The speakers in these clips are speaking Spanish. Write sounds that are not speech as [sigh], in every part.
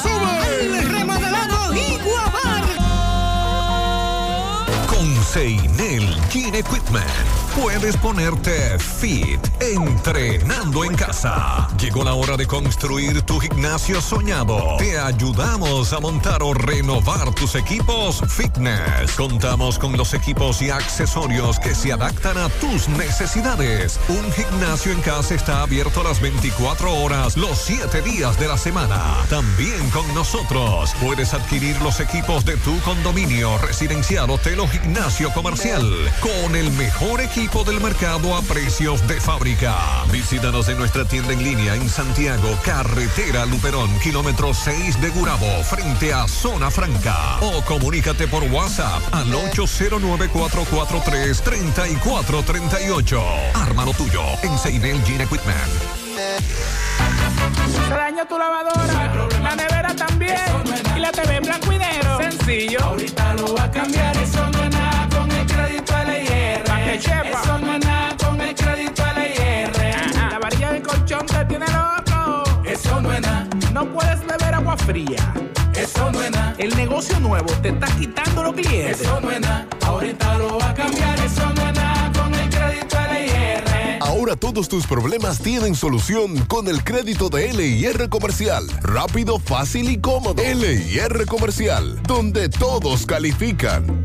sube, sube. El remodelado Iguabar. Con Seinel Gene Equipment puedes ponerte fit entrenando en casa. Llegó la hora de construir tu gimnasio soñado. Te ayudamos a montar o renovar tus equipos fitness. Contamos con los equipos y accesorios que se adaptan a tus necesidades. Un gimnasio en casa está abierto las 24 horas, los 7 días de la semana. También con nosotros puedes adquirir los equipos de tu condominio, residencial, hotel o gimnasio comercial con el mejor equipo del mercado a precios de fábrica. Visítanos en nuestra tienda en línea en Santiago, carretera Luperón, kilómetro 6 de Gurabo, frente a Zona Franca. O comunícate por WhatsApp al 809-443-3438. Arma lo tuyo en Seinel Gene Equipment. Se dañó tu lavadora, la nevera también, y la TV en blanco y negro. Sencillo. Ahorita lo va a cambiar, eso No puedes beber agua fría. Eso no es nada. El negocio nuevo te está quitando los clientes. Eso no es nada. Ahorita lo va a cambiar, eso no es nada con el crédito LIR. Ahora todos tus problemas tienen solución con el crédito de LIR Comercial. Rápido, fácil y cómodo. LIR Comercial, donde todos califican.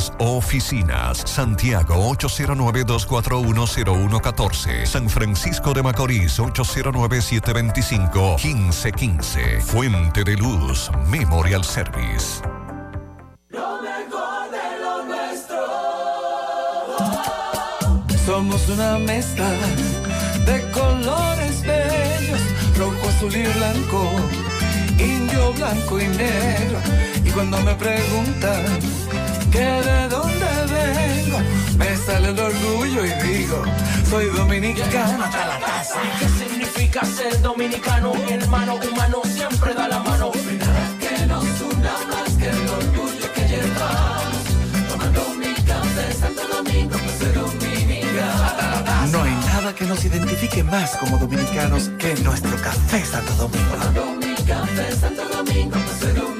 nuestras oficinas. Santiago 809-241-0114. San Francisco de Macorís 809-725-1515. Fuente de Luz Memorial Service. Lo mejor de lo nuestro. Somos una mezcla de colores bellos, rojo, azul y blanco, indio, blanco y negro. Y cuando me preguntan que de dónde vengo, me sale el orgullo y digo, soy dominicano hasta la casa. ¿Qué significa ser dominicano? Mi hermano humano siempre da la mano. Que nos una más que el orgullo que llevamos. Tomando mi café Santo Domingo, pues soy dominicano. No hay nada que nos identifique más como dominicanos que nuestro café Santo Domingo. Tomando mi café Santo Domingo, pues soy dominicano.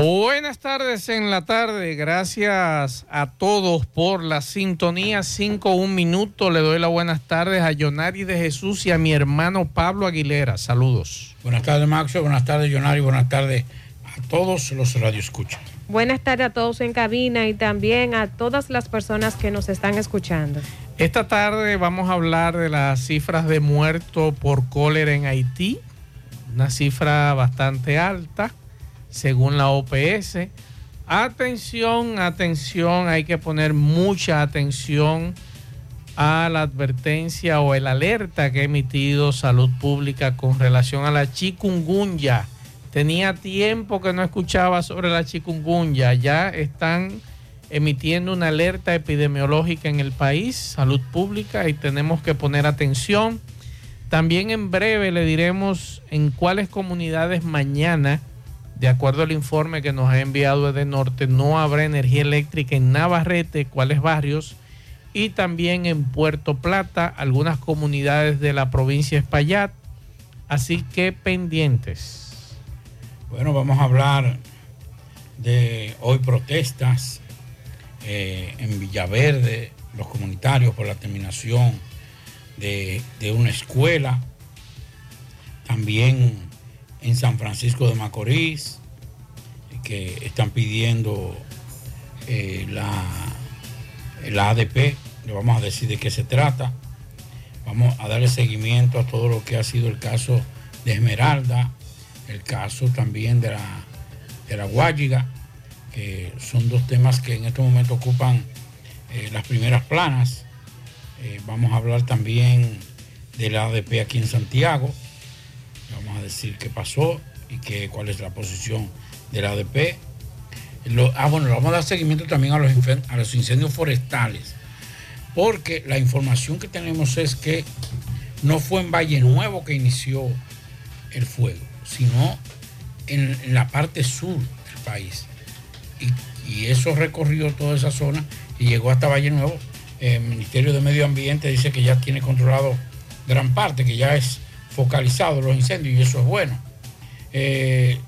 Buenas tardes en la tarde. Gracias a todos por la sintonía. Cinco, un minuto. Le doy las buenas tardes a Yonari de Jesús y a mi hermano Pablo Aguilera. Saludos. Buenas tardes, Maxo. Buenas tardes, Yonari. Buenas tardes a todos los radioescuchas. Buenas tardes a todos en cabina y también a todas las personas que nos están escuchando. Esta tarde vamos a hablar de las cifras de muertos por cólera en Haití. Una cifra bastante alta según la OPS. Atención, atención, hay que poner mucha atención a la advertencia o el alerta que ha emitido Salud Pública con relación a la chikungunya. Tenía tiempo que no escuchaba sobre la chikungunya. Ya están emitiendo una alerta epidemiológica en el país, Salud Pública, y tenemos que poner atención. También en breve le diremos en cuáles comunidades mañana, de acuerdo al informe que nos ha enviado de Norte, no habrá energía eléctrica en Navarrete, cuáles barrios, y también en Puerto Plata, algunas comunidades de la provincia de Espaillat. Así que pendientes. Bueno, vamos a hablar de hoy protestas eh, en Villaverde, los comunitarios por la terminación de, de una escuela, también en San Francisco de Macorís, que están pidiendo eh, la, la ADP, le vamos a decir de qué se trata. Vamos a darle seguimiento a todo lo que ha sido el caso de Esmeralda, el caso también de la, de la Guayiga, que son dos temas que en este momento ocupan eh, las primeras planas. Eh, vamos a hablar también de la ADP aquí en Santiago. Decir qué pasó y qué, cuál es la posición de la ADP. Lo- ah, bueno, vamos a dar seguimiento también a los, incendios forestales, porque la información que tenemos es que no fue en Valle Nuevo que inició el fuego, sino en, la parte sur del país. Y eso recorrió toda esa zona y llegó hasta Valle Nuevo. El Ministerio de Medio Ambiente dice que ya tiene controlado gran parte, que ya es focalizado los incendios y eso es bueno. Eh,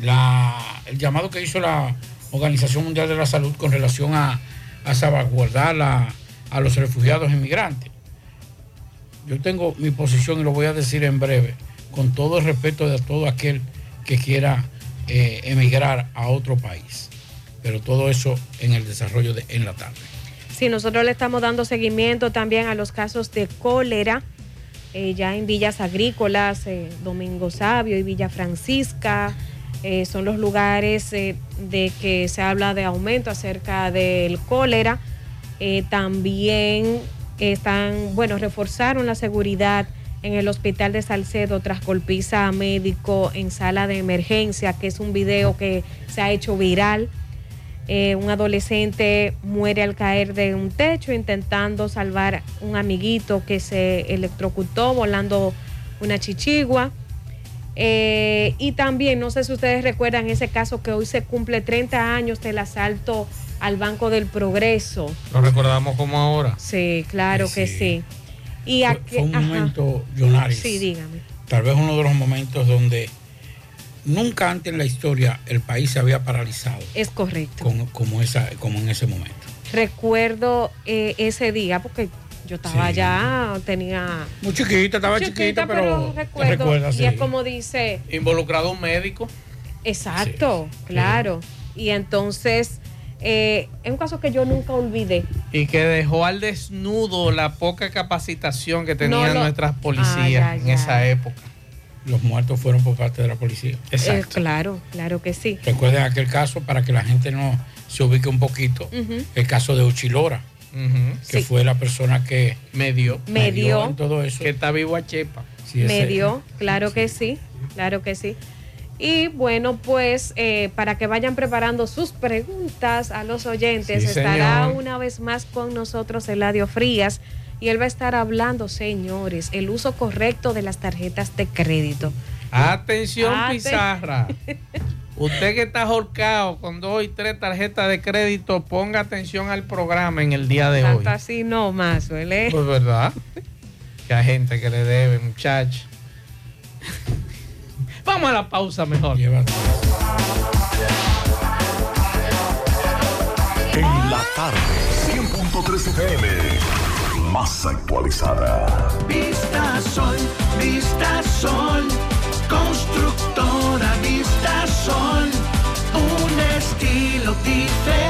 la- el llamado que hizo la Organización Mundial de la Salud con relación a, a salvaguardar la- a los refugiados inmigrantes. Yo tengo mi posición y lo voy a decir en breve, con todo el respeto de todo aquel que quiera eh, emigrar a otro país. Pero todo eso en el desarrollo de en la tarde. Sí, nosotros le estamos dando seguimiento también a los casos de cólera, eh, ya en villas agrícolas, eh, Domingo Sabio y Villa Francisca, eh, son los lugares de que se habla de aumento acerca del cólera. También están, bueno, reforzaron la seguridad en el hospital de Salcedo tras golpiza a médico en sala de emergencia, que es un video que se ha hecho viral. Eh, un adolescente muere al caer de un techo intentando salvar un amiguito que se electrocutó volando una chichigua. Eh, y también, no sé si ustedes recuerdan ese caso que hoy se cumple 30 años del asalto al Banco del Progreso. Lo recordamos como ahora. Sí, claro que sí. Y aquí, Fue un ajá. momento, Jonaris, Sí, dígame. tal vez uno de los momentos donde nunca antes en la historia el país se había paralizado Es correcto. con- como, esa, como en ese momento. Recuerdo eh, ese día porque yo estaba Sí. allá, tenía... Muy chiquita, estaba chiquita, pero te recuerdo. y es como dice, Involucrado un médico. exacto, claro. Y entonces, eh, es un caso que yo nunca olvidé. Y que dejó al desnudo la poca capacitación que tenían No lo- nuestras policías ay, en esa época. Los muertos fueron por parte de la policía. Eh, claro, claro que sí. Recuerden aquel caso para que la gente no se ubique un poquito. El caso de Uchilora, que Sí. fue la persona que me dio, Me dio. en todo eso. Que está vivo a Chepa. Sí, Me dio, claro que sí, claro que sí. Y bueno, pues eh, para que vayan preparando sus preguntas a los oyentes, Sí, estará señor. una vez más con nosotros Eladio Frías y él va a estar hablando, señores, el uso correcto de las tarjetas de crédito. Atención, Aten- Pizarra. [laughs] Usted que está ahorcado con dos y tres tarjetas de crédito, ponga atención al programa en el día de hoy. Tanto así no más, ¿vale? Pues verdad. Que hay gente que le debe, muchacho. Vamos a la pausa mejor. En la tarde, 100.3 FM, más actualizada. Vista Sol, Vista Sol, constructora Vista Sol, un estilo diferente,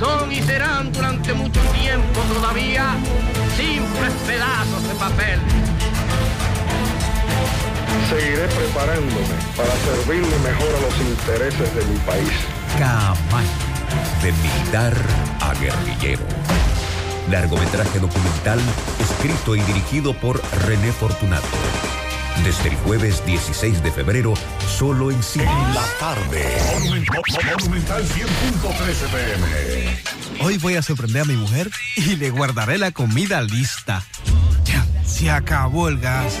son y serán durante mucho tiempo todavía simples pedazos de papel. Seguiré preparándome para servirle mejor a los intereses de mi país. Campaña de militar a guerrillero. Largometraje documental escrito y dirigido por René Fortunato. Desde el jueves 16 de febrero, solo en cine. La tarde. Monumental 100.13 pm. Hoy voy a sorprender a mi mujer y le guardaré la comida lista. Ya, se acabó el gas.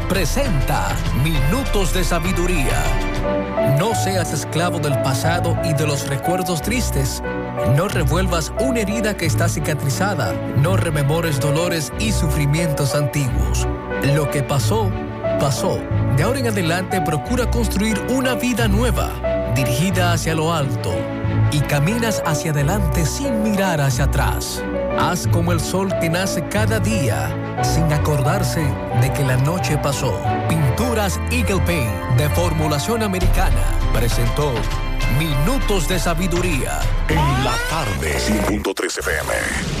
presenta Minutos de Sabiduría. No seas esclavo del pasado y de los recuerdos tristes. No revuelvas una herida que está cicatrizada. No rememores dolores y sufrimientos antiguos. Lo que pasó, pasó. De ahora en adelante procura construir una vida nueva, dirigida hacia lo alto. Y caminas hacia adelante sin mirar hacia atrás. Haz como el sol que nace cada día, sin acordarse de que la noche pasó. Pinturas Eagle Paint de formulación americana presentó Minutos de Sabiduría. En la tarde. 100.13 FM.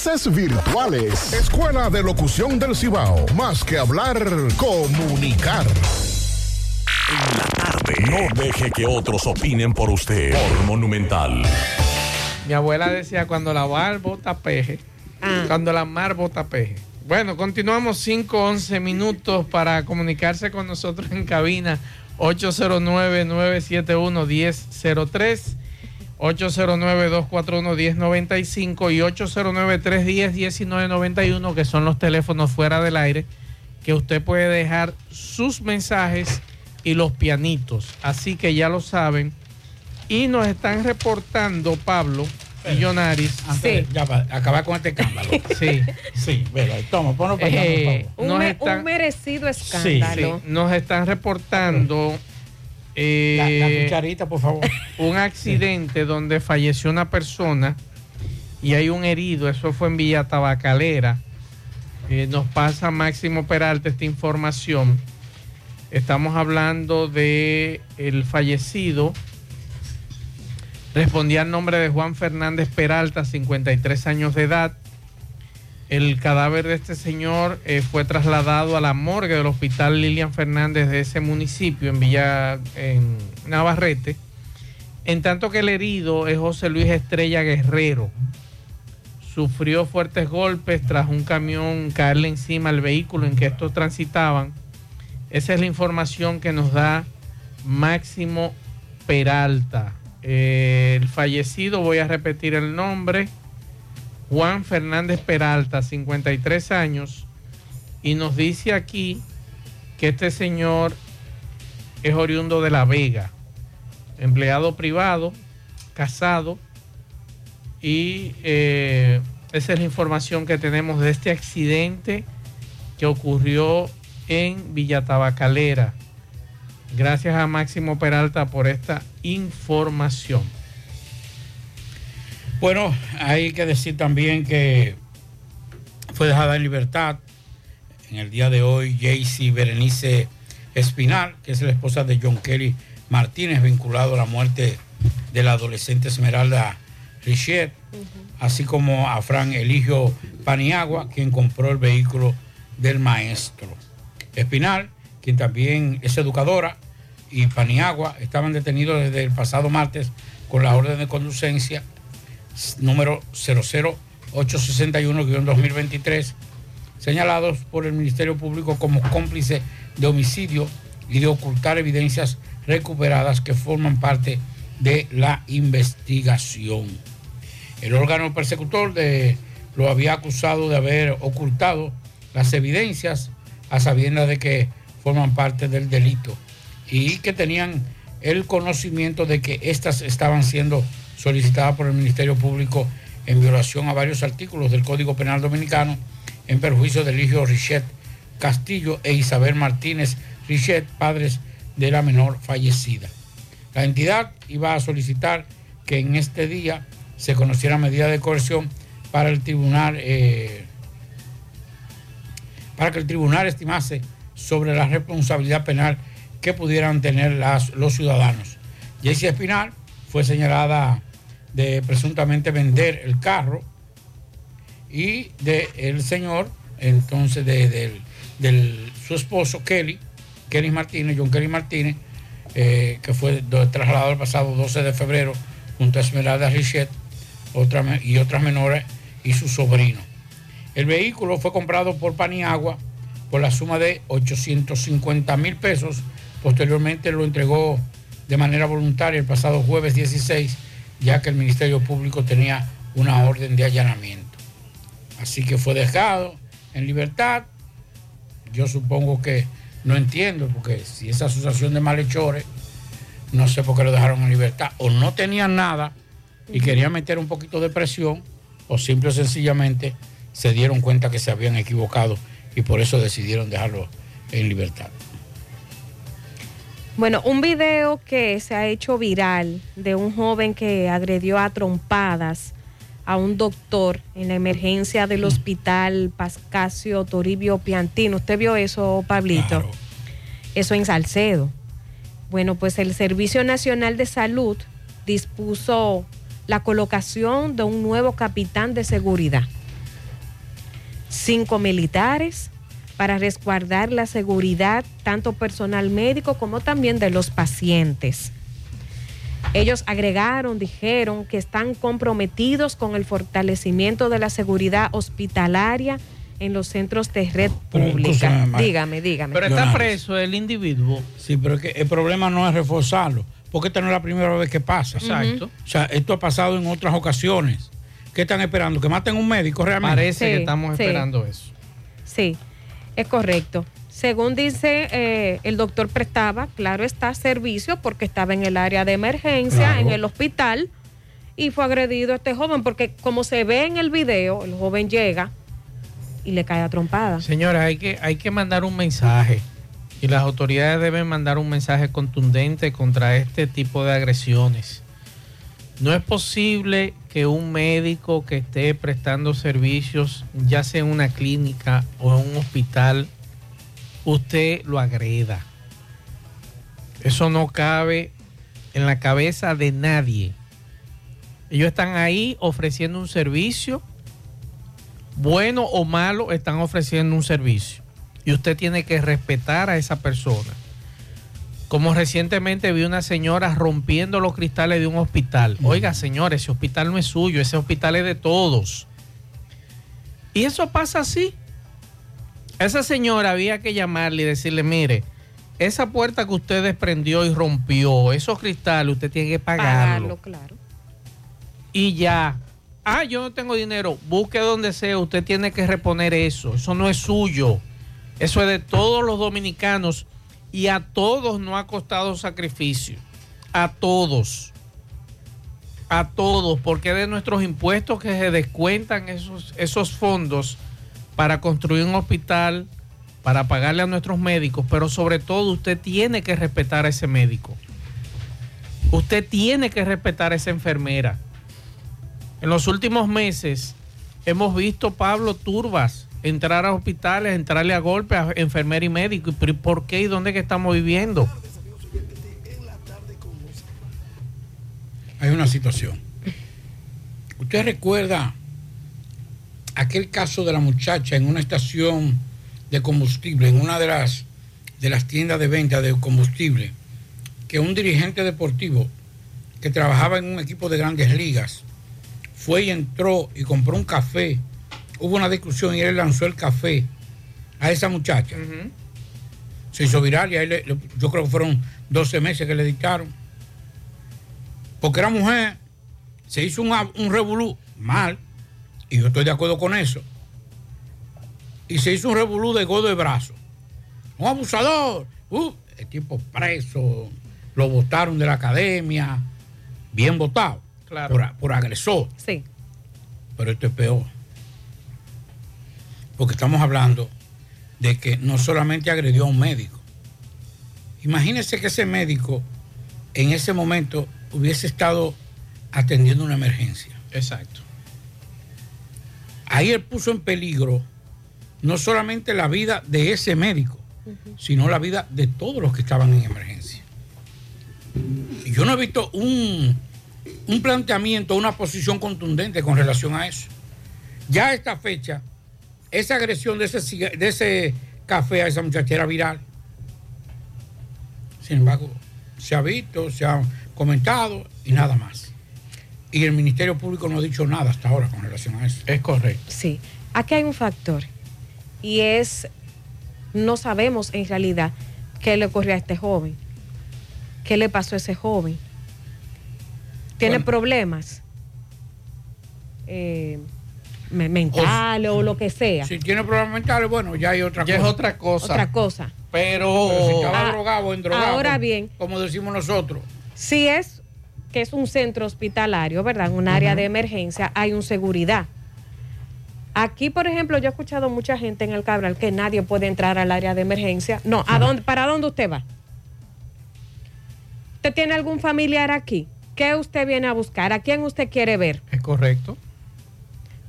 virtuales. Escuela de Locución del Cibao. Más que hablar, comunicar. En la tarde. No deje que otros opinen por usted. Por Monumental. Mi abuela decía cuando la mar bota peje. Cuando la mar bota peje. Bueno, continuamos 5, 11 minutos para comunicarse con nosotros en cabina 809-971-1003. 809-241-1095 y 809-310-1991, que son los teléfonos fuera del aire, que usted puede dejar sus mensajes y los pianitos. Así que ya lo saben. Y nos están reportando, Pablo. Antes de- ya va, acabar con este escándalo. [laughs] Sí. Sí, vela, toma, ponlo para allá, Eh, por favor. Un, nos me- están- un merecido Sí, escándalo. sí, nos están reportando eh, La- la cucharita, por favor. [laughs] un accidente donde falleció una persona y hay un herido. Eso fue en Villa Tabacalera. Eh, nos pasa Máximo Peralta esta información. Estamos hablando de el fallecido Respondía al nombre de Juan Fernández Peralta, 53 años de edad. El cadáver de este señor eh, fue trasladado a la morgue del hospital Lilian Fernández de ese municipio, en Villa en Navarrete. En tanto que el herido es José Luis Estrella Guerrero. Sufrió fuertes golpes tras un camión caerle encima al vehículo en que estos transitaban. Esa es la información que nos da Máximo Peralta. Eh, el fallecido, voy a repetir el nombre, Juan Fernández Peralta, 53 años, y nos dice aquí que este señor es oriundo de La Vega, empleado privado, casado, y eh, esa es la información que tenemos de este accidente que ocurrió en Villa Tabacalera. Gracias a Máximo Peralta por esta información. Bueno, hay que decir también que fue dejada en libertad en el día de hoy Jaycee Berenice Espinal, que es la esposa de John Kelly Martínez, vinculado a la muerte de la adolescente Esmeralda Richet, así como a Fran Eligio Paniagua, quien compró el vehículo del maestro. Espinal, quien también es educadora, y Paniagua estaban detenidos desde el pasado martes con la orden de conducencia número 00861-2023, señalados por el Ministerio Público como cómplice de homicidio y de ocultar evidencias recuperadas que forman parte de la investigación. El órgano persecutor de, lo había acusado de haber ocultado las evidencias a sabiendas de que forman parte del delito y que tenían el conocimiento de que éstas estaban siendo solicitadas por el Ministerio Público en violación a varios artículos del Código Penal Dominicano en perjuicio de Eligio Richet Castillo e Isabel Martínez Richet, padres de la menor fallecida. La entidad iba a solicitar que en este día se conociera medida de coerción para el tribunal, eh, para que el tribunal estimase sobre la responsabilidad penal que pudieran tener los ciudadanos. Jessie Espinal fue señalada de presuntamente vender el carro y de el señor, entonces de, su esposo Kelly, Kelly Martínez, John Kelly Martínez, eh, que fue trasladado el pasado 12 de febrero junto a Esmeralda Richet otra, y otras menores y su sobrino. El vehículo fue comprado por Paniagua por la suma de 850 mil pesos. Posteriormente lo entregó de manera voluntaria el pasado jueves 16, ya que el Ministerio Público tenía una orden de allanamiento. Así que fue dejado en libertad. Yo supongo que no entiendo, porque si esa asociación de malhechores, no sé por qué lo dejaron en libertad, o no tenían nada y querían meter un poquito de presión, o simple o sencillamente se dieron cuenta que se habían equivocado y por eso decidieron dejarlo en libertad. Bueno, un video que se ha hecho viral de un joven que agredió a trompadas a un doctor en la emergencia del hospital Pascasio Toribio Piantino. ¿Usted vio eso, Pablito? Eso en Salcedo. Bueno, pues el Servicio Nacional de Salud dispuso la colocación de un nuevo capitán de seguridad cinco militares para resguardar la seguridad tanto personal médico como también de los pacientes. Ellos agregaron, dijeron que están comprometidos con el fortalecimiento de la seguridad hospitalaria en los centros de red pública. dígame, dígame. Pero está preso el individuo. Sí, pero que el problema no es reforzarlo, porque esta no es la primera vez que pasa. Exacto. O sea, esto ha pasado en otras ocasiones. ¿Qué están esperando? ¿Que maten un médico realmente? Parece que estamos esperando eso. Sí, es correcto. Según dice, eh, el doctor prestaba, claro está, servicio porque estaba en el área de emergencia, en el hospital, y fue agredido este joven, porque como se ve en el video, el joven llega y le cae a trompada. Señora, hay que, hay que mandar un mensaje y las autoridades deben mandar un mensaje contundente contra este tipo de agresiones. No es posible que un médico que esté prestando servicios, ya sea en una clínica o en un hospital, usted lo agreda. Eso no cabe en la cabeza de nadie. Ellos están ahí ofreciendo un servicio, bueno o malo, están ofreciendo un servicio. Y usted tiene que respetar a esa persona. Como recientemente vi una señora rompiendo los cristales de un hospital. Oiga, señor, ese hospital no es suyo, ese hospital es de todos. Y eso pasa así. A esa señora había que llamarle y decirle, mire, esa puerta que usted desprendió y rompió, esos cristales, usted tiene que pagarlo. Pagarlo, claro. Y ya. Ah, yo no tengo dinero. Busque donde sea. Usted tiene que reponer eso. Eso no es suyo. Eso es de todos los dominicanos. Y a todos no ha costado sacrificio. A todos. A todos. Porque de nuestros impuestos que se descuentan esos, esos fondos para construir un hospital, para pagarle a nuestros médicos. Pero sobre todo usted tiene que respetar a ese médico. Usted tiene que respetar a esa enfermera. En los últimos meses hemos visto Pablo Turbas entrar a hospitales, entrarle a golpe a enfermera y médico. ¿Y por- por qué y dónde que estamos viviendo? Hay una situación. ¿Usted recuerda aquel caso de la muchacha en una estación de combustible, en una de las, de las tiendas de venta de combustible, que un dirigente deportivo que trabajaba en un equipo de grandes ligas fue y entró y compró un café? Hubo una discusión y él lanzó el café a esa muchacha. Se hizo viral y a él le- le- yo creo que fueron 12 meses que le dictaron porque era mujer, se hizo un, un revolú mal, y yo estoy de acuerdo con eso. Y se hizo un revolú de godo de brazo. Un abusador. Uh, el tipo preso, lo votaron de la academia, bien votado, Claro. por, por agresor. Sí. Pero esto es peor. Porque estamos hablando de que no solamente agredió a un médico. Imagínese que ese médico en ese momento hubiese estado atendiendo una emergencia. Exacto. Ahí él puso en peligro no solamente la vida de ese médico, sino la vida de todos los que estaban en emergencia. Y yo no he visto un, un planteamiento, una posición contundente con relación a eso. Ya a esta fecha, esa agresión de ese, de ese café a esa muchacha era viral. Sin embargo, se ha visto, se ha comentado y nada más. Y el Ministerio Público no ha dicho nada hasta ahora con relación a eso. Es correcto. Sí. Aquí hay un factor. Y es, no sabemos en realidad qué le ocurrió a este joven. ¿Qué le pasó a ese joven? ¿Tiene Bueno. problemas? Eh, me- mentales o, lo que sea. Si tiene problemas mentales, bueno, ya hay otra Ya cosa. es otra cosa. Otra cosa. Pero, Pero si estaba Ah, drogado o endrogado, ahora bien. como decimos nosotros. Si es que es un centro hospitalario, ¿verdad? En un área de emergencia, hay un seguridad. Aquí, por ejemplo, yo he escuchado mucha gente en el Cabral que nadie puede entrar al área de emergencia. No, ¿a dónde, ¿para dónde usted va? ¿Usted tiene algún familiar aquí? ¿Qué usted viene a buscar? ¿A quién usted quiere ver? es correcto.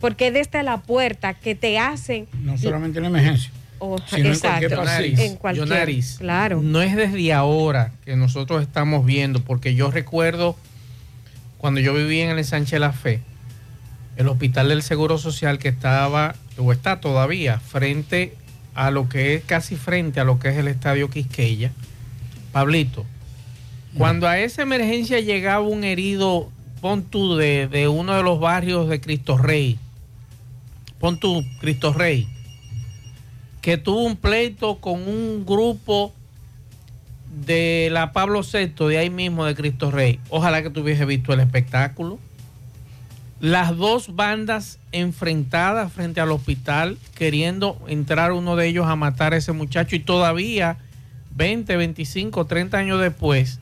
Porque desde la puerta que te hacen... No solamente en emergencia. Oh, sino en cualquier exacto. pasillo. En cualquier. Yonaris, Claro. no es desde ahora que nosotros estamos viendo, porque yo recuerdo cuando yo vivía en el Sánchez La Fe, el hospital del Seguro Social que estaba, o está todavía, frente a lo que es casi frente a lo que es el Estadio Quisqueya. Pablito, cuando a esa emergencia llegaba un herido, pon tú de, de uno de los barrios de Cristo Rey, pon tú Cristo Rey, que tuvo un pleito con un grupo de la Pablo VI, de ahí mismo de Cristo Rey. Ojalá que tú hubiese visto el espectáculo. Las dos bandas enfrentadas frente al hospital, queriendo entrar uno de ellos a matar a ese muchacho y todavía 20, 25, 30 años después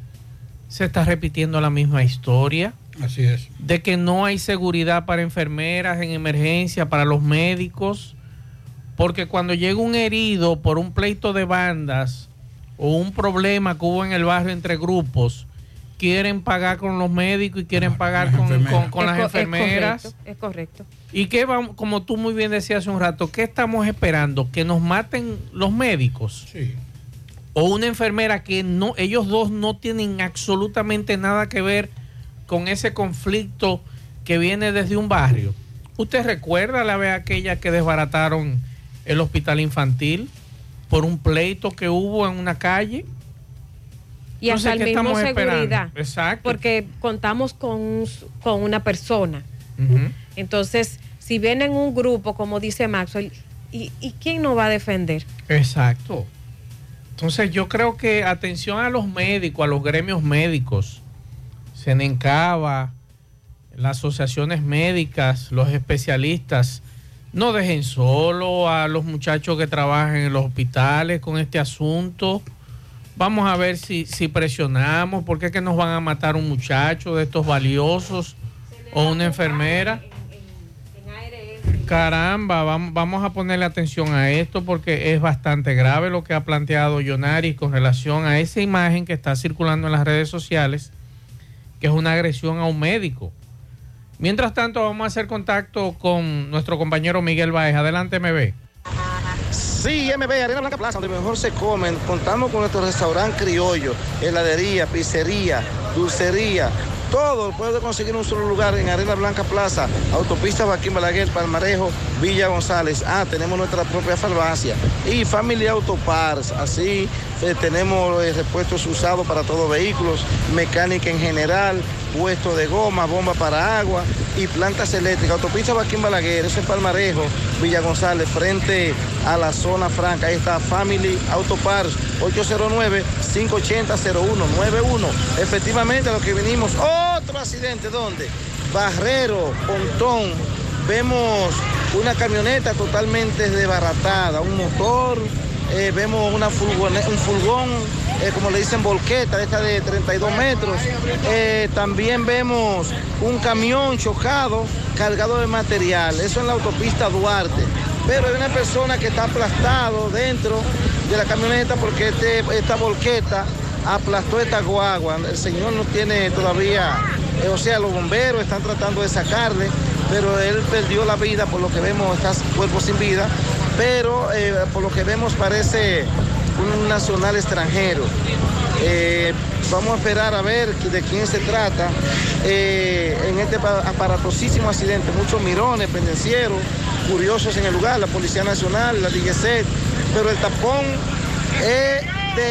se está repitiendo la misma historia Así es. de que no hay seguridad para enfermeras en emergencia, para los médicos, porque cuando llega un herido por un pleito de bandas o un problema que hubo en el barrio entre grupos, quieren pagar con los médicos y quieren pagar con, con- con Es las co- es enfermeras. correcto, Es correcto. ¿Y qué vamos, como tú muy bien decías hace un rato, qué estamos esperando? ¿Que nos maten los médicos? Sí. O una enfermera que no, ellos dos no tienen absolutamente nada que ver con ese conflicto que viene desde un barrio. ¿Usted recuerda la vez aquella que desbarataron el hospital infantil por un pleito que hubo en una calle? Y hasta Entonces, el ¿qué mismo estamos esperando? seguridad. Exacto. Porque contamos con, con una persona. Entonces, si viene en un grupo, como dice Maxwell, ¿y, y quién nos va a defender? Exacto. Entonces yo creo que atención a los médicos, a los gremios médicos, Senencaba, las asociaciones médicas, los especialistas, no dejen solo a los muchachos que trabajan en los hospitales con este asunto. Vamos a ver si, si presionamos, porque es que nos van a matar un muchacho de estos valiosos o una enfermera. Caramba, vamos, vamos a ponerle atención a esto porque es bastante grave lo que ha planteado Yonari con relación a esa imagen que está circulando en las redes sociales, que es una agresión a un médico. Mientras tanto, vamos a hacer contacto con nuestro compañero Miguel Baez. Adelante, MB. Sí, MB, Arena Blanca Plaza, donde mejor se comen. Contamos con nuestro restaurante criollo, heladería, pizzería, dulcería. Todo puede conseguir un solo lugar en Arena Blanca Plaza, autopista Joaquín Balaguer, Palmarejo, Villa González. Ah, tenemos nuestra propia farmacia y Family Auto Parts. Así eh, tenemos eh, repuestos usados para todos vehículos, mecánica en general, puesto de goma, bomba para agua y plantas eléctricas. Autopista Joaquín Balaguer, eso es Palmarejo, Villa González, frente a la zona franca. Ahí está Family Auto Parts, 809-580-0191. Efectivamente, a lo que vinimos, otro accidente, ¿dónde? Barrero, Pontón. Vemos una camioneta totalmente desbaratada, un motor, eh, vemos un furgón, eh, como le dicen, volqueta, esta de 32 metros. Eh, también vemos un camión chocado, cargado de material. Eso en la autopista Duarte. Pero hay una persona que está aplastado dentro de la camioneta porque este- esta volqueta aplastó esta guagua. El señor no tiene todavía, eh, o sea, los bomberos están tratando de sacarle, pero él perdió la vida, por lo que vemos, está cuerpo sin vida, pero eh, por lo que vemos parece un nacional extranjero. Eh, vamos a esperar a ver de quién se trata en este pa- aparatosísimo accidente. Muchos mirones, pendencieros, curiosos en el lugar, la Policía Nacional, la DGC, pero el tapón es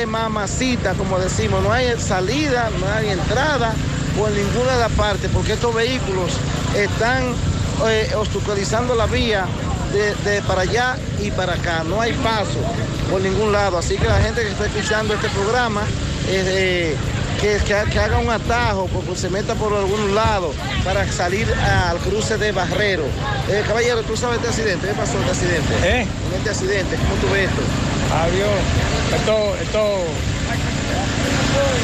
mamacita, como decimos. No hay salida, no hay entrada por ninguna de las partes, porque estos vehículos están eh, obstaculizando la vía de, de para allá y para acá. No hay paso por ningún lado. Así que la gente que está escuchando este programa, eh, que, que- que haga un atajo, porque se meta por algún lado para salir al cruce de Barrero. Eh, caballero, ¿tú sabes este accidente? ¿Qué pasó este accidente? ¿Eh? En este accidente, ¿cómo tú ves esto? Adiós. Esto, esto,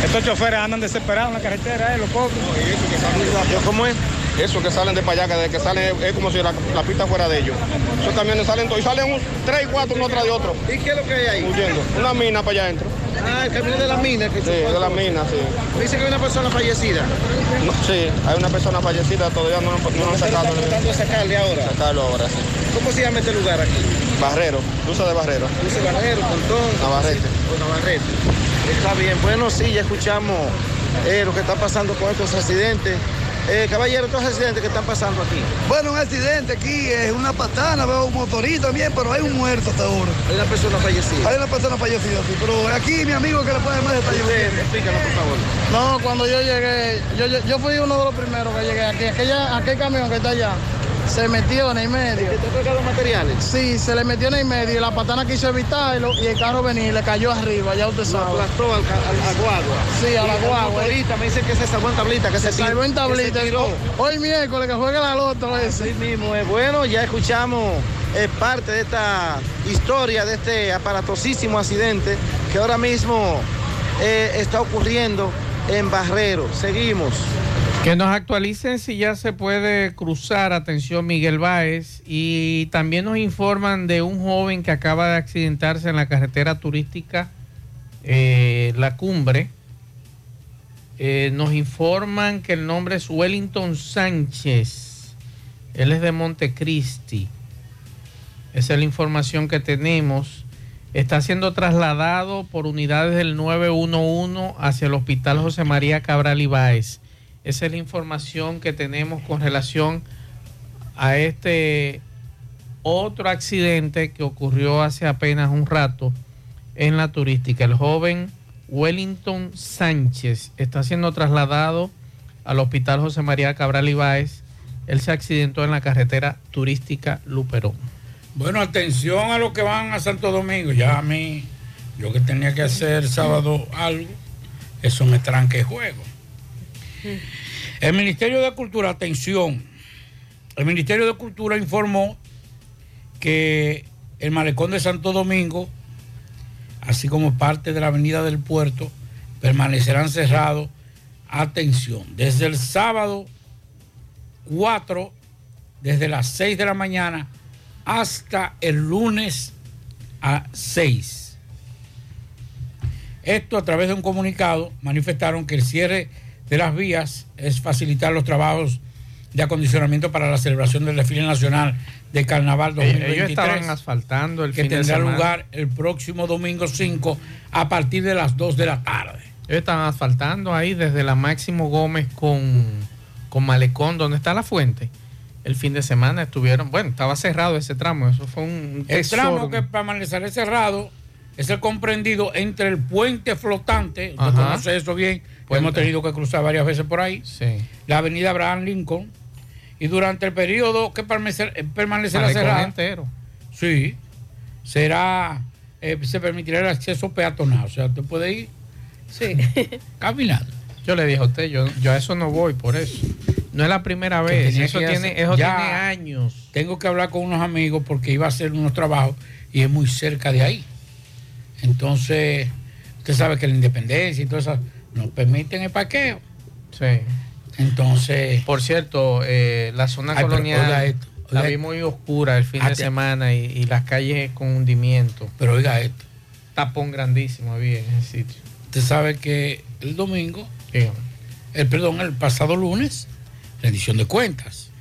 estos choferes andan desesperados en la carretera, eh, los pobres. ¿Cómo es? Eso que salen de para allá, que de que salen es como si la, la pista fuera de ellos. Esos camiones salen todos y salen un, tres y cuatro uno tras de otro. ¿Y qué es lo que hay ahí? Huyendo. Una mina para allá adentro. Ah, el camión de la mina que Sí, de la mina, sí. Dice que hay una persona fallecida. No, sí, hay una persona fallecida, todavía no, no, han sacado. Están tratando de sacarle ahora. Sacarlo ahora, sí. ¿Cómo se llama este lugar aquí? Barrero, cruza de Barrero. Dice Barrero, Pontón. Navarrete. O Navarrete. Está bien. Bueno, sí, ya escuchamos eh, lo que está pasando con estos accidentes. Eh, caballero, estos accidentes que están pasando aquí. Bueno, un accidente aquí, es una patana, veo un motorista también, pero hay un muerto hasta ahora. Hay una persona fallecida. Hay una persona fallecida, sí, pero aquí mi amigo que le puede más detalles. Explícanos, por favor. No, cuando yo llegué, yo, yo, yo fui uno de los primeros que llegué aquí. Aquella, aquel camión que está allá se metió en el medio. ¿Te ha cargado materiales? Sí, se le metió en el medio y la patana quiso evitarlo y el carro venía y le cayó arriba, ya usted sabe. aplastó al, guagua. Sí, a la guagua. motorista me dice que se salvó en tablita, que se, Se salvó en tablita. Hoy miércoles que juega la loto ese. Así mismo es. Bueno, ya escuchamos eh, parte de esta historia, de este aparatosísimo accidente que ahora mismo eh, está ocurriendo en Barrero. Seguimos. Que nos actualicen si ya se puede cruzar, atención Miguel Báez, y también nos informan de un joven que acaba de accidentarse en la carretera turística eh, La Cumbre. Eh, nos informan que el nombre es Wellington Sánchez, él es de Montecristi. Esa es la información que tenemos. Está siendo trasladado por unidades del 911 hacia el Hospital José María Cabral Ibáez. Esa es la información que tenemos con relación a este otro accidente que ocurrió hace apenas un rato en la turística. El joven Wellington Sánchez está siendo trasladado al Hospital José María Cabral Ibáez. Él se accidentó en la carretera turística Luperón. Bueno, atención a los que van a Santo Domingo. Ya a mí, yo que tenía que hacer sábado algo, eso me tranque el El Ministerio de Cultura, atención, el Ministerio de Cultura informó que el malecón de Santo Domingo, así como parte de la avenida del puerto, permanecerán cerrados, atención, desde el sábado 4, desde las 6 de la mañana hasta el lunes a 6. Esto a través de un comunicado manifestaron que el cierre de las vías es facilitar los trabajos de acondicionamiento para la celebración del desfile nacional de Carnaval 2023. Ellos estaban asfaltando el que fin tendrá lugar el próximo domingo 5 a partir de las 2 de la tarde. Ellos estaban asfaltando ahí desde la Máximo Gómez con, con Malecón, donde está la fuente. El fin de semana estuvieron, bueno, estaba cerrado ese tramo, eso fue un El tramo que permanecerá cerrado es el comprendido entre el puente flotante, usted conoce eso bien, Puente. hemos tenido que cruzar varias veces por ahí, la avenida Abraham Lincoln, y durante el periodo que permanecer- eh, permanecerá cerrado, entero. sí, será, eh, se permitirá el acceso peatonal, o sea, usted puede ir [laughs] caminando. Yo le dije a usted, yo, yo a eso no voy por eso. No es la primera vez, eso, tiene, hacer- eso ya tiene años. Tengo que hablar con unos amigos porque iba a hacer unos trabajos y es muy cerca de ahí. Entonces, usted sabe que la independencia y todo eso nos permiten el parqueo. Sí. Entonces. Por cierto, eh, la zona Ay, colonial oiga esto, la vi muy oscura el fin de semana y, y las calles con hundimiento. Pero oiga esto. Tapón grandísimo había en ese sitio. Usted sabe que el domingo, el perdón, el pasado lunes, rendición de cuentas.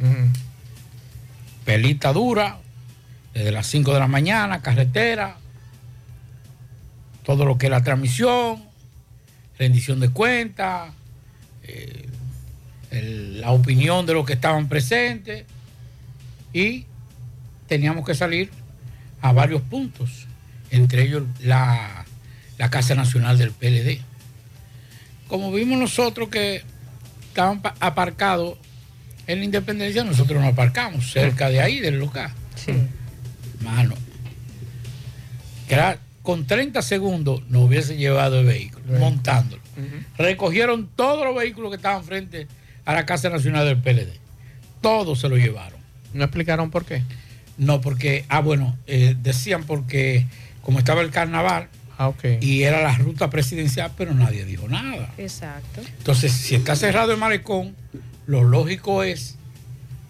Pelita dura, desde las 5 de la mañana, carretera, todo lo que es la transmisión, rendición de cuentas, eh, el- la opinión de los que estaban presentes y teníamos que salir a varios puntos, entre ellos la, la Casa Nacional del PLD. Como vimos nosotros que estaban pa- aparcados en la Independencia, nosotros nos aparcamos cerca de ahí, del local. Mano, que era- con 30 segundos nos hubiese llevado el vehículo, montándolo. Recogieron todos los vehículos que estaban frente a la Casa Nacional del PLD. Todos se lo llevaron. ¿No explicaron por qué? No, porque, ah, bueno, eh, decían porque como estaba el carnaval Ah, ok. y era la ruta presidencial, pero nadie dijo nada. Exacto. Entonces, si está cerrado el malecón, lo lógico es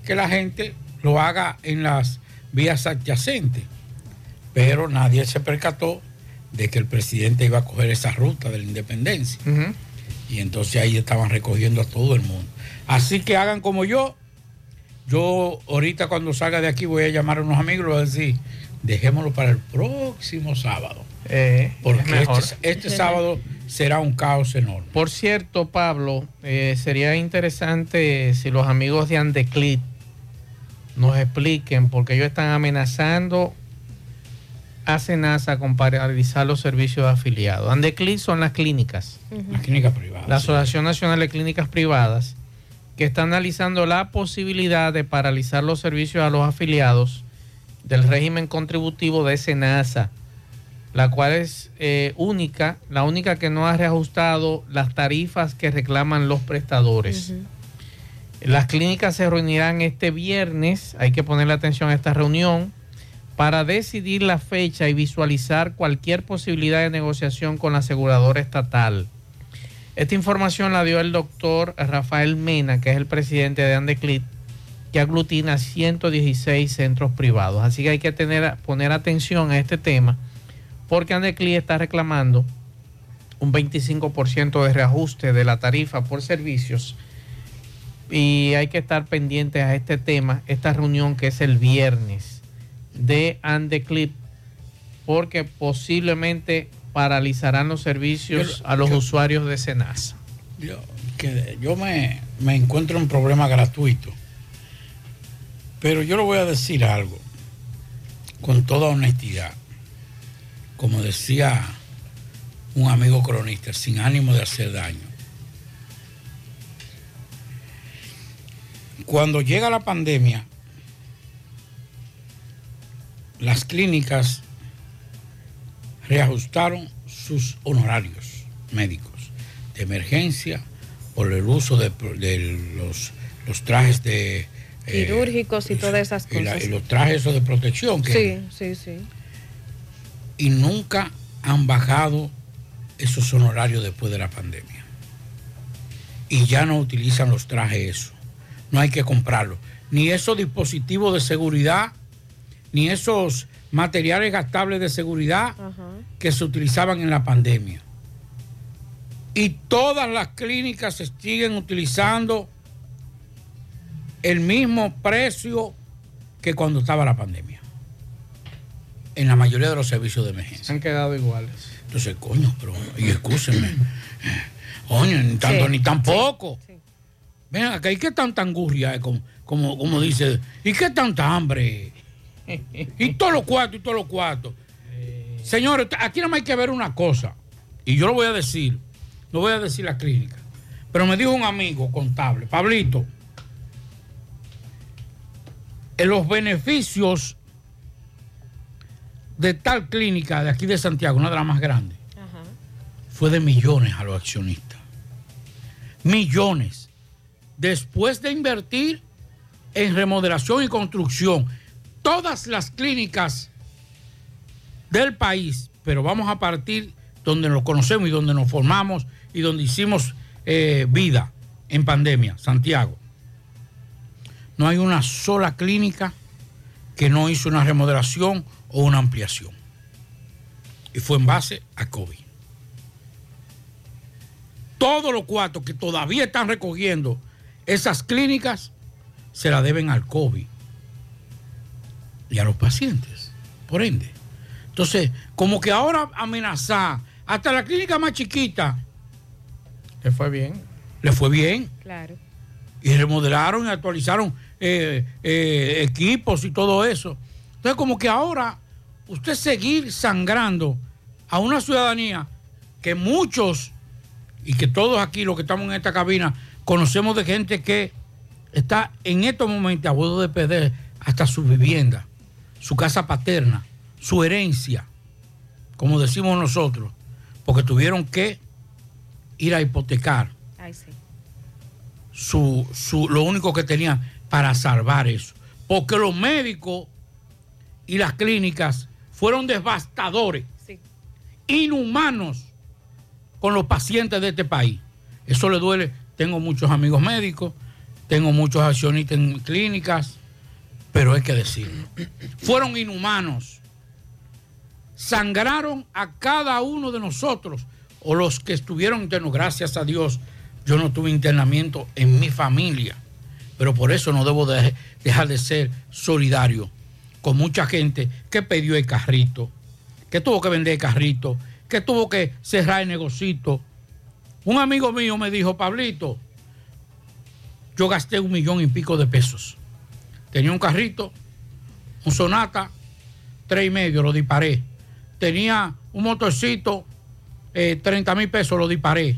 que la gente lo haga en las vías adyacentes. Pero nadie se percató de que el presidente iba a coger esa ruta de la independencia. Y entonces ahí estaban recogiendo a todo el mundo. Así que hagan como yo. Yo ahorita cuando salga de aquí voy a llamar a unos amigos y voy a decir, dejémoslo para el próximo sábado. es Porque este, este sábado será un caos enorme. Por cierto, Pablo, eh, sería interesante si los amigos de Andeclit nos expliquen, porque ellos están amenazando a Senasa con paralizar los servicios de afiliados. Andeclit son las clínicas. Las clínicas privadas. La Asociación Nacional de Clínicas Privadas, que está analizando la posibilidad de paralizar los servicios a los afiliados del régimen contributivo de Senasa, la cual es eh, única, la única que no ha reajustado las tarifas que reclaman los prestadores. Las clínicas se reunirán este viernes, hay que ponerle atención a esta reunión, para decidir la fecha y visualizar cualquier posibilidad de negociación con la aseguradora estatal. Esta información la dio el doctor Rafael Mena, que es el presidente de Andeclit, que aglutina 116 centros privados. Así que hay que tener, poner atención a este tema, porque Andeclit está reclamando un 25% de reajuste de la tarifa por servicios y hay que estar pendientes a este tema, esta reunión que es el viernes de Andeclip, porque posiblemente paralizarán los servicios Yo- a los yo- usuarios de Senasa. Yo- que yo me, me encuentro en un problema gratuito. Pero yo le voy a decir algo, con toda honestidad. Como decía un amigo cronista, sin ánimo de hacer daño. Cuando llega la pandemia, las clínicas reajustaron sus honorarios médicos de emergencia por el uso de, de los, los trajes de... eh, Quirúrgicos y todas esas y, la- cosas. y los trajes esos de protección. Que, Sí, sí, sí. Y nunca han bajado esos honorarios después de la pandemia. Y ya no utilizan los trajes eso. No hay que comprarlos. Ni esos dispositivos de seguridad, ni esos materiales gastables de seguridad que se utilizaban en la pandemia. Y todas las clínicas se siguen utilizando el mismo precio que cuando estaba la pandemia. En la mayoría de los servicios de emergencia. Han quedado iguales. Entonces, coño, pero, y escúsenme. Coño, ni tanto Sí, ni tampoco. Ven acá, ¿y qué tanta angurria es? Como, como, como dice, ¿y qué tanta hambre? Y todos los cuartos, y todos los cuartos. Señores, aquí no hay que ver una cosa. Y yo lo voy a decir, no voy a decir la clínica. Pero me dijo un amigo contable, Pablito, en los beneficios de tal clínica de aquí de Santiago, una de las más grandes, fue de millones a los accionistas. Millones. Después de invertir en remodelación y construcción, todas las clínicas del país, pero vamos a partir donde nos conocemos y donde nos formamos y donde hicimos eh, vida en pandemia, Santiago. No hay una sola clínica que no hizo una remodelación o una ampliación. Y fue en base a COVID. Todos los cuartos que todavía están recogiendo esas clínicas se la deben al COVID y a los pacientes, por ende. Entonces, como que ahora amenazar hasta la clínica más chiquita. Le fue bien. Le fue bien. Claro. Y remodelaron y actualizaron eh, eh, equipos y todo eso. Entonces, como que ahora usted seguir sangrando a una ciudadanía que muchos y que todos aquí, los que estamos en esta cabina, conocemos de gente que está en estos momentos a bordo de perder hasta su vivienda, su casa paterna, su herencia, como decimos nosotros, porque tuvieron que ir a hipotecar Ay, sí. su, su- lo único que tenían para salvar eso. Porque los médicos y las clínicas fueron devastadores, inhumanos con los pacientes de este país. Eso le duele. Tengo muchos amigos médicos, tengo muchos accionistas en clínicas, pero hay que decirlo. Fueron inhumanos. Sangraron a cada uno de nosotros o los que estuvieron internos. Gracias a Dios, yo no tuve internamiento en mi familia, pero por eso no debo de- dejar de ser solidario con mucha gente que pidió el carrito, que tuvo que vender el carrito, que tuvo que cerrar el negocito. Un amigo mío me dijo, Pablito, yo gasté un millón y pico de pesos. Tenía un carrito, un Sonata, tres y medio, lo disparé. Tenía un motorcito, eh, 30 mil pesos, lo disparé.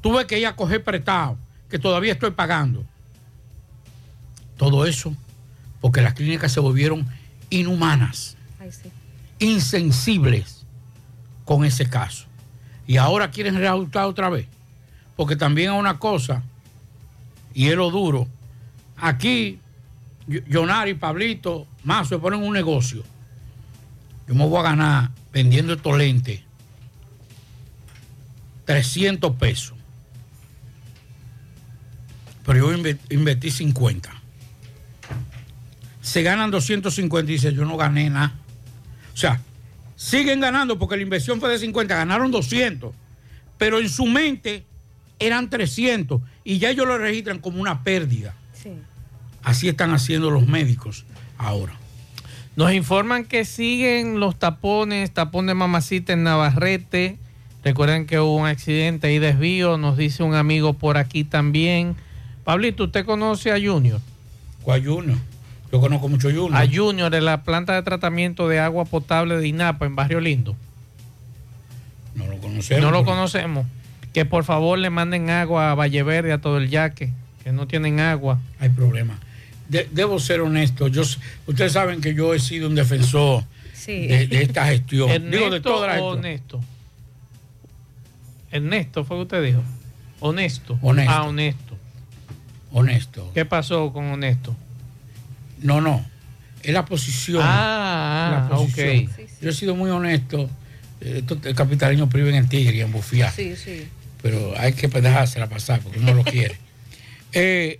Tuve que ir a coger prestado, que todavía estoy pagando. Todo eso porque las clínicas se volvieron inhumanas, Ay, sí. insensibles con ese caso. Y ahora quieren reajustar otra vez. Porque también hay una cosa, y es lo duro. Aquí, Yo- Jonari, Pablito, Mazo se ponen un negocio. Yo me voy a ganar vendiendo estos lentes 300 pesos. Pero yo inve- invertí 50. Se ganan 250 y dice, yo no gané nada. O sea, siguen ganando porque la inversión fue de 50, ganaron 200. Pero en su mente eran 300 y ya ellos lo registran como una pérdida. Sí. Así están haciendo los médicos ahora. Nos informan que siguen los tapones, tapón de mamacita en Navarrete, Recuerden que hubo un accidente y desvío, nos dice un amigo por aquí también. Pablito, ¿usted conoce a Junior? ¿Cuál Junior? Yo conozco mucho Junior. A Junior de la planta de tratamiento de agua potable de INAPA en Barrio Lindo. No lo conocemos. No lo conocemos. Que por favor le manden agua a Valle Verde, a todo el yaque, que no tienen agua. Hay problema. De- debo ser honesto. Yo, ustedes saben que yo he sido un defensor Sí. de, de esta gestión. ¿Ernesto Digo, de toda la honesto? Ernesto, fue que usted dijo. Honesto. Honesto. Ah, honesto. Honesto. ¿Qué pasó con honesto? No, no. Es la posición. Ah, La posición. ok. Yo he sido muy honesto. Eh, Estos capitalinos priven en Tigre y en Bufía. Sí, sí. pero hay que dejársela pasar porque uno lo quiere. [laughs] Eh,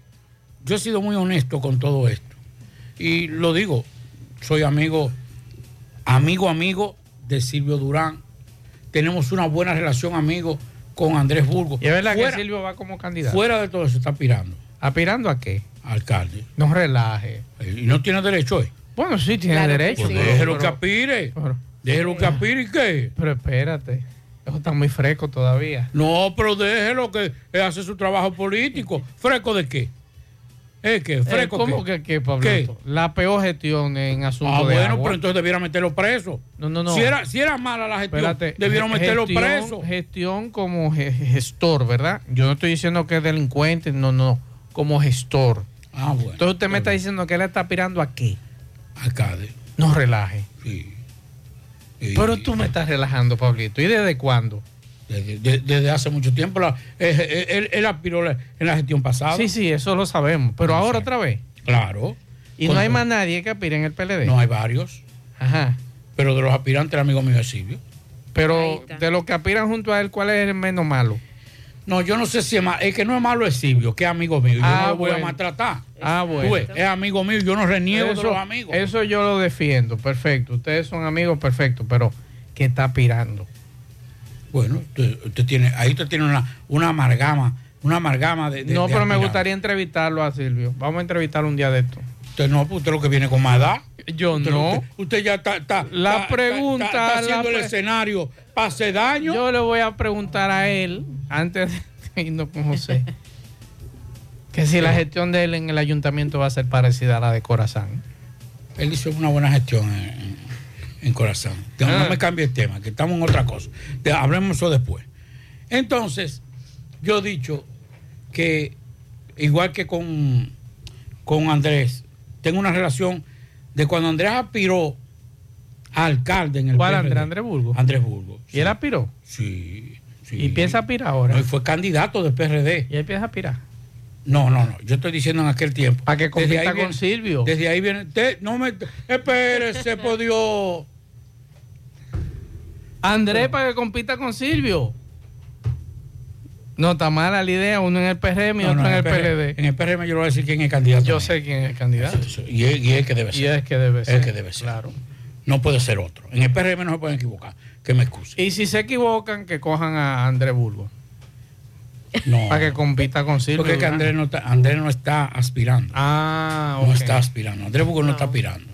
yo he sido muy honesto con todo esto. Y lo digo, soy amigo, amigo, amigo de Silvio Durán. Tenemos una buena relación, amigo, con Andrés Burgos. Y es verdad fuera, que Silvio va como candidato. fuera de todo eso está aspirando. ¿Aspirando a qué? Alcalde. No relaje. Y no tiene derecho, ¿eh? Bueno, sí, tiene Claro derecho. sí. Pues déjelo pero- que aspire. pero- Déjelo que aspire y qué. Pero espérate. Eso está muy fresco todavía. No, pero déjelo que él hace su trabajo político. ¿Fresco de qué? ¿Es qué? Eh, ¿Fresco ¿Cómo qué? que qué, Pablito? La peor gestión en asuntos Ah, de bueno, agua. pero entonces debieran meterlo preso. No, no, no. Si era, si era mala la gestión, Espérate, debieron meterlo gestión- preso. Gestión como ge- gestor, ¿verdad? Yo no estoy diciendo que es delincuente, no, no, como gestor. Ah, bueno. Entonces usted me está diciendo que él está aspirando a qué? Alcalde. No relaje. Sí. Pero tú me estás relajando, Pablito. ¿Y desde cuándo? Desde, de- desde hace mucho tiempo. la- eh, eh, él, él aspiró la- en la gestión pasada. Sí, sí, eso lo sabemos. Pero ahora otra vez. Claro. Y no hay más nadie que aspire en el PLD. No hay varios. Aja. Pero de los aspirantes, el amigo mío es Silvio. Pero de los que aspiran junto a él, ¿cuál es el menos malo? No, yo no sé si es malo. El que no es malo es Silvio, que es amigo mío. Yo Ah, no lo voy a maltratar. Ah, bueno. ves, es amigo mío. Yo no reniego de Eso, los amigos. eso yo lo defiendo, perfecto. Ustedes son amigos, perfecto, pero ¿qué está aspirando? Bueno, usted, usted tiene, ahí usted tiene una, una amargama, una amargama de. de- no, de pero me gustaría entrevistarlo a Silvio. Vamos a entrevistarlo un día de esto. Usted no, pues usted lo que viene con más edad. Yo Usted- no. Usted, usted ya está, está- La está- pregunta, está, está haciendo la el escenario hacer daño. Yo le voy a preguntar a él, antes de [laughs] irnos con José, [laughs] que si la gestión de él en el ayuntamiento va a ser parecida a la de Corazán. Él hizo una buena gestión en, en- Corazón. No, no Ah. me cambie el tema, que estamos en otra cosa. Hablemos eso después. Entonces, yo he dicho que, igual que con, con Andrés, tengo una relación de cuando Andrés aspiró a alcalde en el ¿Cuál PRD. Andrés? Andrés Burgo. Andrés Burgo. ¿Y él aspiró? Sí, sí. ¿Y piensa aspirar ahora? No, y fue candidato del PRD. ¿Y él piensa aspirar? No, no, no. Yo estoy diciendo en aquel tiempo. Para que compita con viene- Silvio. Desde ahí viene. te- no me. Espérese, por Dios. Andrés para que compita con Silvio. No, está mala la idea, uno en el PRM y No, otro no, en el PLD. En el PRM yo le voy a decir quién es el candidato. Yo sé quién es el candidato. Y es, y es que debe ser. Y es que debe Es ser. que debe ser. Claro. No puede ser otro. En el PRM no se pueden equivocar. Que me excuse. Y si se equivocan, que cojan a Andrés Burgo. No. [laughs] Para que compita con Silvio. Porque es que Durán. Andrés no está, Andrés no está aspirando. Ah, No está aspirando. Andrés Burgos no. está aspirando.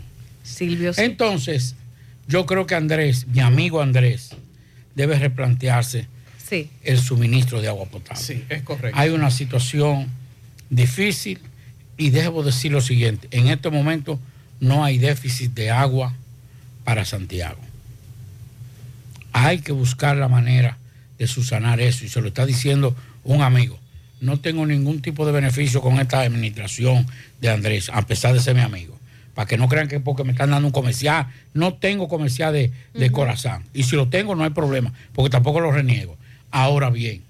Silvio sí. Entonces, yo creo que Andrés, mi amigo Andrés, debe replantearse Sí. el suministro de agua potable. Sí, es correcto. Hay una situación difícil y debo decir lo siguiente, en este momento no hay déficit de agua para Santiago. Hay que buscar la manera de subsanar eso y se lo está diciendo un amigo. No tengo ningún tipo de beneficio con esta administración de Andrés, a pesar de ser mi amigo. Para que no crean que porque me están dando un comercial, no tengo comercial de, de corazón. Y si lo tengo, no hay problema, porque tampoco lo reniego. Ahora bien,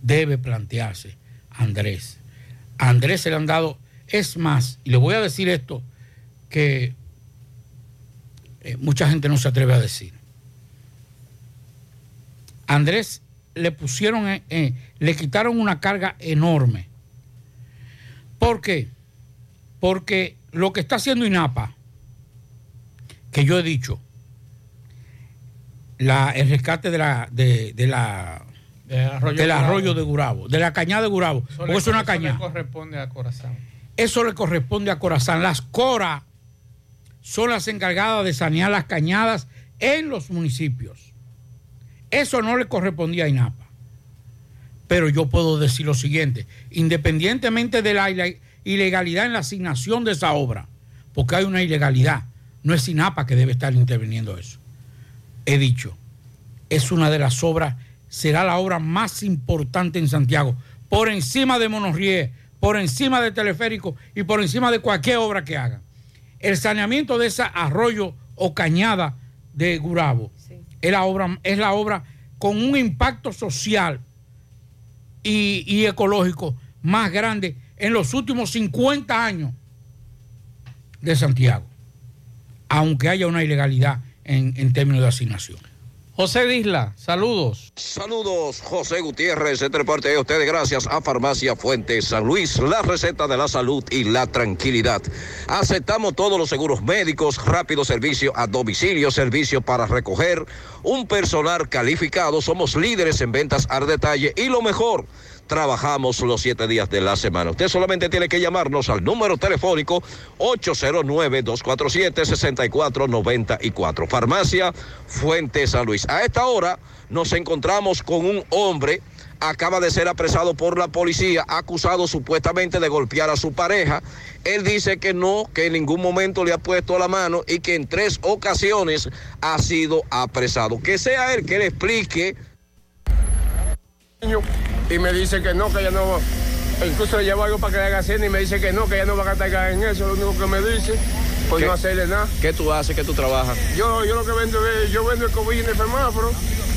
debe plantearse Andrés. A Andrés se le han dado, es más, y le voy a decir esto que eh, mucha gente no se atreve a decir. Andrés le pusieron, eh, eh, le quitaron una carga enorme. ¿Por qué? Porque lo que está haciendo INAPA, que yo he dicho, la, el rescate de la, de, de la Del arroyo, del de Gurabo, de la cañada de Gurabo, Eso porque le- es una eso cañada. le corresponde a Corazán. Eso le corresponde a Corazán. Las CORA son las encargadas de sanear las cañadas en los municipios. Eso no le correspondía a INAPA. Pero yo puedo decir lo siguiente, independientemente de la ile- ilegalidad en la asignación de esa obra, porque hay una ilegalidad, no es INAPA que debe estar interviniendo eso. He dicho, es una de las obras, será la obra más importante en Santiago, por encima de Monorrié, por encima de Teleférico y por encima de cualquier obra que haga. El saneamiento de ese arroyo o cañada de Gurabo es, la obra, es la obra con un impacto social y, y ecológico más grande en los últimos 50 años de Santiago, aunque haya una ilegalidad en, en términos de asignación. José Disla, saludos. Saludos, José Gutiérrez, entre parte de ustedes, gracias a Farmacia Fuentes San Luis, la receta de la salud y la tranquilidad. Aceptamos todos los seguros médicos, rápido servicio a domicilio, servicio para recoger, un personal calificado, somos líderes en ventas al detalle y lo mejor, trabajamos los siete días de la semana. Usted solamente tiene que llamarnos al número telefónico 809-247-6494. Farmacia Fuente San Luis. A esta hora nos encontramos con un hombre. Acaba de ser apresado por la policía, acusado supuestamente de golpear a su pareja. Él dice que no, que en ningún momento le ha puesto la mano y que en tres ocasiones ha sido apresado. Que sea él que le explique y me dice que no, que ella no. Incluso le llevo algo para que le haga cena y me dice que no, que ella no va a gastar en eso, lo único que me dice, pues no hacerle nada. ¿Qué tú haces? ¿Qué tú trabajas? Yo, yo lo que vendo es, yo vendo el cobillo en el semáforo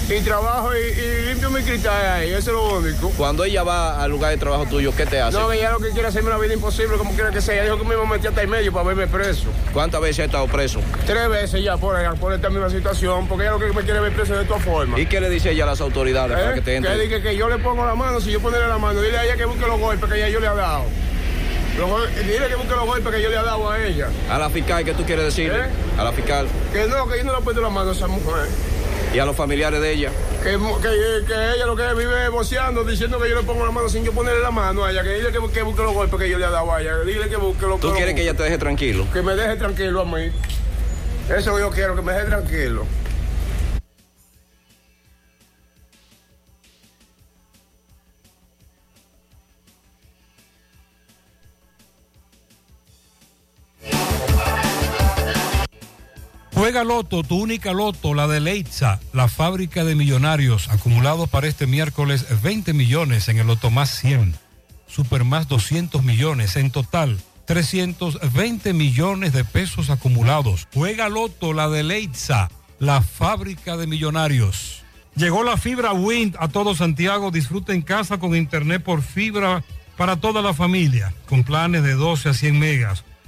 y trabajo y, y limpio mi cristal ahí, eso es lo único. Cuando ella va al lugar de trabajo tuyo, ¿qué te hace? No, que ella lo que quiere es hacerme la vida imposible, como quiera que sea. Dijo que me iba a meter hasta el medio para verme preso. ¿Cuántas veces has estado preso? Tres veces ya por, por esta misma situación, porque ella lo que me quiere ver preso de todas formas. ¿Y qué le dice ella a las autoridades para ¿Eh? que te Que entre? diga que yo le pongo la mano, si yo ponerle la mano, dile a ella que busque los golpes que ella yo le ha dado. Dile que busque los golpes que yo le he dado a ella. A la fiscal, ¿qué tú quieres decirle? ¿Eh? A la fiscal Que no, que yo no le he puesto la mano a esa mujer. y a los familiares de ella. Que, que ella lo que vive boceando, diciendo que yo le pongo la mano sin yo ponerle la mano a ella. Que dile que, que busque los golpes que yo le he dado a ella. Dile que busque los ¿Tú quieres que ella te deje tranquilo? Que me deje tranquilo a mí. Eso yo quiero, que me deje tranquilo. Juega Loto, tu única Loto, la de Leitza, la fábrica de millonarios, acumulados para este miércoles 20 millones en el Loto más 100, Super más 200 millones, en total 320 millones de pesos acumulados. Juega Loto, la de Leitza, la fábrica de millonarios. Llegó la fibra Wind a todo Santiago. Disfruta en casa con internet por fibra para toda la familia, con planes de 12 a 100 megas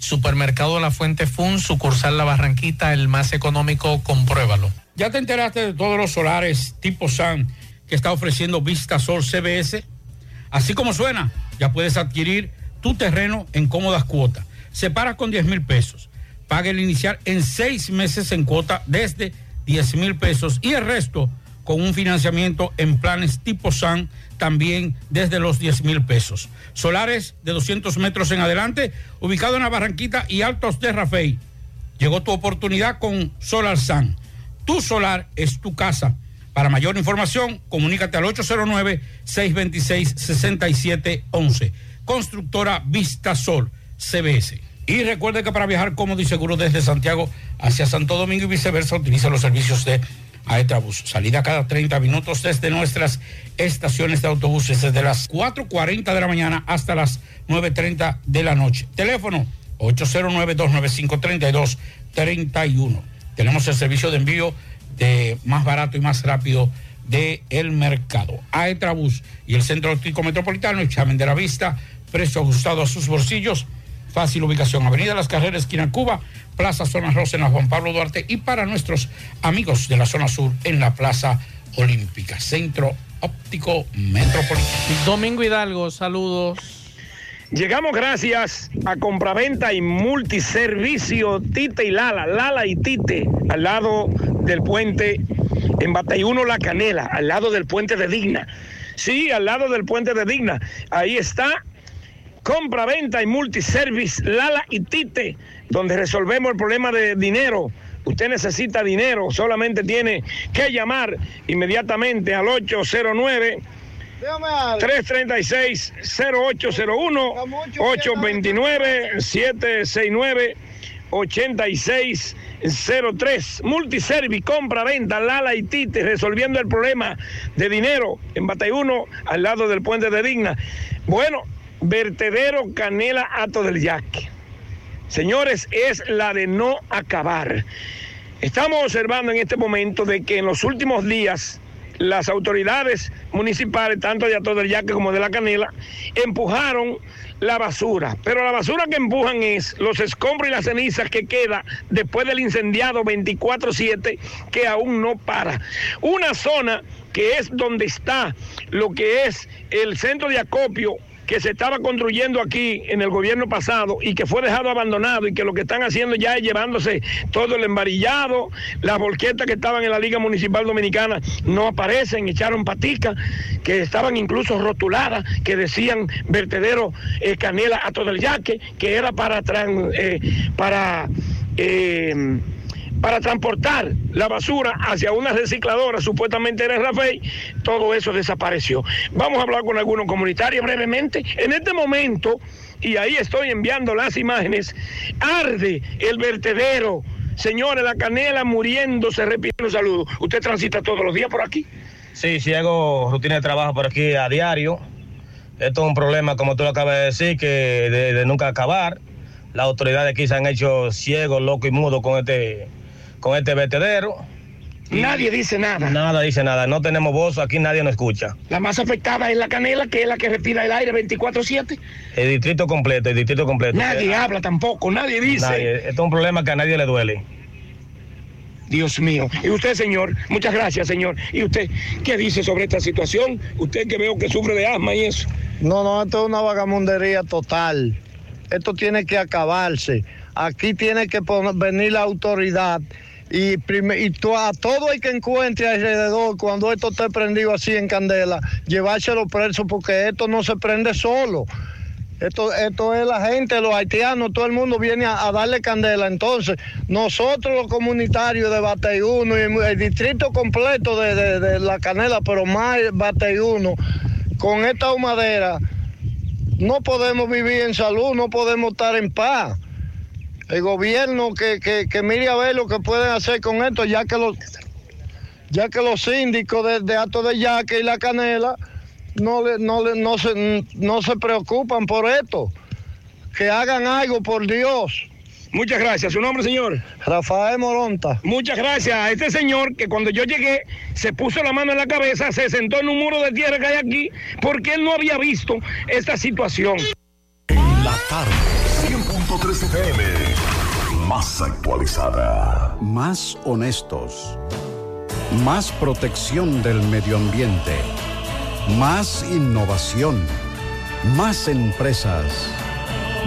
Supermercado La Fuente Fun, sucursal La Barranquita, el más económico, compruébalo. ¿Ya te enteraste de todos los solares tipo SAN que está ofreciendo Vista Sol CBS? Así como suena, ya puedes adquirir tu terreno en cómodas cuotas. Separa con 10 mil pesos. Paga el inicial en seis meses en cuota desde 10 mil pesos y el resto con un financiamiento en planes tipo SAN también desde los 10 mil pesos. Solares de 200 metros en adelante, ubicado en la Barranquita y Altos de Rafey. Llegó tu oportunidad con Solar San. Tu solar es tu casa. Para mayor información, comunícate al 809-626-6711. Constructora Vista Sol, CBS. Y recuerde que para viajar cómodo y seguro desde Santiago hacia Santo Domingo y viceversa, utiliza los servicios de Aetrabús. Salida cada 30 minutos desde nuestras estaciones de autobuses, desde las 4.40 de la mañana hasta las 9.30 de la noche. Teléfono 809-295-3231. Tenemos el servicio de envío de más barato y más rápido del el mercado. Aetrabús y el Centro Óptico Metropolitano, examen de la vista, precio ajustado a sus bolsillos, fácil ubicación, Avenida Las Carreras, esquina Cuba, Plaza Zona Rosa en la Juan Pablo Duarte y para nuestros amigos de la zona sur en la Plaza Olímpica, Centro Óptico Metropolitano. Domingo Hidalgo, saludos. Llegamos gracias a Compraventa y Multiservicio Tite y Lala, Lala y Tite, al lado del puente en Batayuno La Canela, al lado del puente de Digna. Sí, al lado del puente de Digna. Ahí está Compraventa y Multiservice Lala y Tite, donde resolvemos el problema de dinero. Usted necesita dinero, solamente tiene que llamar inmediatamente al 809 336-0801, 829-769-8603. Multiservi, compra, venta, Lala y Tite, resolviendo el problema de dinero en Batayuno, al lado del puente de Digna. Bueno, vertedero Canela Ato del Yaque. Señores, es la de no acabar. Estamos observando en este momento de que en los últimos días las autoridades municipales, tanto de Ato del Yaque como de la Canela, empujaron la basura. Pero la basura que empujan es los escombros y las cenizas que queda después del incendiado 24-7 que aún no para. Una zona que es donde está lo que es el centro de acopio que se estaba construyendo aquí en el gobierno pasado y que fue dejado abandonado y que lo que están haciendo ya es llevándose todo el embarillado, las volquetas que estaban en la Liga Municipal Dominicana no aparecen, echaron patica, que estaban incluso rotuladas, que decían vertedero eh, Canela a todo el yaque, que era para, tran- eh, para eh, para transportar la basura hacia una recicladora, supuestamente era el Rafael, todo eso desapareció. Vamos a hablar con algunos comunitarios brevemente. En este momento, y ahí estoy enviando las imágenes, arde el vertedero. Señores, la canela muriéndose, repitiendo saludos. ¿Usted transita todos los días por aquí? Sí, sí hago rutina de trabajo por aquí a diario. Esto es un problema, como tú lo acabas de decir, que de, de nunca acabar. Las autoridades aquí se han hecho ciegos, locos y mudos con este, con este vertedero. Nadie dice nada. Nada dice nada. No tenemos voz, aquí nadie nos escucha. La más afectada es la canela, que es la que respira el aire 24-7. El distrito completo, el distrito completo. Nadie habla tampoco, nadie dice. Nadie. Esto es un problema que a nadie le duele. Dios mío. Y usted, señor, muchas gracias, señor. ¿Y usted qué dice sobre esta situación? Usted que veo que sufre de asma y eso. No, no, esto es una vagamundería total. Esto tiene que acabarse. Aquí tiene que poner- venir la autoridad y, y a todo el que encuentre alrededor, cuando esto esté prendido así en candela, llevárselo preso porque esto no se prende solo. Esto, esto es la gente, los haitianos, todo el mundo viene a, darle candela. Entonces, nosotros los comunitarios de Bateyuno y el distrito completo de, de- de La Canela, pero más Bateyuno, con esta humadera, no podemos vivir en salud, no podemos estar en paz. El gobierno que, que, que mire a ver lo que pueden hacer con esto, ya que los, ya que los síndicos de, de Alto de Yaque y La Canela no, le, no, le, no, se, no se preocupan por esto. Que hagan algo, por Dios. Muchas gracias. ¿Su nombre, señor? Rafael Moronta. Muchas gracias a este señor que cuando yo llegué se puso la mano en la cabeza, se sentó en un muro de tierra que hay aquí, porque él no había visto esta situación. La tarde, 100.3 FM, más actualizada. Más honestos. Más protección del medio ambiente. Más innovación. Más empresas.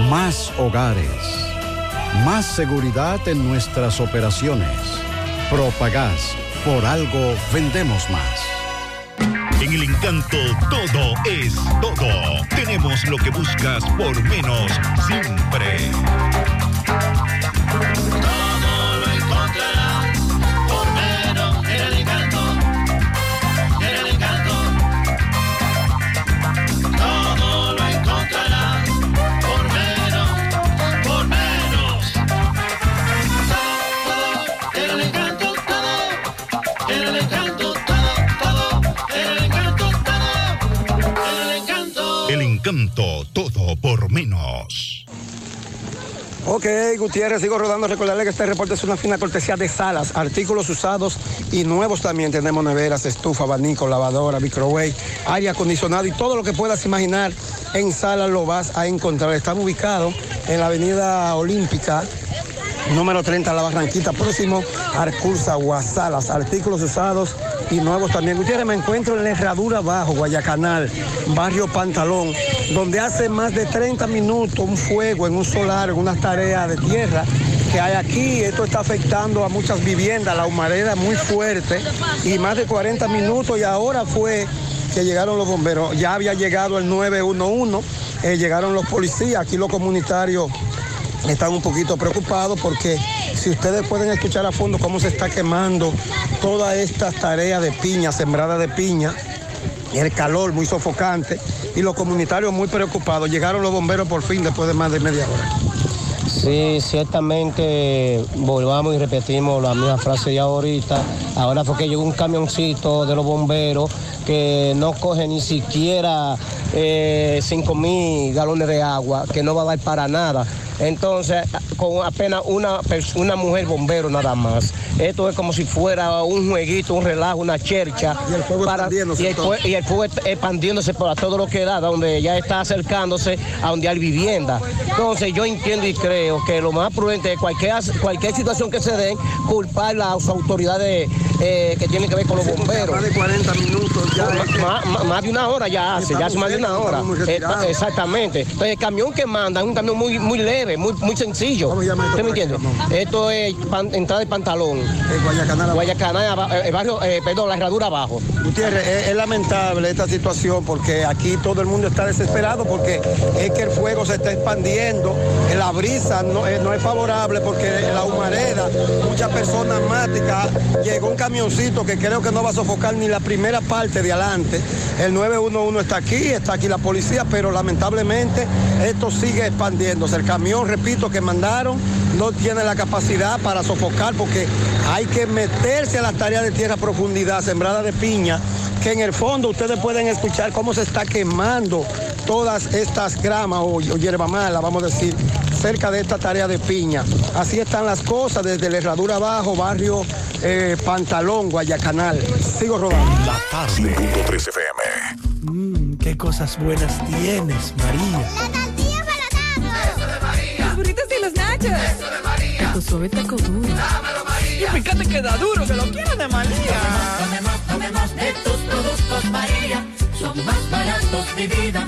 Más hogares. Más seguridad en nuestras operaciones. Propagás. Por algo vendemos más. En el encanto todo es todo. Tenemos lo que buscas por menos siempre. El encanto. Todo por menos, Ok, Gutiérrez, sigo rodando. Recordarle que este reporte es una fina cortesía de salas, artículos usados y nuevos también. Tenemos neveras, estufa, abanico, lavadora, microwave, aire acondicionado y todo lo que puedas imaginar en salas lo vas a encontrar. Estamos ubicados en la avenida Olímpica, número 30, La Barranquita, próximo Arcursa, Guasalas, artículos usados y nuevos también. Gutiérrez, me encuentro en la Herradura Bajo, Guayacanal, barrio Pantalón, donde hace más de 30 minutos un fuego en un solar, en unas tareas de tierra que hay aquí. Esto está afectando a muchas viviendas, la humareda muy fuerte y más de 40 minutos y ahora fue que llegaron los bomberos. Ya había llegado el 911, eh, llegaron los policías, aquí los comunitarios están un poquito preocupados porque si ustedes pueden escuchar a fondo cómo se está quemando todas estas tareas de piña, sembrada de piña, el calor muy sofocante y los comunitarios muy preocupados. Llegaron los bomberos por fin después de más de media hora. Sí, ciertamente volvamos y repetimos la misma frase de ahorita. Ahora fue que llegó un camioncito de los bomberos que no coge ni siquiera eh, 5 mil galones de agua, que no va a dar para nada. Entonces, apenas una, una mujer bombero nada más. Esto es como si fuera un jueguito, un relajo, una chercha. Y el fuego expandiéndose. Y el, y el fuego est- expandiéndose por todo lo que da, donde ya está acercándose a donde hay vivienda. Entonces, yo entiendo y creo que lo más prudente es cualquier, cualquier situación que se dé, culpar a las autoridades eh, que tienen que ver con los bomberos. Más de 40 minutos ya. Más, más- más de una hora ya hace, ya hace más de una hora. Eh, Exactamente. Entonces, el camión que manda es un camión muy, muy leve, muy, muy sencillo. ¿Usted me entiende? Esto es pan- entrada de pantalón. Guayacanal. Guayacanal, aba- eh, barrio, eh, perdón, la herradura abajo. Gutiérrez, es, es lamentable esta situación porque aquí todo el mundo está desesperado porque es que el fuego se está expandiendo, eh, la brisa no, eh, no es favorable porque la humareda, muchas personas asmáticas, llegó un camioncito que creo que no va a sofocar ni la primera parte de adelante. El 911 está aquí, está aquí la policía, pero lamentablemente esto sigue expandiéndose. El camión, repito, que mandaron no tiene la capacidad para sofocar porque hay que meterse a la tarea de tierra profundidad, sembrada de piña, que en el fondo ustedes pueden escuchar cómo se está quemando todas estas gramas o, o hierba mala, vamos a decir, cerca de esta tarea de piña. Así están las cosas desde la herradura abajo, barrio eh, Pantalón, Guayacanal. Sigo rodando. La tarde. 5.3 FM. Mmm, qué cosas buenas tienes, María. Los burritos y los nachos. Eso de María. Tu suave taco duro. Dámelo, María. Y fíjate que da duro, que lo quiero de María. Tomemos, tomemos de tus productos, María. Son más baratos de vida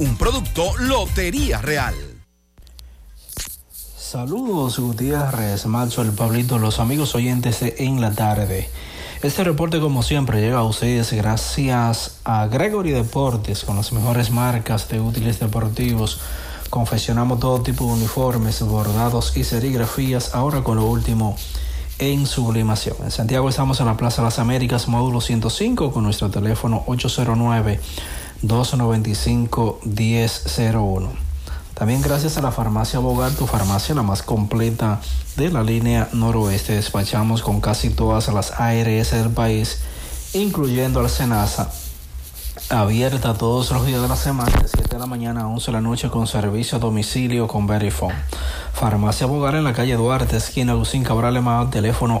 Un producto Lotería Real. Saludos Gutiérrez, Macho, el Pablito, los amigos oyentes de En la Tarde. Este reporte como siempre llega a ustedes gracias a Gregory Deportes con las mejores marcas de útiles deportivos. Confeccionamos todo tipo de uniformes, bordados y serigrafías, ahora con lo último en sublimación. En Santiago estamos en la Plaza Las Américas, módulo 105, con nuestro teléfono 809-295-1001. También gracias a la farmacia Bogar, tu farmacia la más completa de la línea noroeste. Despachamos con casi todas las ARS del país, incluyendo al Senasa. Abierta todos los días de la semana, de 7 de la mañana a 11 de la noche, con servicio a domicilio con Verifone. Farmacia Bogar en la calle Duarte, esquina Lucín Cabral teléfono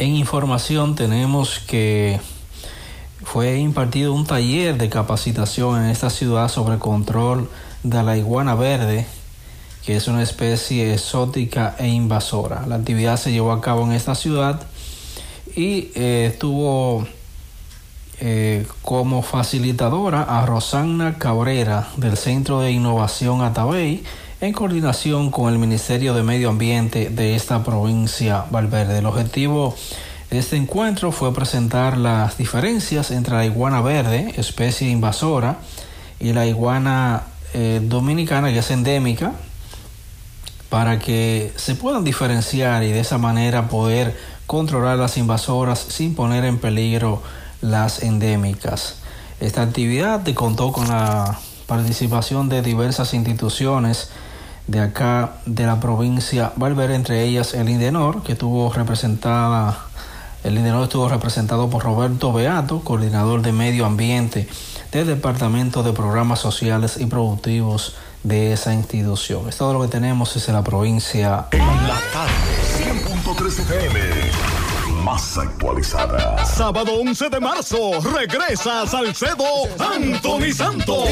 en información tenemos que fue impartido un taller de capacitación en esta ciudad sobre control de la iguana verde que es una especie exótica e invasora. La actividad se llevó a cabo en esta ciudad y eh, tuvo eh, como facilitadora a Rosanna Cabrera del Centro de Innovación Atabey en coordinación con el Ministerio de Medio Ambiente de esta provincia Valverde. El objetivo de este encuentro fue presentar las diferencias entre la iguana verde, especie invasora, y la iguana eh, dominicana, que es endémica, para que se puedan diferenciar y de esa manera poder controlar las invasoras sin poner en peligro las endémicas. Esta actividad contó con la participación de diversas instituciones de acá de la provincia Valverde, entre ellas el Indenor, que tuvo representada, el Indenor estuvo representado por Roberto Beato, coordinador de medio ambiente del Departamento de Programas Sociales y Productivos de esa institución. Es todo lo que tenemos desde la provincia. En la tarde, 100.3 FM. Más actualizada. Sábado 11 de marzo, regresa a Salcedo Anthony Santos.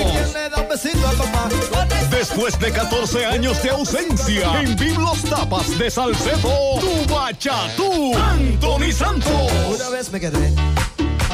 Después de 14 años de ausencia, en Biblos Tapas de Salcedo, tu bachatú, Anthony Santos. Una vez me quedé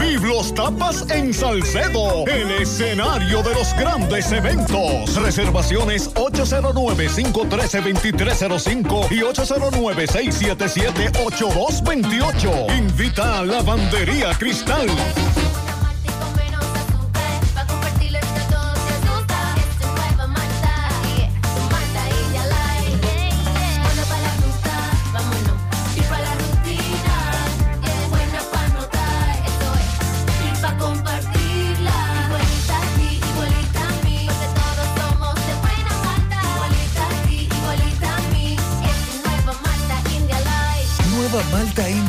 Biblos Tapas en Salcedo. El escenario de los grandes eventos. Reservaciones 809-513-2305 y 809-677-8228. Invita a Lavandería Cristal.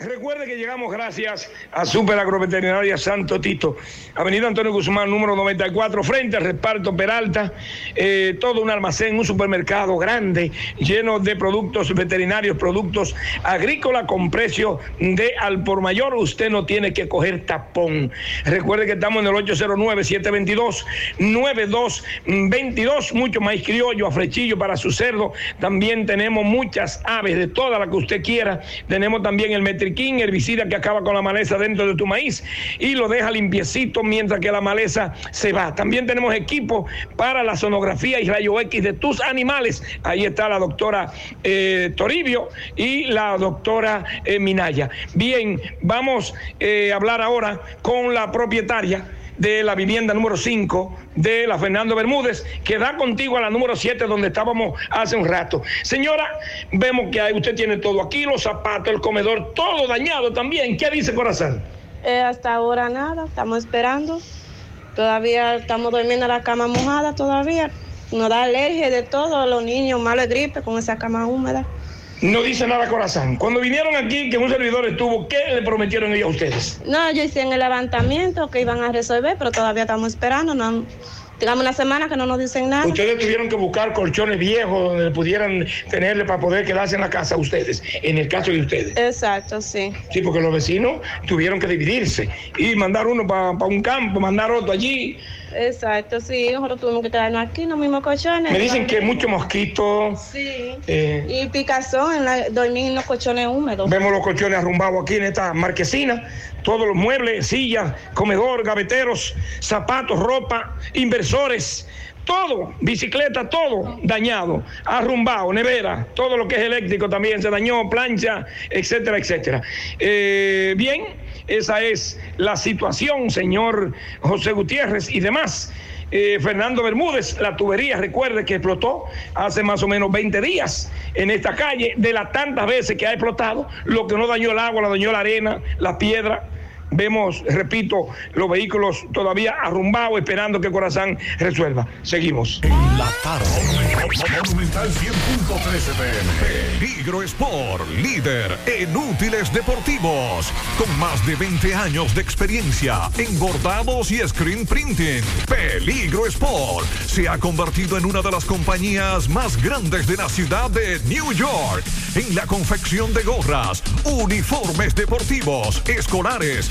Recuerde que llegamos gracias a Super Agroveterinaria Santo Tito, Avenida Antonio Guzmán, número 94, frente al reparto Peralta, eh, todo un almacén, un supermercado grande, lleno de productos veterinarios, productos agrícolas con precio de al por mayor. Usted no tiene que coger tapón. Recuerde que estamos en el 809-722-9222, mucho maíz criollo, a frechillo para su cerdo. También tenemos muchas aves de toda la que usted quiera. Tenemos también el metriquín, herbicida que acaba con la maleza dentro de tu maíz y lo deja limpiecito mientras que la maleza se va. También tenemos equipo para la sonografía y rayo X de tus animales. Ahí está la doctora eh, Toribio y la doctora eh, Minaya. Bien, vamos eh, a hablar ahora con la propietaria de la vivienda número 5 de la Fernando Bermúdez, que da contigo a la número 7 donde estábamos hace un rato. Señora, vemos que usted tiene todo aquí, los zapatos, el comedor, todo dañado también. ¿Qué dice corazón? Eh, hasta ahora nada, estamos esperando. Todavía estamos durmiendo en la cama mojada todavía. Nos da alergia de todo, los niños, malo de gripe con esa cama húmeda. No dice nada corazón. Cuando vinieron aquí, que un servidor estuvo, ¿qué le prometieron ellos a ustedes? No, yo hice en el levantamiento que iban a resolver, pero todavía estamos esperando. No, digamos una semana que no nos dicen nada. Ustedes tuvieron que buscar colchones viejos donde pudieran tenerle para poder quedarse en la casa ustedes, en el caso de ustedes. Exacto, sí. Sí, porque los vecinos tuvieron que dividirse y mandar uno para un campo, mandar otro allí. Exacto, sí. Nosotros tuvimos que quedarnos aquí en los mismos colchones. Me dicen que mucho mosquito. Sí. eh, Y picazón, en la- dormir en los colchones húmedos. Vemos los colchones arrumbados aquí en esta marquesina, todos los muebles, sillas, comedor, gaveteros, zapatos, ropa, inversores, todo, bicicleta, todo dañado, arrumbado, nevera, todo lo que es eléctrico también se dañó, plancha, etcétera, etcétera. Eh, bien, esa es la situación, señor José Gutiérrez y demás. eh, Fernando Bermúdez, la tubería, recuerde que explotó hace más o menos 20 días en esta calle, de las tantas veces que ha explotado, lo que no dañó el agua, la dañó la arena, la piedra. Vemos, repito, los vehículos todavía arrumbados esperando que Corazán resuelva. Seguimos. La tarde. Monumental 100.13 pm. Peligro Sport, líder en útiles deportivos. Con más de 20 años de experiencia en bordados y screen printing. Peligro Sport se ha convertido en una de las compañías más grandes de la ciudad de New York. En la confección de gorras, uniformes deportivos, escolares,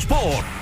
Sport.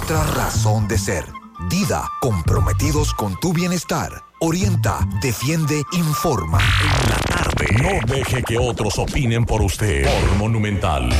nuestra razón de ser. Dida, comprometidos con tu bienestar. Orienta, defiende, informa. En la tarde. No deje que otros opinen por usted. Por Monumental.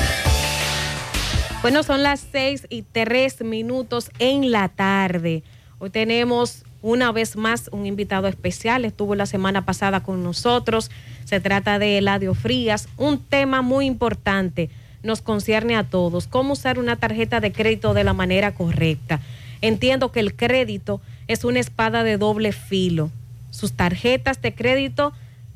Bueno, son las 6 y 3 minutos en la tarde. Hoy tenemos una vez más un invitado especial. Estuvo la semana pasada con nosotros. Se trata de Eladio Frías. Un tema muy importante. Nos concierne a todos. Cómo usar una tarjeta de crédito de la manera correcta. Entiendo que el crédito es una espada de doble filo. Sus tarjetas de crédito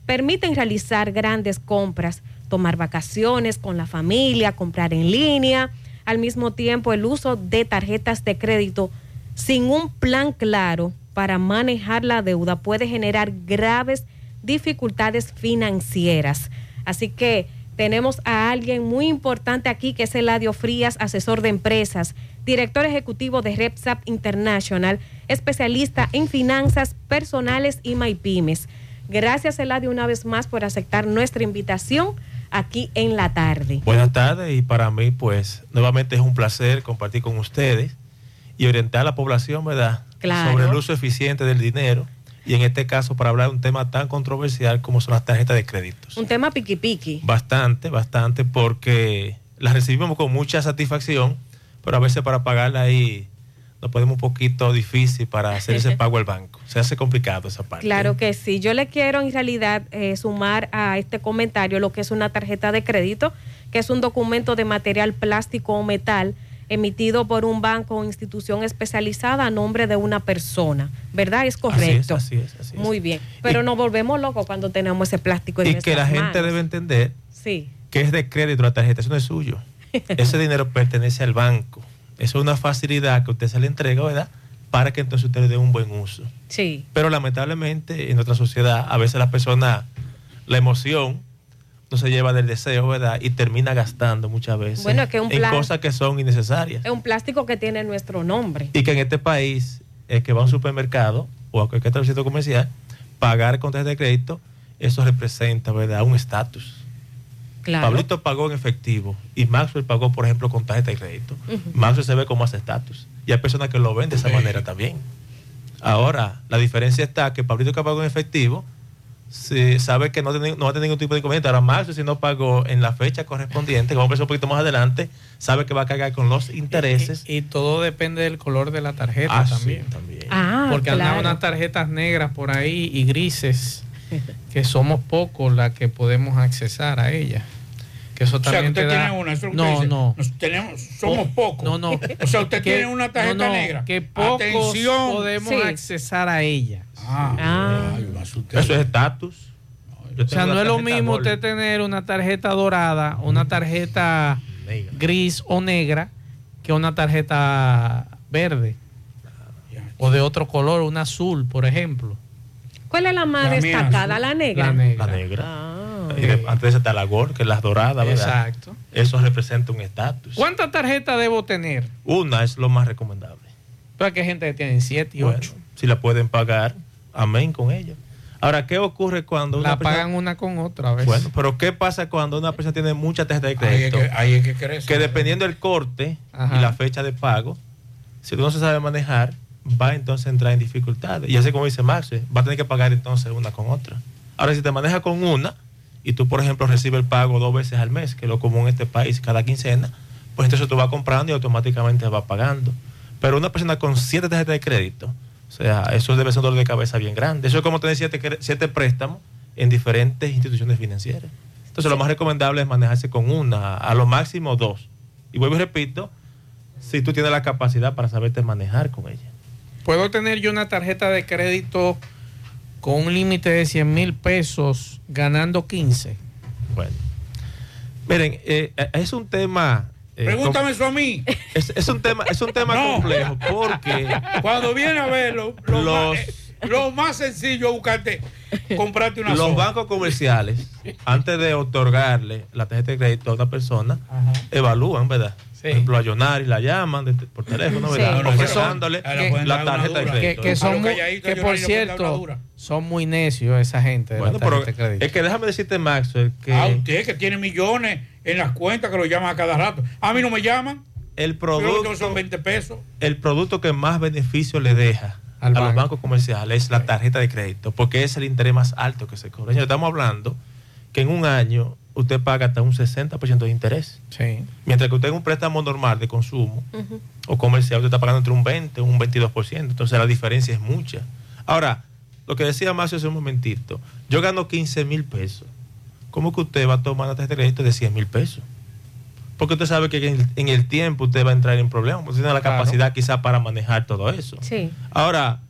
permiten realizar grandes compras, tomar vacaciones con la familia, comprar en línea. Al mismo tiempo, el uso de tarjetas de crédito sin un plan claro para manejar la deuda puede generar graves dificultades financieras. Así que tenemos a alguien muy importante aquí, que es Eladio Frías, asesor de empresas, director ejecutivo de RepSap International, especialista en finanzas personales y MyPymes. Gracias, Eladio, una vez más por aceptar nuestra invitación aquí en la tarde. Buenas tardes y para mí, pues, nuevamente es un placer compartir con ustedes y orientar a la población, ¿verdad? Claro. Sobre el uso eficiente del dinero y en este caso para hablar de un tema tan controversial como son las tarjetas de créditos. Un tema piqui piqui. Bastante, bastante, porque las recibimos con mucha satisfacción, pero a veces para pagarla ahí nos ponemos un poquito difícil para hacer ese [laughs] pago al banco. Se hace complicado esa parte. Claro que sí. Yo le quiero en realidad eh, sumar a este comentario lo que es una tarjeta de crédito, que es un documento de material plástico o metal emitido por un banco o institución especializada a nombre de una persona. ¿Verdad? Es correcto. Así es, así es. así es. Muy bien. Pero nos volvemos locos cuando tenemos ese plástico en Y que la gente debe entender Sí. que es de crédito la tarjeta, eso no es suyo. [laughs] Ese dinero pertenece al banco. Eso es una facilidad que usted se le entrega, ¿verdad? Para que entonces usted le dé un buen uso. Sí. Pero lamentablemente en nuestra sociedad a veces la persona, la emoción se lleva del deseo, ¿verdad? Y termina gastando muchas veces Bueno, es que un en cosas que son innecesarias. Es un plástico que tiene nuestro nombre. Y que en este país, el que va a un supermercado o a cualquier establecimiento comercial, pagar con tarjeta de crédito, eso representa, ¿verdad? Un estatus. Claro. Pablito pagó en efectivo y Maxwell pagó, por ejemplo, con tarjeta de crédito. Maxwell se ve como más estatus. Y hay personas que lo ven de esa manera también. Ahora, la diferencia está que Pablito que pagó en efectivo se sabe que no, tiene- no va a tener ningún tipo de inconveniente. Ahora, Maxwell, si no pagó en la fecha correspondiente, que vamos a un poquito más adelante, sabe que va a cargar con los intereses. Y, y todo depende del color de la tarjeta Ah, sí, también. también. Ah, Porque andan unas tarjetas negras por ahí y grises, que somos pocos las que podemos accesar a ellas. Que eso O sea, también usted te da- tiene una, eso es lo que No, dice. no. Nos tenemos, somos Oh, pocos. No, no. [laughs] O sea, usted Que- tiene una tarjeta no, no, negra. Que pocos Atención. podemos Sí. accesar a ella. Ah, Eso es estatus. O sea, no es lo mismo usted tener una tarjeta dorada, una tarjeta gris o negra que una tarjeta verde. O de otro color, un azul, por ejemplo. ¿Cuál es la más La destacada? azul. La negra. La negra. La negra. Y antes está la Gol, que es la dorada, ¿verdad? Exacto. Eso representa un estatus. ¿Cuántas tarjetas debo tener? Una es lo más recomendable. Pero que hay gente que tiene 7 y Bueno, 8. si la pueden pagar, amén con ella. Ahora, ¿qué ocurre cuando una La persona- pagan una con otra a veces. Bueno, pero ¿qué pasa cuando una persona tiene mucha tarjeta de Ahí es crédito? que, ahí es que crece. que dependiendo del corte Ajá. y la fecha de pago, si tú no se sabe manejar, va entonces a entrar en dificultades. Y así como dice Max, va a tener que pagar entonces una con otra. Ahora, si te manejas con una y tú, por ejemplo, recibes el pago dos veces al mes, que es lo común en este país, cada quincena, pues entonces tú vas comprando y automáticamente vas pagando. Pero una persona con siete tarjetas de crédito, o sea, eso debe ser un dolor de cabeza bien grande. Eso es como tener siete, siete préstamos en diferentes instituciones financieras. Entonces, lo más recomendable es manejarse con una, a lo máximo dos. Y vuelvo y repito, si tú tienes la capacidad para saberte manejar con ella. ¿Puedo tener yo una tarjeta de crédito con un límite de 100 mil pesos ganando 15? Bueno. Miren, eh, es un tema. eh, Pregúntame eso a mí. Es, es un tema, es un tema [laughs] No. complejo porque Cuando viene a verlo, lo, Los- más, eh, lo más sencillo es buscarte, comprarte una los soda. bancos comerciales, antes de otorgarle la tarjeta de crédito a una persona, evalúan, ¿verdad? Por ejemplo, a Yonari la llaman de- por teléfono, Sí. ¿verdad? Ofreciéndole que- la tarjeta de Que, crédito. que son muy- que por cierto, son muy necios esa gente de Bueno, la pero tarjeta de crédito. es que déjame decirte, Maxwell, que A usted que tiene millones en las cuentas que lo llaman a cada rato. A mí no me llaman. el producto, son 20 pesos. el producto que más beneficio le deja a los banco. bancos comerciales es la tarjeta de crédito, porque es el interés más alto que se cobra. Señor, estamos hablando que en un año usted paga hasta un 60% de interés. Sí. Mientras que usted en un préstamo normal de consumo o comercial, usted está pagando entre un 20 o un 22%. Entonces la diferencia es mucha. Ahora, lo que decía Macio hace un momentito, yo gano 15 mil pesos. ¿Cómo que usted va a tomar una tarjeta de crédito de 100 mil pesos? Porque usted sabe que en el, en el tiempo usted va a entrar en problemas, porque usted tiene la Claro. capacidad quizá para manejar todo eso. Sí. Ahora,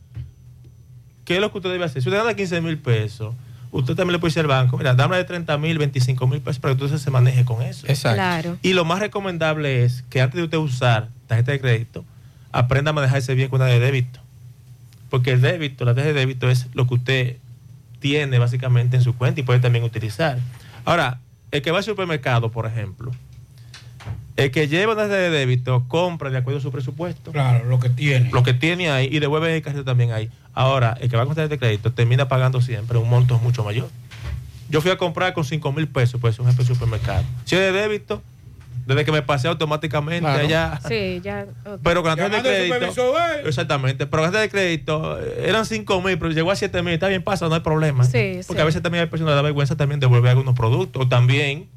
¿qué es lo que usted debe hacer? Si usted gana 15 mil pesos, usted también le puede decir al banco, mira, dame de 30 mil, 25 mil pesos para que usted se maneje con eso. Exacto. Claro. Y lo más recomendable es que antes de usted usar tarjeta de crédito, aprenda a manejarse bien con una de débito. Porque el débito, la tarjeta de débito es lo que usted tiene básicamente en su cuenta y puede también utilizar. Ahora, el que va al supermercado, por ejemplo, el que lleva una tarjeta de débito compra de acuerdo a su presupuesto. Claro, lo que tiene. Lo que tiene ahí y devuelve el carrito también ahí. Ahora, el que va con tarjeta de crédito termina pagando siempre un monto mucho mayor. Yo fui a comprar con 5 mil pesos, pues, un ejemplo de supermercado. Si es de débito, desde que me pasé automáticamente Claro. allá. Sí, ya. Pero con la de crédito. "Ey". Exactamente. Pero con la tarjeta de crédito eh, eran 5 mil, pero llegó a 7 mil. Está bien, pasa, no hay problema. Sí, Porque sí. a veces también hay personas que da vergüenza también devolver algunos productos. O también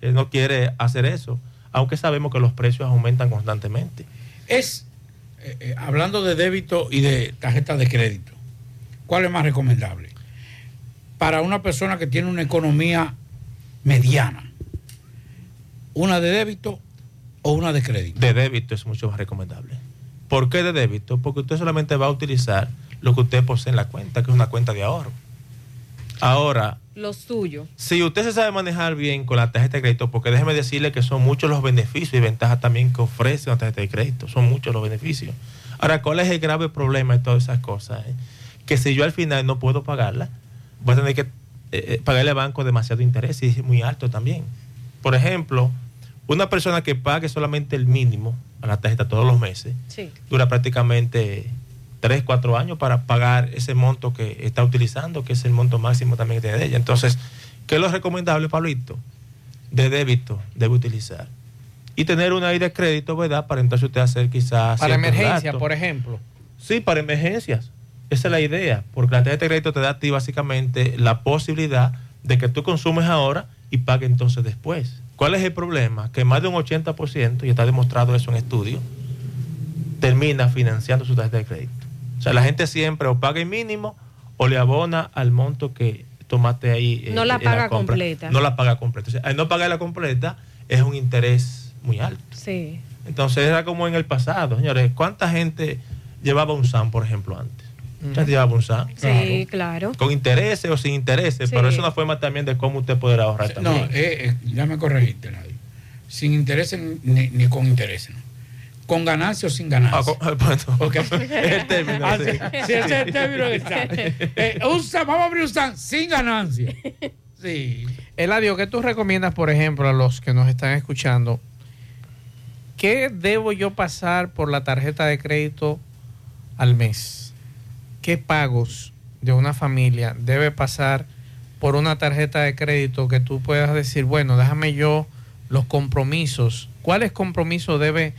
él no quiere hacer eso. Aunque sabemos que los precios aumentan constantemente. Es, eh, eh, hablando de débito y de tarjeta de crédito, ¿cuál es más recomendable? Para una persona que tiene una economía mediana, ¿una de débito o una de crédito? de débito es mucho más recomendable. ¿Por qué de débito? Porque usted solamente va a utilizar lo que usted posee en la cuenta, que es una cuenta de ahorro. Ahora, Lo suyo. si usted se sabe manejar bien con la tarjeta de crédito, porque déjeme decirle que son muchos los beneficios y ventajas también que ofrece una tarjeta de crédito, son muchos los beneficios. Ahora, ¿cuál es el grave problema de todas esas cosas? eh? Que si yo al final no puedo pagarla, voy a tener que eh, eh, pagarle al banco demasiado interés y es muy alto también. Por ejemplo, una persona que pague solamente el mínimo a la tarjeta todos los meses, Sí. dura prácticamente 3, 4 años para pagar ese monto que está utilizando, que es el monto máximo también que tiene de ella. Entonces, ¿qué es lo recomendable, Pablito? De débito debe utilizar. Y tener una ahí de crédito, ¿verdad? Para entonces usted hacer quizás... Para ciertos emergencia, gastos. por ejemplo. Sí, para emergencias. Esa es la idea, porque la tarjeta de crédito te da a ti básicamente la posibilidad de que tú consumes ahora y pagues entonces después. ¿Cuál es el problema? Que más de un 80%, y está demostrado eso en estudios, termina financiando su tarjeta de crédito. O sea, la gente siempre o paga el mínimo o le abona al monto que tomaste ahí. eh, No la paga compra. completa. No la paga completa. O sea, al no pagarla completa es un interés muy alto. Sí. Entonces era como en el pasado, señores. ¿Cuánta gente llevaba un SAM, por ejemplo, antes? ¿Mucha gente llevaba un SAM? Sí, claro. Con intereses o sin intereses, Sí. pero es una forma también de cómo usted poder ahorrar también. No, eh, eh, ya me corregiste, Nadie. Sin intereses ni, ni con intereses. ¿no? ¿Con ganancia o sin ganancia? Ok. [laughs] el término, Ah, sí. sí, sí, ese es el término que está. [laughs] Eh, un stand, vamos a abrir un stand sin ganancia. Sí. Eladio, ¿qué tú recomiendas, por ejemplo, a los que nos están escuchando? ¿Qué debo yo pasar por la tarjeta de crédito al mes? ¿Qué pagos de una familia debe pasar por una tarjeta de crédito que tú puedas decir, bueno, déjame yo los compromisos? ¿Cuáles compromisos debe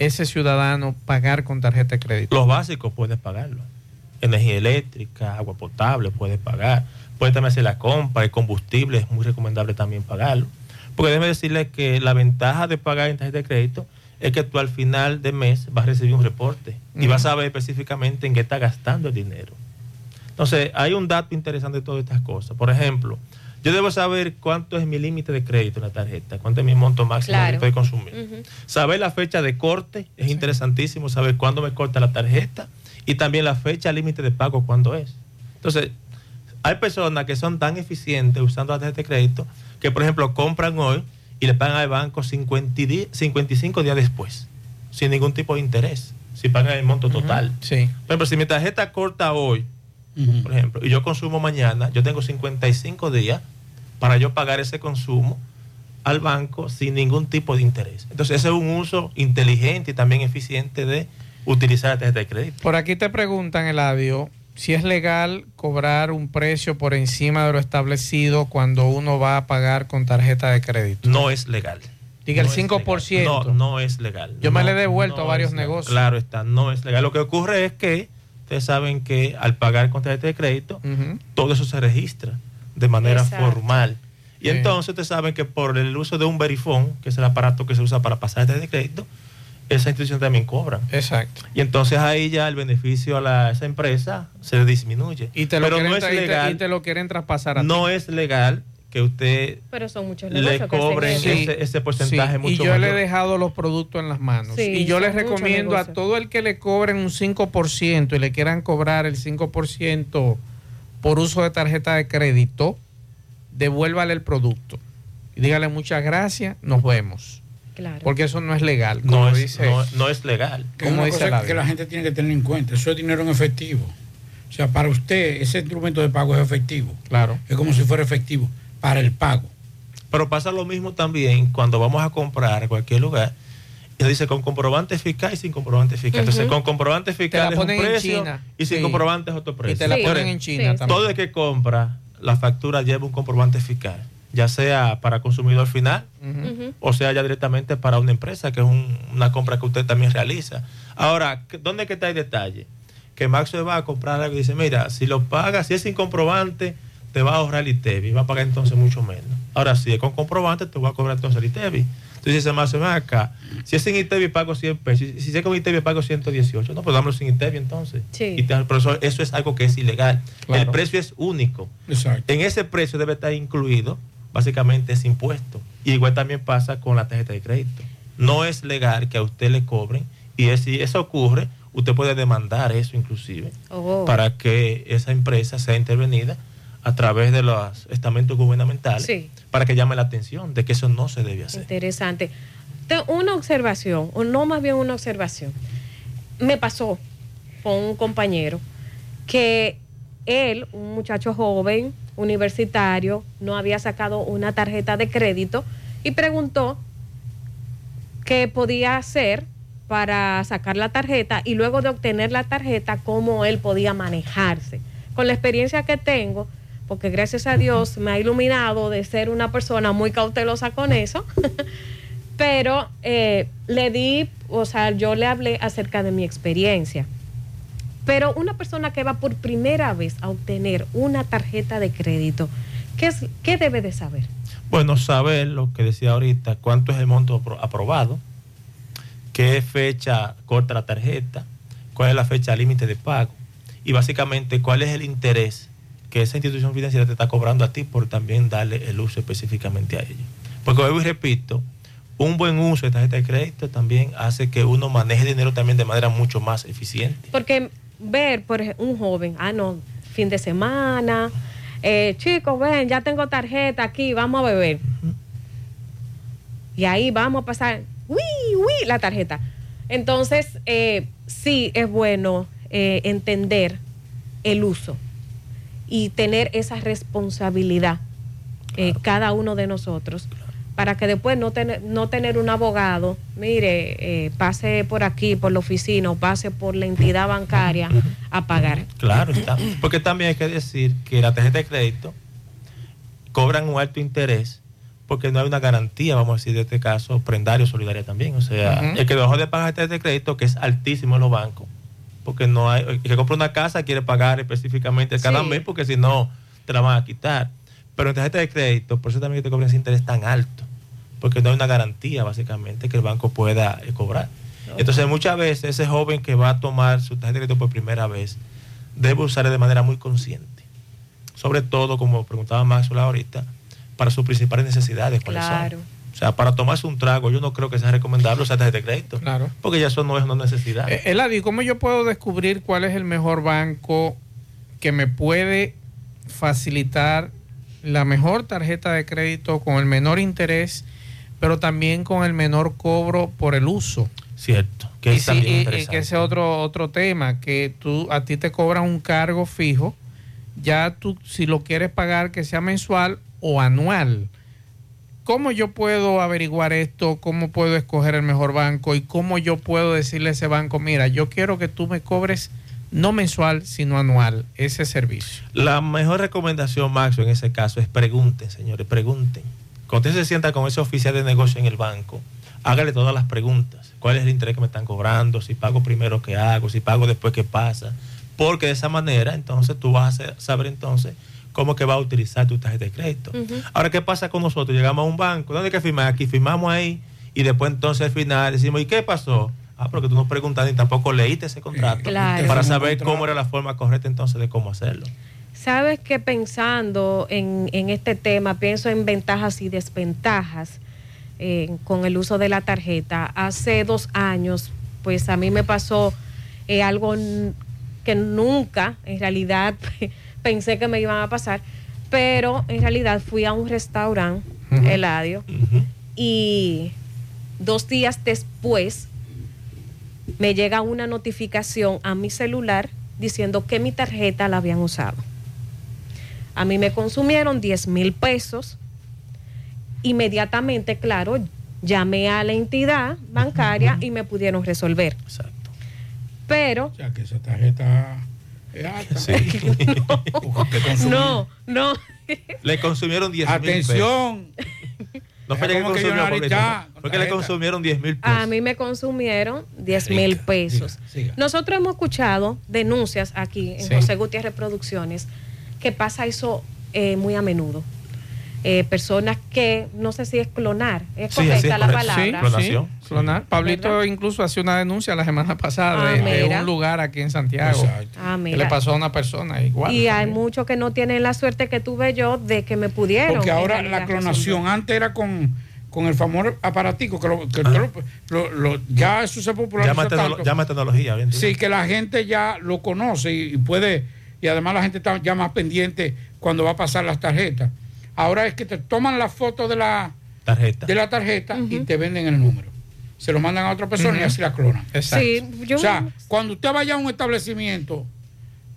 ese ciudadano pagar con tarjeta de crédito? Los básicos puedes pagarlo. Energía eléctrica, agua potable, puedes pagar. Puedes también hacer la compra, el combustible, es muy recomendable también pagarlo. Porque déjeme decirle que la ventaja de pagar en tarjeta de crédito es que tú al final de mes vas a recibir un reporte y vas a ver específicamente en qué está gastando el dinero. Entonces, hay un dato interesante de todas estas cosas. Por ejemplo, yo debo saber cuánto es mi límite de crédito en la tarjeta, cuánto es mi monto máximo Claro. que estoy consumiendo. Saber la fecha de corte es interesantísimo, saber cuándo me corta la tarjeta y también la fecha límite de pago, cuándo es. Entonces, hay personas que son tan eficientes usando la tarjeta de crédito que, por ejemplo, compran hoy y le pagan al banco 50 di- 55 días después, sin ningún tipo de interés, si pagan el monto total. Sí. Por ejemplo, si mi tarjeta corta hoy, por ejemplo, y yo consumo mañana, yo tengo 55 días para yo pagar ese consumo al banco sin ningún tipo de interés. Entonces, ese es un uso inteligente y también eficiente de utilizar la tarjeta de crédito. Por aquí te preguntan, Eladio, si es legal cobrar un precio por encima de lo establecido cuando uno va a pagar con tarjeta de crédito. No es legal. Diga No el es 5%. legal. No, no es legal. Yo me le he devuelto no a varios negocios. Claro está, no es legal. Lo que ocurre es que ustedes saben que al pagar con tarjeta de crédito, todo eso se registra de manera Exacto. formal. Y Sí. entonces ustedes saben que por el uso de un verifón, que es el aparato que se usa para pasar tarjeta de crédito, esa institución también cobra. Exacto. Y entonces ahí ya el beneficio a, la- a esa empresa se disminuye. Y te lo, Pero quieren, no es tra- y te- legal. y te lo quieren traspasar a no ti. es legal que usted Pero son muchos le eso. ese, ese porcentaje Sí, mucho y yo le he dejado los productos en las manos. Sí, y yo les recomiendo a todo el que le cobren un 5% y le quieran cobrar el 5% por uso de tarjeta de crédito, devuélvale el producto. Y dígale muchas gracias, nos vemos. Claro. Porque eso no es legal. como No es, dice- no, no es legal. Que Como dice cosa la que la gente tiene que tener en cuenta. Eso es dinero en efectivo. O sea, para usted ese instrumento de pago es efectivo. Claro. Es como si fuera efectivo para el pago. Pero pasa lo mismo también cuando vamos a comprar a cualquier lugar. Y dice con comprobante fiscal y sin comprobante fiscal. Entonces, con comprobante fiscal es un precio y sin Sí. comprobante es otro precio. Y te la ponen en China también. Todo el que compra la factura lleva un comprobante fiscal, ya sea para consumidor final o sea ya directamente para una empresa, que es un- una compra que usted también realiza. Ahora, ¿qué- ¿dónde es que está el detalle? Que Max va a comprar algo y dice, mira, si lo pagas, si es sin comprobante, te va a ahorrar el ITEVI, va a pagar entonces mucho menos. Ahora, si es con comprobante, te va a cobrar entonces el ITEVI. Entonces dice Max, ven acá, si es sin ITEVI pago 100 pesos, si si es con ITEVI pago 118, no, pues dámelo sin ITEVI entonces. Sí. Y te- pero eso, eso es algo que es ilegal. Claro. El precio es único. Exacto. En ese precio debe estar incluido básicamente ese impuesto. Y igual también pasa con la tarjeta de crédito. No es legal que a usted le cobren y es- si eso ocurre, usted puede demandar eso inclusive Oh. para que esa empresa sea intervenida a través de los estamentos gubernamentales Sí. para que llame la atención de que eso no se debe hacer. Interesante. Te- Una observación, o no más bien una observación. Me pasó con un compañero que él, un muchacho joven, universitario, no había sacado una tarjeta de crédito y preguntó qué podía hacer para sacar la tarjeta y luego de obtener la tarjeta, cómo él podía manejarse. Con la experiencia que tengo, porque gracias a Dios me ha iluminado de ser una persona muy cautelosa con eso, [laughs] pero eh, le di, o sea, yo le hablé acerca de mi experiencia. Pero una persona que va por primera vez a obtener una tarjeta de crédito, ¿qué, es, qué debe de saber? Bueno, saber lo que decía ahorita, cuánto es el monto apro- aprobado, qué fecha corta la tarjeta, cuál es la fecha límite de pago y básicamente cuál es el interés que esa institución financiera te está cobrando a ti por también darle el uso específicamente a ella. Porque vuelvo y repito, un buen uso de tarjeta de crédito también hace que uno maneje dinero también de manera mucho más eficiente. Porque ver, por ejemplo, un joven, ah, no, fin de semana, eh, chicos, ven, ya tengo tarjeta aquí, vamos a beber. Y ahí vamos a pasar, uy, uy, la tarjeta. Entonces, eh, sí es bueno eh, entender el uso y tener esa responsabilidad eh, cada uno de nosotros para que después no tener, no tener un abogado, mire, eh, pase por aquí, por la oficina o pase por la entidad bancaria a pagar. Claro está. Porque también hay que decir que la tarjeta de crédito cobran un alto interés porque no hay una garantía, vamos a decir, de este caso, prendario solidaria también. O sea, Ujú. el que dejó de pagar tarjeta de crédito, que es altísimo en los bancos, porque no hay, el que compra una casa quiere pagar específicamente cada Sí. mes, porque si no, te la van a quitar. Pero en tarjeta de crédito, por eso también que te cobran ese interés tan alto, porque no hay una garantía, básicamente, que el banco pueda eh, cobrar. Entonces, muchas veces ese joven que va a tomar su tarjeta de crédito por primera vez, debe usarla de manera muy consciente. Sobre todo, como preguntaba Maxwell ahorita, para sus principales necesidades. ¿cuáles son? O sea, para tomarse un trago, yo no creo que sea recomendable usar tarjeta de crédito. Claro. Porque ya eso no es una necesidad. Eh, Eladio, ¿cómo yo puedo descubrir cuál es el mejor banco que me puede facilitar la mejor tarjeta de crédito con el menor interés, pero también con el menor cobro por el uso? Cierto. Que y es sí, también y- y que ese otro otro tema que tú a ti te cobran un cargo fijo ya tú si lo quieres pagar que sea mensual o anual cómo yo puedo averiguar esto cómo puedo escoger el mejor banco y cómo yo puedo decirle a ese banco mira yo quiero que tú me cobres no mensual sino anual ese servicio La mejor recomendación, Maxo, en ese caso es pregunten, señores, pregunten. Cuando usted se sienta con ese oficial de negocio en el banco, hágale todas las preguntas. ¿Cuál es el interés que me están cobrando? Si pago primero, ¿qué hago? Si pago después, ¿qué pasa? Porque de esa manera, entonces tú vas a sa- saber entonces cómo que va a utilizar tu tarjeta de crédito. Ahora, ¿qué pasa con nosotros? Llegamos a un banco, ¿dónde hay que firmar? Aquí firmamos ahí y después entonces al final decimos, ¿y qué pasó? Ah, porque tú no preguntaste ni tampoco leíste ese contrato Claro. para saber cómo era la forma correcta entonces de cómo hacerlo. Sabes que pensando en, en este tema, pienso en ventajas y desventajas eh, con el uso de la tarjeta. Hace dos años, pues a mí me pasó eh, algo que nunca, en realidad, [laughs] pensé que me iban a pasar, pero en realidad fui a un restaurante, Ujú. Eladio, y dos días después me llega una notificación a mi celular diciendo que mi tarjeta la habían usado. A mí me consumieron 10 mil pesos. Inmediatamente, claro, llamé a la entidad bancaria y me pudieron resolver. Pero, O sea, que esa tarjeta alta. [laughs] no, no. Le consumieron 10 mil pesos. Atención. No fue que le ¿Cómo que yo consumió, no Pablito, ahorita? no. Fue que le consumieron 10 mil pesos. A mí me consumieron 10 mil pesos. Nosotros hemos escuchado denuncias aquí en Sí. José Gutiérrez Producciones que pasa eso eh, muy a menudo. Eh, personas que, no sé si es clonar, es Sí, correcta es, la palabra. Sí, sí, clonar. Pablito incluso hace una denuncia la semana pasada Ah, de, un lugar aquí en Santiago Ah, que le pasó a una persona igual. y hay muchos que no tienen la suerte que tuve yo de que me pudieron. Porque ahora la clonación antes era con, con el famoso aparatico que, lo, que usted lo- lo- lo- ya eso se popularizó Llama, tecnolo- tanto. llama tecnología. hoy en día. Sí, que la gente ya lo conoce y, y puede, y además la gente está ya más pendiente cuando va a pasar las tarjetas. Ahora es que te toman la foto de la tarjeta, de la tarjeta y te venden el número. Se lo mandan a otra persona y así la clonan. Exacto. Sí, yo- O sea, cuando usted vaya a un establecimiento,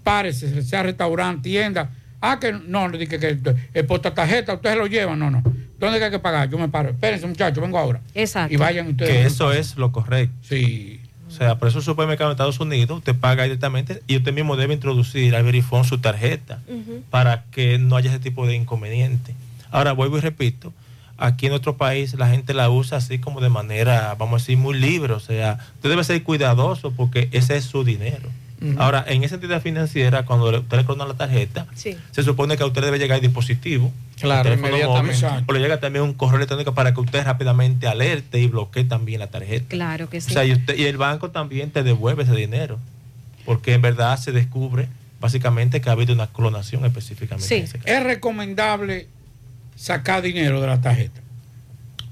párese, sea restaurante, tienda, ah, que no, le dije que el porta tarjeta, ustedes lo llevan, no, no. ¿Dónde que hay que pagar? Yo me paro. Espérense, muchachos, vengo ahora. Exacto. Y vayan ustedes. que eso es lo correcto. Sí. O sea, por eso el supermercado en Estados Unidos usted paga directamente y usted mismo debe introducir al verifón su tarjeta para que no haya ese tipo de inconveniente. Ahora vuelvo y repito, aquí en nuestro país la gente la usa así como de manera, vamos a decir, muy libre. O sea, usted debe ser cuidadoso porque ese es su dinero. Ahora, en esa entidad financiera, cuando usted le clonan la tarjeta, Sí. se supone que a usted debe llegar el dispositivo, Claro, el teléfono inmediatamente. móvil, o le llega también un correo electrónico para que usted rápidamente alerte y bloquee también la tarjeta. Claro que sí. O sea, y, usted- y el banco también te devuelve ese dinero, porque en verdad se descubre básicamente que ha habido una clonación específicamente. en ese caso. Es recomendable sacar dinero de la tarjeta.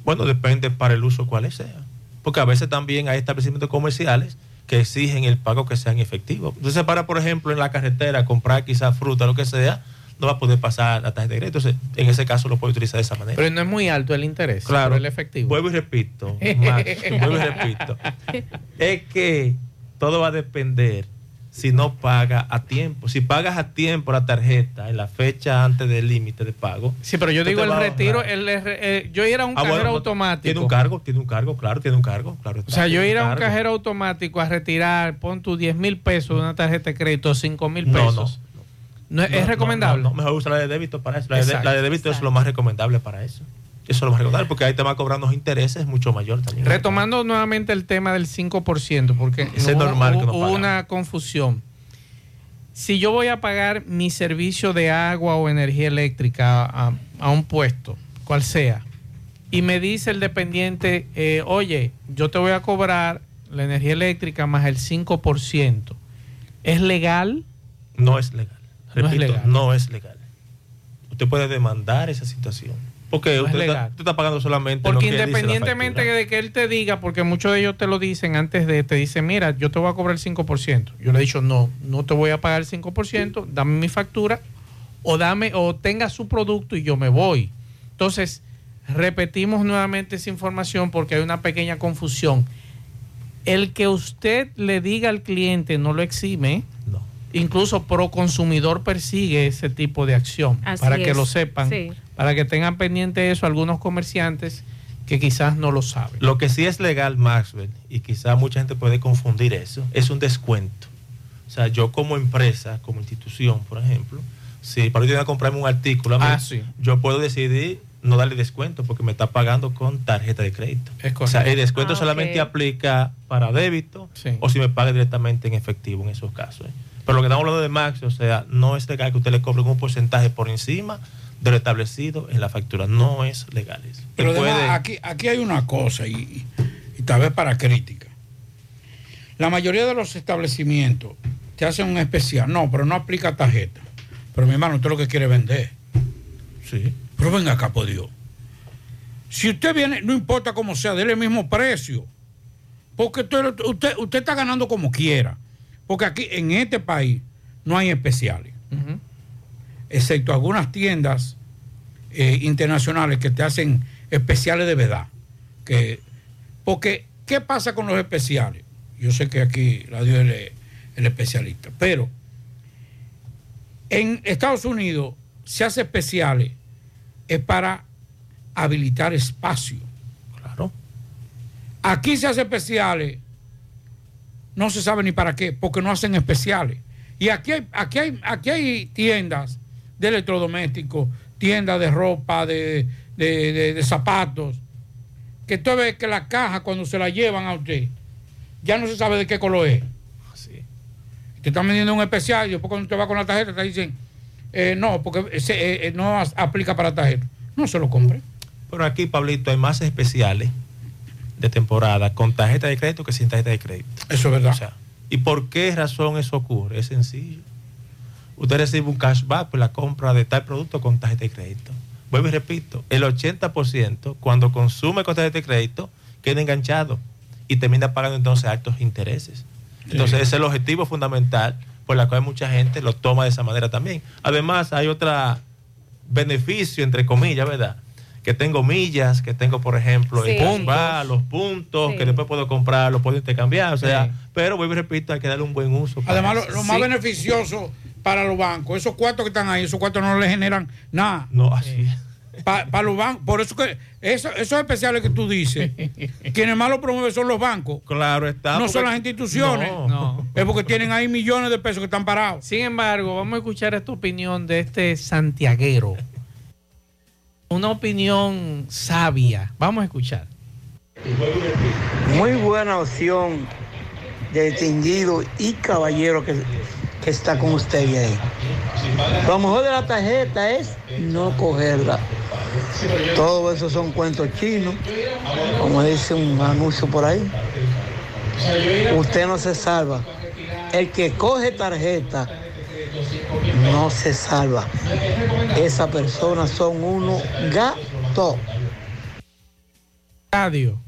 Bueno, depende para el uso cuál sea. Porque a veces también hay establecimientos comerciales que exigen el pago que sea en efectivo. Entonces, para, por ejemplo, en la carretera comprar quizás fruta, lo que sea, no va a poder pasar la tarjeta de crédito. Entonces, en ese caso lo puede utilizar de esa manera. Pero no es muy alto el interés, Claro. el efectivo. Vuelvo y repito, Max, vuelvo y repito. [laughs] Es que todo va a depender si no paga a tiempo. Si pagas a tiempo la tarjeta en la fecha antes del límite de pago. Sí, pero yo digo el retiro, el, eh, yo ir a un Ah, cajero bueno, no, automático. Tiene un cargo, tiene un cargo, claro, tiene un cargo. Claro O sea, yo ir a un cajero automático a retirar, pon tus 10 mil pesos de una tarjeta de crédito, 5 mil No, pesos. No, ¿Es recomendable? No, no, mejor usa la de débito para eso. La de, Exacto. la de débito es lo más recomendable para eso. Eso es lo más recomendable porque ahí te va cobrando unos intereses mucho mayor también. Retomando nuevamente el tema del 5%, porque Ese es hubo- normal que hubo una confusión. Si yo voy a pagar mi servicio de agua o energía eléctrica a, a un puesto, cual sea, y me dice el dependiente, eh, oye, yo te voy a cobrar la energía eléctrica más el 5%, ¿es legal? No es legal. No es Repito, legal. no es legal. Usted puede demandar esa situación. Porque No es usted, está, legal. usted está pagando solamente Porque lo que independientemente de que él te diga, porque muchos de ellos te lo dicen antes de, te dicen, mira, yo te voy a cobrar el 5%. Yo le he dicho, no, no te voy a pagar el 5%, dame mi factura o dame o tenga su producto y yo me voy. Entonces, repetimos nuevamente esa información porque hay una pequeña confusión. El que usted le diga al cliente no lo exime. Incluso Proconsumidor persigue ese tipo de acción Así para que lo sepan, Sí. para que tengan pendiente eso algunos comerciantes que quizás no lo saben. Lo que sí es legal, Maxwell, y quizá mucha gente puede confundir eso, es un descuento. O sea, yo como empresa, como institución, por ejemplo, si para yo ir a comprarme un artículo, a mí, Ah, sí. yo puedo decidir no darle descuento porque me está pagando con tarjeta de crédito. Es O sea, el descuento Ah, solamente aplica para débito o si me paga directamente en efectivo en esos casos. ¿eh? Pero lo que estamos hablando de Max, o sea, no es legal que usted le cobre un porcentaje por encima de lo establecido en la factura. No es legal eso. Pero Usted además, puede- aquí, aquí hay una cosa, y, y tal vez para crítica. La mayoría de los establecimientos te hacen un especial. No, pero no aplica tarjeta. Pero mi hermano, usted lo que quiere vender. Sí. Pero venga acá, por Dios. Si usted viene, no importa cómo sea, dele el mismo precio. Porque usted, usted, usted está ganando como quiera. Porque aquí, en este país, no hay especiales. Excepto algunas tiendas eh, internacionales que te hacen especiales de verdad. Que, porque, ¿qué pasa con los especiales? Yo sé que aquí la dio el, el especialista, pero en Estados Unidos se hace especiales es para habilitar espacio. Claro. Aquí se hace especiales, no se sabe ni para qué, porque no hacen especiales. Y aquí hay, aquí hay, aquí hay tiendas de electrodomésticos, tiendas de ropa, de, de- de- de zapatos, que usted ve que la caja cuando se la llevan a usted, ya no se sabe de qué color es. Te están vendiendo un especial y después cuando usted va con la tarjeta te dicen, eh, no, porque ese, eh, eh, no aplica para tarjeta. No se lo compre. Pero aquí, Pablito, hay más especiales de temporada con tarjeta de crédito que sin tarjeta de crédito. Eso es verdad. O sea, ¿Y por qué razón eso ocurre? Es sencillo. Usted recibe un cashback por la compra de tal producto con tarjeta de crédito. Vuelvo y repito, el 80% cuando consume con tarjeta de crédito queda enganchado y termina pagando entonces altos intereses. Entonces ese es el objetivo fundamental por la cual mucha gente lo toma de esa manera también. Además hay otro beneficio, entre comillas, ¿verdad? Que tengo millas, que tengo, por ejemplo, el Sí. cashback, los puntos, Sí. que después puedo comprar, los puedo intercambiar. O sea, Sí. pero vuelvo y repito, hay que darle un buen uso. Además, lo, más beneficioso para los bancos, esos cuartos que están ahí, esos cuartos no le generan nada. No, así. Para los bancos, por eso que eso- esos especiales que tú dices, [laughs] quienes más lo promueven son los bancos. Claro está. No son las instituciones. No. No. Es porque tienen ahí millones de pesos que están parados. Sin embargo, vamos a escuchar esta opinión de este santiaguero. Una opinión sabia. Vamos a escuchar. Muy buena opción de distinguido y caballero que, que está con usted ahí. Lo mejor de la tarjeta es no cogerla. Todo eso son cuentos chinos, como dice un anuncio por ahí. Usted no se salva. El que coge tarjeta no se salva. Esas personas son unos gatos. Radio.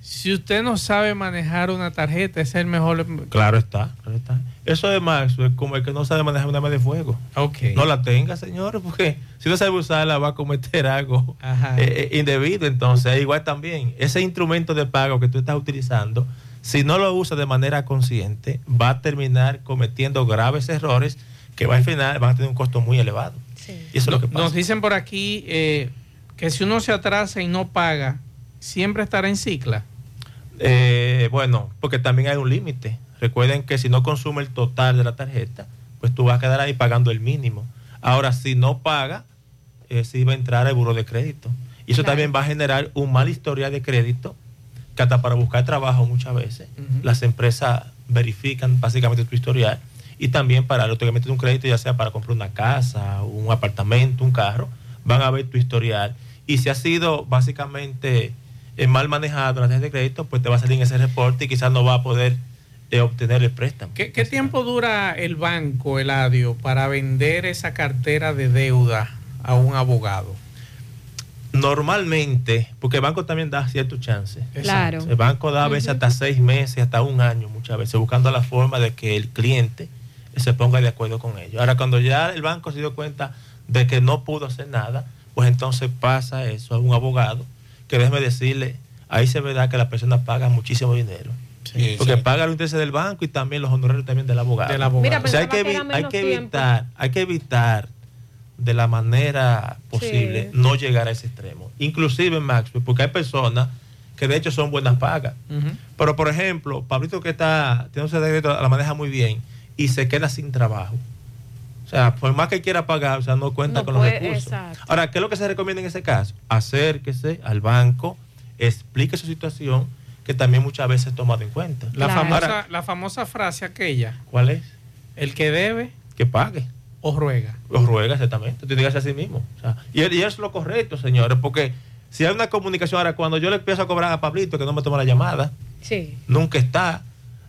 Si usted no sabe manejar una tarjeta, es el mejor. Claro está, claro está. Eso de Max es como el que no sabe manejar una arma de fuego. Ok. No la tenga, señores, porque si no sabe usarla va a cometer algo eh, eh, indebido. Entonces, igual también, ese instrumento de pago que tú estás utilizando, si no lo usas de manera consciente, va a terminar cometiendo graves errores que va al final van a tener un costo muy elevado. Y eso es lo que pasa. Nos dicen por aquí eh, que si uno se atrasa y no paga, siempre estará en cicla. Eh, bueno, porque también hay un límite. Recuerden que si no consume el total de la tarjeta, pues tú vas a quedar ahí pagando el mínimo. Ahora, si no paga, eh, sí va a entrar al buro de crédito. Y eso Claro. también va a generar un mal historial de crédito, que hasta para buscar trabajo muchas veces, las empresas verifican básicamente tu historial. Y también para el otorgamiento de un crédito, ya sea para comprar una casa, un apartamento, un carro, van a ver tu historial. Y si ha sido básicamente eh, mal manejado la tarjeta de crédito, pues te va a salir en ese reporte y quizás no va a poder eh, obtener el préstamo. ¿Qué, qué tiempo dura el banco, Eladio, para vender esa cartera de deuda a un abogado? Normalmente, porque el banco también da ciertos chances. Claro. El banco da a veces hasta seis meses, hasta un año muchas veces, buscando la forma de que el cliente se ponga de acuerdo con ellos. Ahora, cuando ya el banco se dio cuenta de que no pudo hacer nada, pues entonces pasa eso a un abogado, que déjeme decirle, ahí se verá que la persona paga muchísimo dinero. porque paga los intereses del banco y también los honorarios también del abogado. Del abogado. Mira, o sea, hay que, hay tiempo. evitar, hay que evitar de la manera posible Sí. no llegar a ese extremo. Inclusive, Max, porque hay personas que de hecho son buenas pagas. Pero, por ejemplo, Pablito que está, tiene un secreto, la maneja muy bien y se queda sin trabajo. O sea, por más que quiera pagar, o sea, no cuenta No con puede- los recursos. exacto. Ahora, ¿qué es lo que se recomienda en ese caso? Acérquese al banco, explique su situación, que también muchas veces es tomado en cuenta. La, famosa, la famosa frase aquella, ¿Cuál es? el que debe Que pague. o ruega. Los ruega exactamente. Tú que hacer así mismo. O sea, y, y eso es lo correcto, señores, porque si hay una comunicación, ahora cuando yo le empiezo a cobrar a Pablito que no me toma la llamada, Sí. nunca está,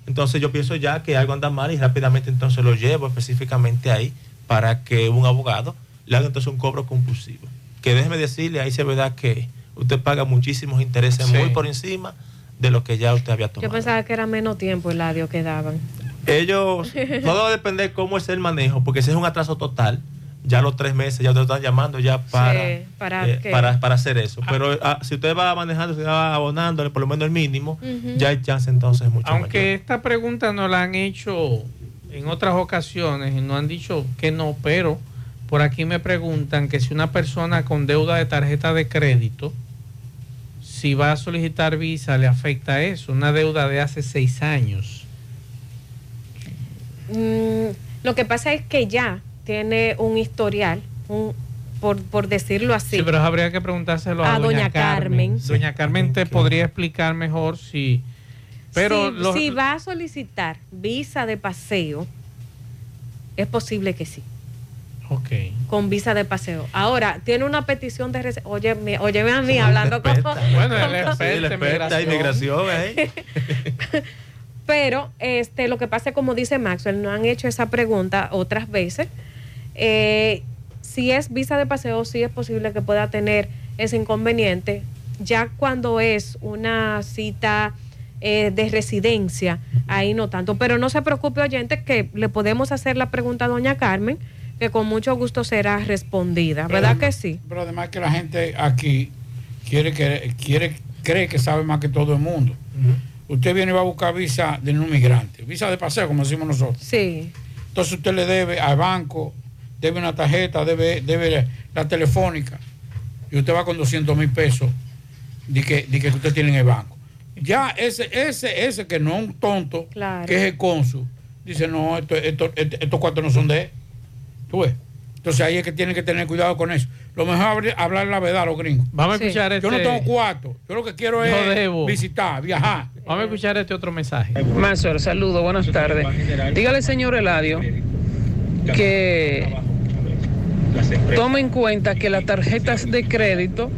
entonces yo pienso ya que algo anda mal y rápidamente entonces lo llevo específicamente ahí para que un abogado le haga entonces un cobro compulsivo. Que déjeme decirle, ahí se verá que usted paga muchísimos intereses Sí. muy por encima de lo que ya usted había Yo tomado. pensaba que era menos tiempo el audio que daban. Ellos, [laughs] todo va a depender cómo es el manejo, porque si es un atraso total, ya los tres meses ya te están llamando ya para, Sí, para eh, para, para hacer eso. Pero ah, si usted va manejando, si va abonándole por lo menos el mínimo, Ujú. ya hay chance entonces mucho Aunque esta pregunta nos la han hecho en otras ocasiones y nos han dicho que no, pero por aquí me preguntan que si una persona con deuda de tarjeta de crédito, si va a solicitar visa, le afecta eso, una deuda de hace seis años. Mm, lo que pasa es que ya tiene un historial, un, por, por decirlo así. Sí, pero habría que preguntárselo a, A doña Carmen. Doña Carmen te podría explicar mejor si... Pero si, los- si va a solicitar visa de paseo, es posible que sí, Ok. con visa de paseo. Ahora, tiene una petición de... Oye, mi- óyeme a mí hablando como... Bueno, él experta en migración, ¿eh? [laughs] Pero este, lo que pasa es, como dice Maxwell, no han hecho esa pregunta otras veces. Eh, si es visa de paseo, sí es posible que pueda tener ese inconveniente. Ya cuando es una cita eh, de residencia, ahí no tanto. Pero no se preocupe, oyente, que le podemos hacer la pregunta a doña Carmen, que con mucho gusto será respondida. ¿Verdad que sí? Pero además que la gente aquí quiere que quiere cree que sabe más que todo el mundo. Usted viene y va a buscar visa de un migrante, visa de paseo, como decimos nosotros. Sí. Entonces usted le debe al banco, debe una tarjeta, debe, debe la telefónica, y usted va con 200 mil pesos de que, de que usted tiene en el banco. Ya ese, ese, ese que no es un tonto, Claro. que es el cónsul, dice, no, esto, esto- esto- estos cuartos no son de él. ¿Tú ves? Entonces ahí es que tienen que tener cuidado con eso. Lo mejor es hablar la verdad a los gringos. Vamos a escuchar Yo no este- tengo cuarto. Yo lo que quiero es debo. visitar, viajar. Vamos a escuchar este otro mensaje. Mazo, saludo, buenas tardes. Dígale, señor Eladio, que tome en cuenta que las tarjetas de crédito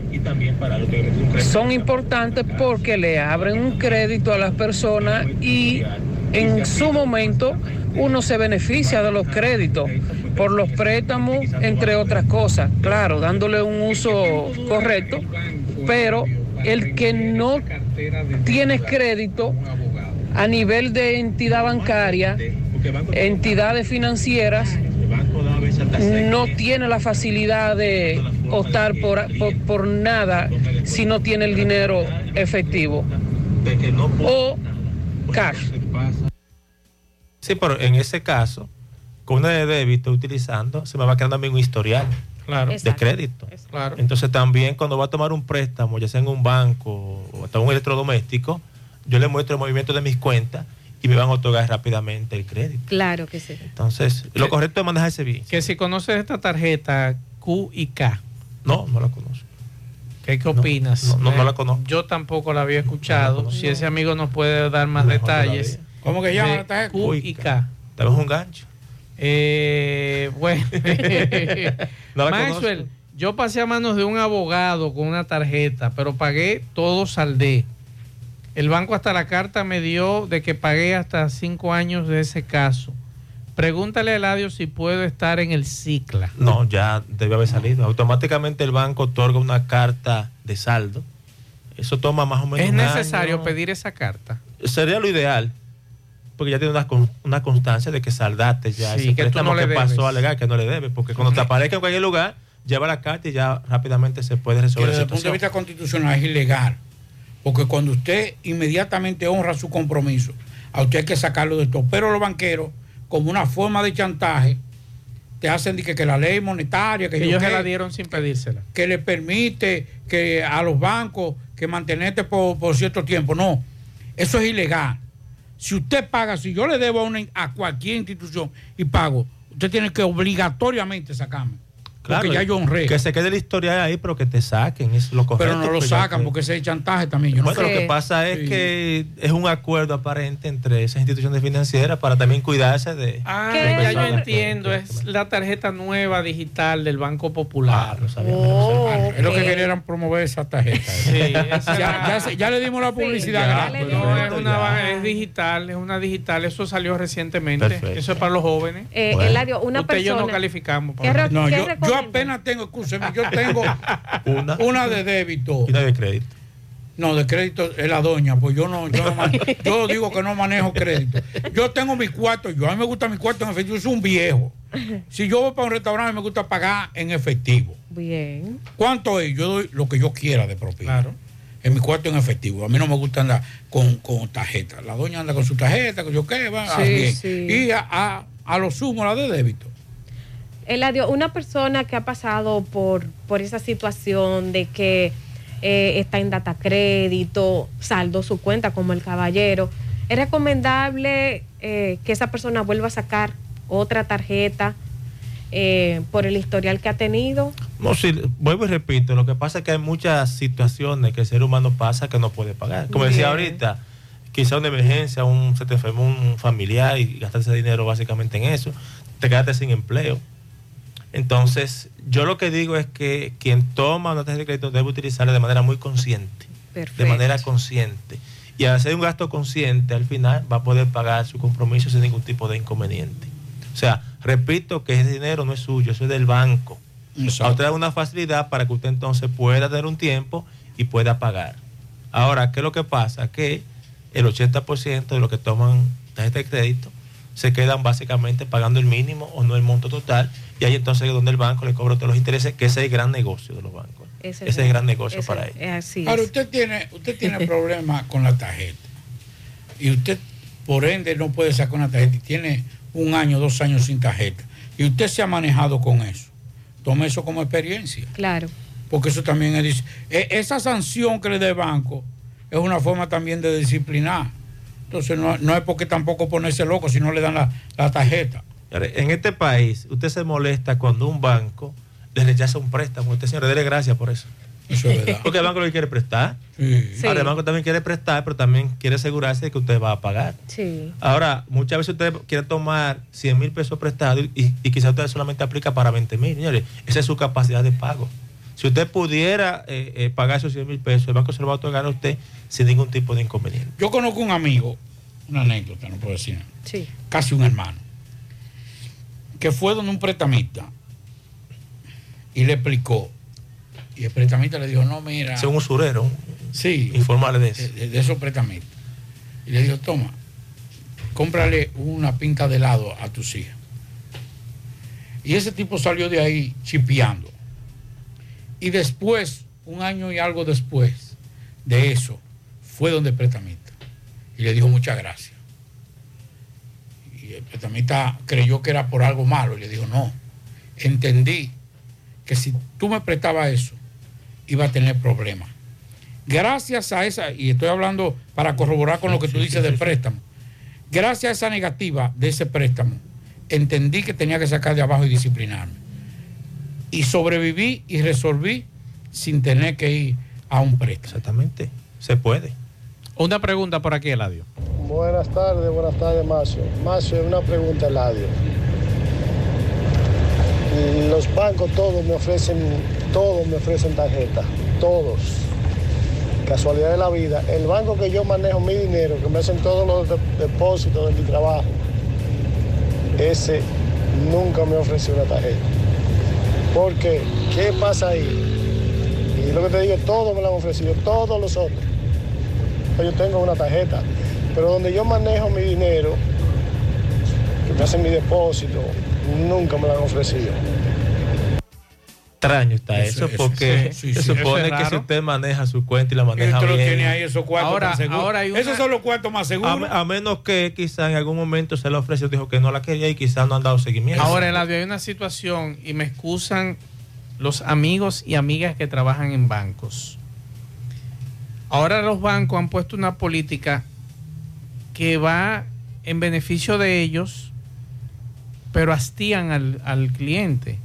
son importantes porque le abren un crédito a las personas y en su momento uno se beneficia de los créditos por los préstamos, entre otras cosas. Claro, dándole un uso correcto, pero el que no tiene crédito a nivel de entidad bancaria, entidades financieras, no tiene la facilidad de optar por, por, por nada si no tiene el dinero efectivo o cash. Sí, pero en ese caso, con una de débito utilizando, se me va quedando a mí un historial Claro. de crédito. Claro. Entonces también cuando va a tomar un préstamo, ya sea en un banco o hasta un electrodoméstico, yo le muestro el movimiento de mis cuentas y me van a otorgar rápidamente el crédito. Claro que sí. Entonces, lo correcto es manejarse bien. Que si conoces esta tarjeta Q y K. No, no la conozco. ¿Qué, qué opinas? no, no, no la conozco. Yo tampoco la había escuchado. si ese amigo nos puede dar más detalles. ¿Cómo que llama la tarjeta? Q y K. Tal vez un gancho. Eh, bueno. [laughs] Maxwell, yo pasé a manos de un abogado con una tarjeta, pero pagué todo saldé. El banco hasta la carta me dio de que pagué hasta cinco años de ese caso. Pregúntale a Eladio si puedo estar en el CICLA. No, ya debe haber salido. Automáticamente el banco otorga una carta de saldo. Eso toma más o menos ¿Es un necesario año. pedir esa carta? Sería lo ideal. Porque ya tiene una, con- una constancia de que saldaste ya Sí, ese que tú préstamo no le que pasó debes. a alegar que no le debe. Porque cuando te aparezca en cualquier lugar, lleva la carta y ya rápidamente se puede que resolver desde la el punto de vista constitucional es ilegal. Porque cuando usted inmediatamente honra su compromiso, a usted hay que sacarlo de todo. Pero los banqueros, como una forma de chantaje, te hacen de que, que la ley monetaria, que Ellos se qué, la dieron sin pedírsela. que le permite que a los bancos que mantenerte por, por cierto tiempo. No, eso es ilegal. Si usted paga, si yo le debo a, una, a cualquier institución y pago, usted tiene que obligatoriamente sacarme. Claro, porque ya yo honré. Que se quede la historia ahí, pero que te saquen. Es lo correcto. Pero no lo sacan que- porque ese es chantaje también. Yo no Bueno, lo que pasa es Sí. que es un acuerdo aparente entre esas instituciones financieras para también cuidarse de. Ah, de ya yo que- entiendo. Es la tarjeta nueva digital del Banco Popular. Ah, Es lo que querían promover esa tarjeta. Sí, esa- ya, ya se- ya le dimos la publicidad. No, es, una, es digital, es una digital. Eso salió recientemente. Perfecto. Eso es para los jóvenes. Eh, Bueno. Eladio, una Usted y yo no persona- calificamos. ¿Qué re- No, qué yo, yo recomienda? Apenas tengo, escúcheme, yo tengo una, una de débito. Y una de crédito. No, de crédito es la doña, pues yo no, yo, no man- yo digo que no manejo crédito. Yo tengo mi cuarto, yo a mí me gusta mi cuarto en efectivo, yo soy un viejo. Si yo voy para un restaurante me gusta pagar en efectivo. Bien. ¿Cuánto es? Yo doy lo que yo quiera de propina. En mi cuarto en efectivo. A mí no me gusta andar con, con tarjeta. La doña anda con su tarjeta, que yo qué, va, ah, Sí, bien. sí. Y a, a, a lo sumo la de débito. Eladio, una persona que ha pasado por, por esa situación de que eh, está en data crédito, saldo su cuenta como el caballero, ¿es recomendable eh, que esa persona vuelva a sacar otra tarjeta eh, por el historial que ha tenido? No, sí, vuelvo y repito, lo que pasa es que hay muchas situaciones que el ser humano pasa que no puede pagar. Como decía ahorita, quizá una emergencia, un, se te enfermó un familiar y gastaste dinero básicamente en eso, te quedaste sin empleo. Entonces, yo lo que digo es que quien toma una tarjeta de crédito debe utilizarla de manera muy consciente. Perfecto. De manera consciente. Y al hacer un gasto consciente, al final va a poder pagar su compromiso sin ningún tipo de inconveniente. O sea, repito que ese dinero no es suyo, eso es del banco. A usted da una facilidad para que usted entonces pueda tener un tiempo y pueda pagar. Ahora, ¿qué es lo que pasa? Que el 80% de los que toman tarjeta de crédito se quedan básicamente pagando el mínimo o no el monto total y ahí entonces es donde el banco le cobra todos los intereses, que ese es el gran negocio de los bancos. Ese, es el gran negocio ese- para ellos. así Ahora, usted tiene, usted tiene [laughs] problemas con la tarjeta. Y usted, por ende, no puede sacar una tarjeta y tiene un año, dos años sin tarjeta. Y usted se ha manejado con eso. Tome eso como experiencia. Claro. Porque eso también es. Esa sanción que le da el banco es una forma también de disciplinar. Entonces, no, no es porque tampoco ponerse loco si no le dan la, la tarjeta. En este país, usted se molesta cuando un banco le rechaza un préstamo. Usted, señor, dele gracias por eso. Eso es verdad. Porque el banco lo que quiere prestar. Sí. Ahora, el banco también quiere prestar, pero también quiere asegurarse de que usted va a pagar. Sí. Ahora, muchas veces usted quiere tomar 100 mil pesos prestados y, y quizás usted solamente aplica para 20 mil. Señores, esa es su capacidad de pago. Si usted pudiera eh, eh, pagar esos 100 mil pesos, el banco se lo va a otorgar a usted sin ningún tipo de inconveniente. Yo conozco un amigo, una anécdota, no puedo decir, Sí. casi un hermano, que fue donde un prestamista y le explicó. Y el prestamista le dijo, no, mira. Es un usurero. Sí. Informarle de eso. De, de esos prestamistas. Y le dijo, toma, cómprale una pinta de helado a tus hijas. Y ese tipo salió de ahí chipeando. Y después, un año y algo después de eso, fue donde el prestamista. Y le dijo muchas gracias. Y el prestamista creyó que era por algo malo. Y le dijo, no, entendí que si tú me prestabas eso, iba a tener problemas. Gracias a esa, y estoy hablando para corroborar con lo que tú dices del préstamo, gracias a esa negativa de ese préstamo, entendí que tenía que sacar de abajo y disciplinarme. Y sobreviví y resolví sin tener que ir a un préstamo. Exactamente, se puede. Una pregunta por aquí, Eladio. Buenas tardes, buenas tardes, Macio. Macio, una pregunta, Eladio. Los bancos todos me ofrecen, todos me ofrecen tarjeta, todos. Casualidad de la vida. El banco que yo manejo mi dinero, que me hacen todos los de- depósitos de mi trabajo, ese nunca me ofreció una tarjeta. ¿Por qué? ¿Qué pasa ahí? Y lo que te digo, todos me lo han ofrecido, todos los otros. Yo tengo una tarjeta, pero donde yo manejo mi dinero, que me hacen mi depósito, nunca me lo han ofrecido. Extraño está Eso- porque sí, sí, se supone es que si usted maneja su cuenta y la maneja Usted bien. tiene ahí esos cuartos Ahora- tan seguros. ahora hay una- Esos son los cuartos más seguros. a menos que quizá en algún momento se le ofreció, dijo que no la quería y quizá no han dado seguimiento. Ahora, Eladio, hay una situación y me excusan los amigos y amigas que trabajan en bancos. Ahora los bancos han puesto una política que va en beneficio de ellos, pero hastían al, al cliente.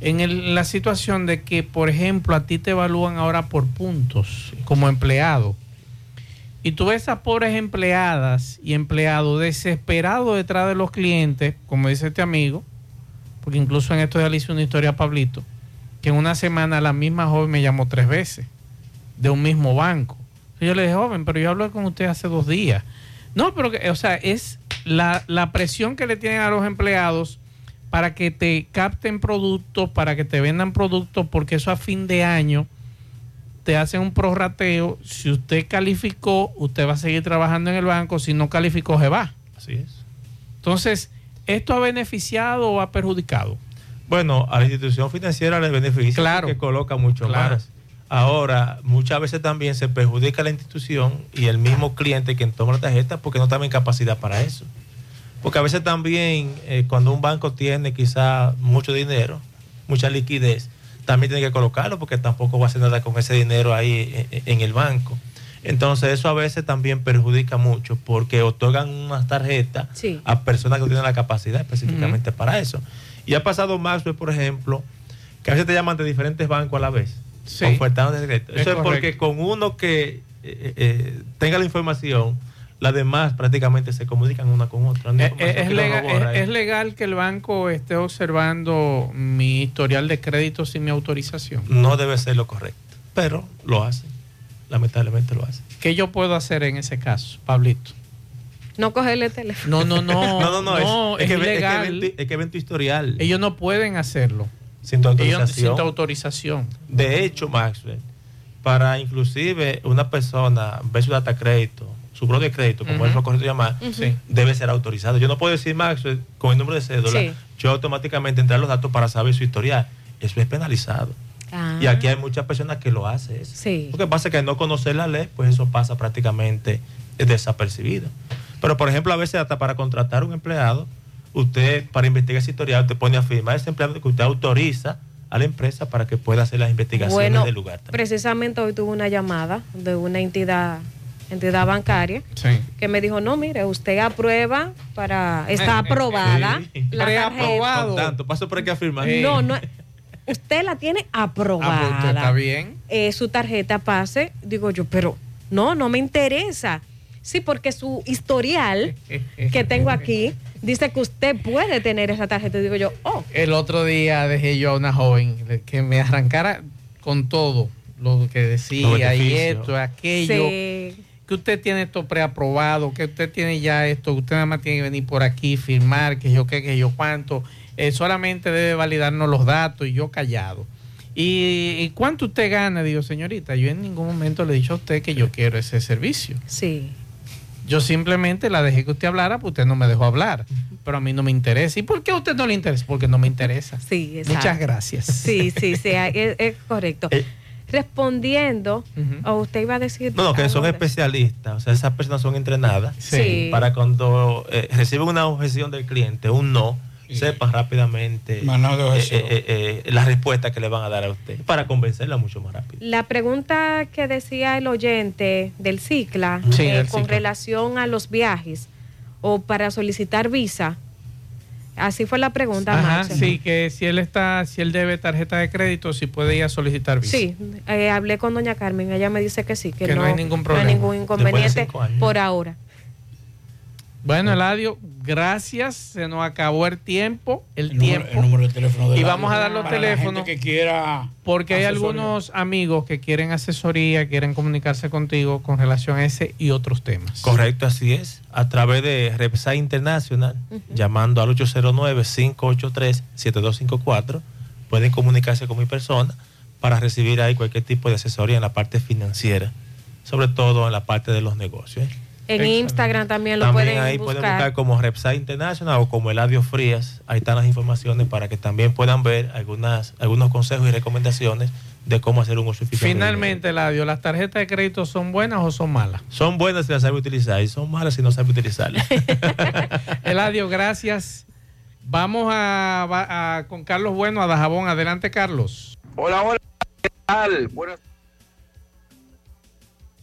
En el- la situación de que, por ejemplo, a ti te evalúan ahora por puntos como empleado. Y tú ves a pobres empleadas y empleados desesperados detrás de los clientes, como dice este amigo, porque incluso en esto ya le hice una historia a Pablito, que en una semana la misma joven me llamó tres veces de un mismo banco. Yo le dije, joven, pero yo hablé con usted hace dos días. No, pero, o sea, es la, la presión que le tienen a los empleados para que te capten productos, para que te vendan productos, porque eso a fin de año te hacen un prorrateo. Si usted calificó, usted va a seguir trabajando en el banco. Si no calificó, se va. Así es. Entonces, ¿esto ha beneficiado o ha perjudicado? Bueno, a la institución financiera le beneficia Claro. porque coloca mucho Claro. más. Ahora, muchas veces también se perjudica la institución y el mismo cliente quien toma la tarjeta porque no está en capacidad para eso. Porque a veces también eh, cuando un banco tiene quizá mucho dinero, mucha liquidez, también tiene que colocarlo porque tampoco va a hacer nada con ese dinero ahí en, en el banco. Entonces eso a veces también perjudica mucho porque otorgan unas tarjetas Sí. a personas que no tienen la capacidad específicamente para eso. Y ha pasado Maxwell, por ejemplo, que a veces te llaman de diferentes bancos a la vez, Sí. ofertando de secreto. Es Eso es porque con uno que eh, eh, tenga la información, las demás prácticamente se comunican una con otra. Eh, eh, es, que uno legal, no borra es- ahí. es legal que el banco esté observando mi historial de crédito sin mi autorización. No debe ser lo correcto, pero lo hacen. Lamentablemente lo hacen. ¿Qué yo puedo hacer en ese caso, Pablito? No cogerle el teléfono. No, no, no. no, [laughs] no, no, no, es, es es que, ve- es que ilegal. ven tu- es que ven tu historial. Ellos no pueden hacerlo. Sin tu Ellos- autorización. sin tu autorización. De hecho, Maxwell, para inclusive una persona ver su data crédito, su bro de crédito, como Ujú. es lo correcto llamar, debe ser autorizado. Yo no puedo decir, Maxwell, con el número de cédula, Sí. yo automáticamente entrar los datos para saber su historial. Eso es penalizado. Ah. Y aquí hay muchas personas que lo hacen. eso. Sí. Lo que pasa es que al no conocer la ley, pues eso pasa prácticamente desapercibido. Pero, por ejemplo, a veces hasta para contratar un empleado, usted, para investigar ese historial, usted pone a firmar ese empleado que usted autoriza a la empresa para que pueda hacer las investigaciones Bueno, del lugar. precisamente hoy tuve una llamada de una entidad entidad bancaria Sí. que me dijo, no, mire, usted aprueba para, Eh, está aprobada Sí. la tarjeta. Con tanto, paso por aquí a firmar. No, no, usted la tiene Ah, pues, aprobada. está bien. Eh, su tarjeta pase, digo yo, pero no, no me interesa. Sí, porque su historial que tengo aquí dice que usted puede tener esa tarjeta. Digo yo, oh, El otro día dejé yo a una joven que me arrancara con todo lo que decía y esto, aquello. sí. Que usted tiene esto preaprobado, que usted tiene ya esto, que usted nada más tiene que venir por aquí, firmar, que yo qué, que yo cuánto. Eh, solamente debe validarnos los datos y yo callado. ¿Y, y cuánto usted gana? Digo, señorita, yo en ningún momento le he dicho a usted que yo quiero ese servicio. Sí. Yo simplemente la dejé que usted hablara, pues usted no me dejó hablar. Pero a mí no me interesa. ¿Y por qué a usted no le interesa? Porque no me interesa. Sí, exacto. Muchas gracias. Sí, sí, sí, es, es correcto. Respondiendo, o usted iba a decir. No, no, que son especialistas, o sea, esas personas son entrenadas Sí. para cuando eh, reciben una objeción del cliente, un no, sepan rápidamente eh, eh, eh, eh, la respuesta que le van a dar a usted para convencerla mucho más rápido. La pregunta que decía el oyente del CICLA Sí, eh, del con CICLA. relación a los viajes o para solicitar visa, así fue la pregunta. Ajá, Maxi. sí, que si él está, si él debe tarjeta de crédito, si puede ir a solicitar visa. Sí, eh, hablé con doña Carmen, ella me dice que sí, que, Que no hay ningún no hay problema. ningún de inconveniente por ahora. Bueno, Eladio, gracias. Se nos acabó el tiempo. El, El número- tiempo. el número de teléfono de y vamos a dar los Para la teléfonos. gente que quiera Porque hay algunos amigos que quieren asesoría, quieren comunicarse contigo con relación a ese y otros temas. Correcto, así es. A través de Repsai International, llamando al 809-583-7254, pueden comunicarse con mi persona para recibir ahí cualquier tipo de asesoría en la parte financiera, sobre todo en la parte de los negocios. ¿eh? En Instagram también lo También pueden ahí buscar. pueden buscar como Repsai International o como Eladio Frías. Ahí están las informaciones para que también puedan ver algunas, algunos consejos y recomendaciones de cómo hacer un uso dinero. Finalmente, Eladio, ¿las tarjetas de crédito son buenas o son malas? Son buenas si las sabe utilizar y son malas si no sabe utilizarlas. [laughs] Eladio, gracias. Vamos a, va- a- con Carlos Bueno a Dajabón. Adelante, Carlos. Hola, hola, ¿qué tal? Buenas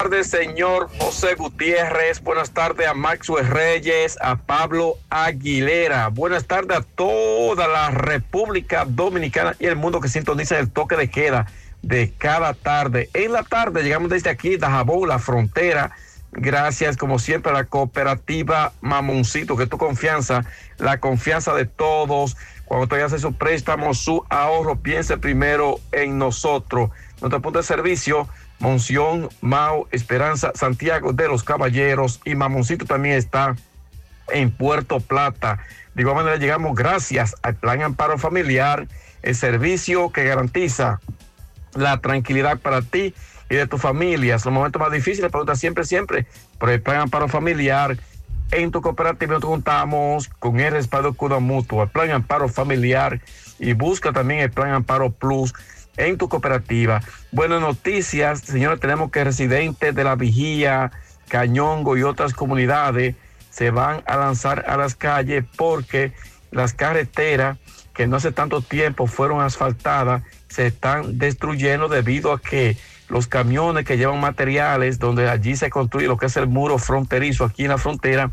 tardes, señor José Gutiérrez. Buenas tardes a Maxwell Reyes, a Pablo Aguilera. Buenas tardes a toda la República Dominicana y el mundo que sintoniza el toque de queda de cada tarde. En la tarde llegamos desde aquí, Dajabón, la frontera. Gracias, como siempre, a la cooperativa Mamoncito, que tu confianza, la confianza de todos. Cuando usted hace su préstamo, su ahorro, piense primero en nosotros. Nuestro punto de servicio, Monción, Mau, Esperanza, Santiago de los Caballeros y Mamoncito también está en Puerto Plata. De igual manera llegamos gracias al Plan Amparo Familiar, el servicio que garantiza la tranquilidad para ti y de tu familia. Los momentos más difíciles, pregunta siempre, siempre, por el Plan Amparo Familiar. En tu cooperativa nosotros contamos con el respaldo escudo mutuo, el Plan Amparo Familiar y busca también el Plan Amparo Plus en tu cooperativa. Buenas noticias, señores, tenemos que residentes de la Vigía, Cañongo y otras comunidades se van a lanzar a las calles porque las carreteras que no hace tanto tiempo fueron asfaltadas se están destruyendo debido a que los camiones que llevan materiales donde allí se construye lo que es el muro fronterizo aquí en la frontera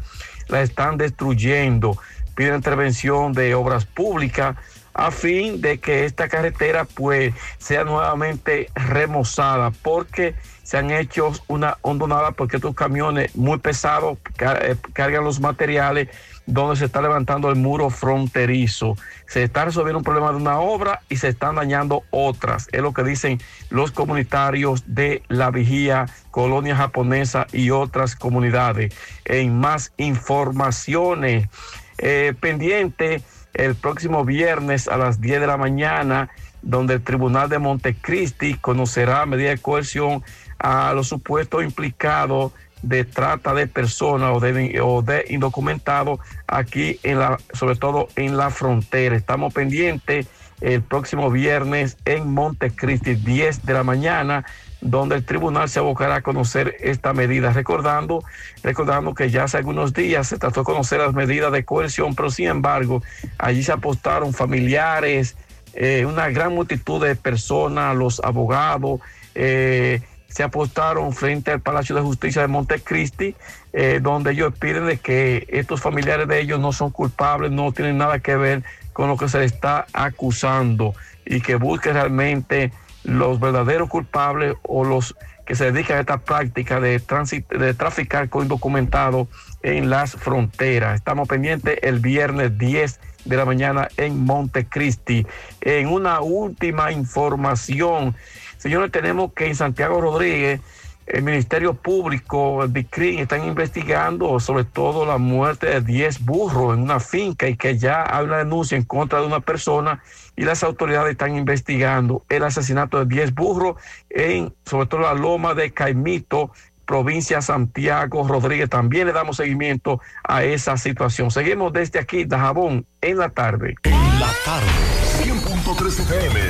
la están destruyendo. Piden intervención de obras públicas a fin de que esta carretera pues sea nuevamente remozada porque se han hecho una hondonada porque estos camiones muy pesados eh, cargan los materiales donde se está levantando el muro fronterizo. Se está resolviendo un problema de una obra y se están dañando otras. Es lo que dicen los comunitarios de La Vigía, Colonia Japonesa y otras comunidades. En más informaciones, eh, pendiente el próximo viernes a las 10 de la mañana, donde el Tribunal de Montecristi conocerá medida de coerción a los supuestos implicados de trata de personas o de, o indocumentados aquí en la, sobre todo en la frontera. Estamos pendientes el próximo viernes en Montecristi, 10 de la mañana, donde el tribunal se abocará a conocer esta medida. Recordando, recordando que ya hace algunos días se trató de conocer las medidas de coerción, pero sin embargo, allí se apostaron familiares, eh, una gran multitud de personas, los abogados, eh, se apostaron frente al Palacio de Justicia de Montecristi, eh, donde ellos piden de que estos familiares de ellos no son culpables, no tienen nada que ver con lo que se les está acusando y que busquen realmente los verdaderos culpables o los que se dedican a esta práctica de, de traficar con indocumentados en las fronteras. Estamos pendientes el viernes 10 de la mañana en Montecristi. En una última información, señores, tenemos que en Santiago Rodríguez, el Ministerio Público, el DICRIN, están investigando sobre todo la muerte de 10 burros en una finca y que ya hay una denuncia en contra de una persona y las autoridades están investigando el asesinato de 10 burros en sobre todo la loma de Caimito, provincia Santiago Rodríguez. También le damos seguimiento a esa situación. Seguimos desde aquí, Dajabón, en la tarde. En la tarde, 100.3 FM,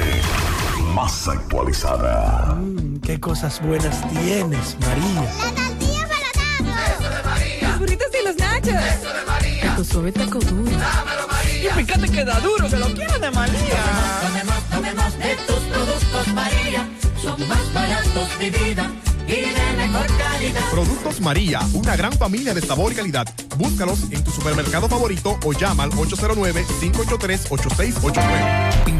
más actualizada. Qué cosas buenas tienes, María. La tortilla para Eso de María. Los burritos y los nachos. Eso de María. Tu suave taco duro. Dámelo, María. Y fíjate que da duro, que lo quiero de María. Tomemos, tomemos de tus productos, María. Son más baratos de vida y de mejor calidad. Productos María, una gran familia de sabor y calidad. Búscalos en tu supermercado favorito o llama al 809-583-8689.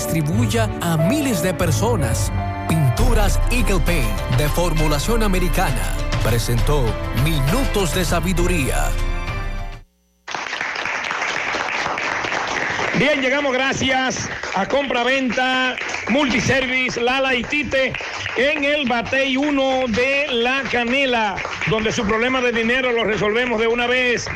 distribuya a miles de personas. Pinturas Eagle Paint de formulación americana presentó Minutos de Sabiduría. Bien, llegamos gracias a compra-venta Multiservice Lala y Tite en el Batey 1 de La Canela, donde su problema de dinero lo resolvemos de una vez.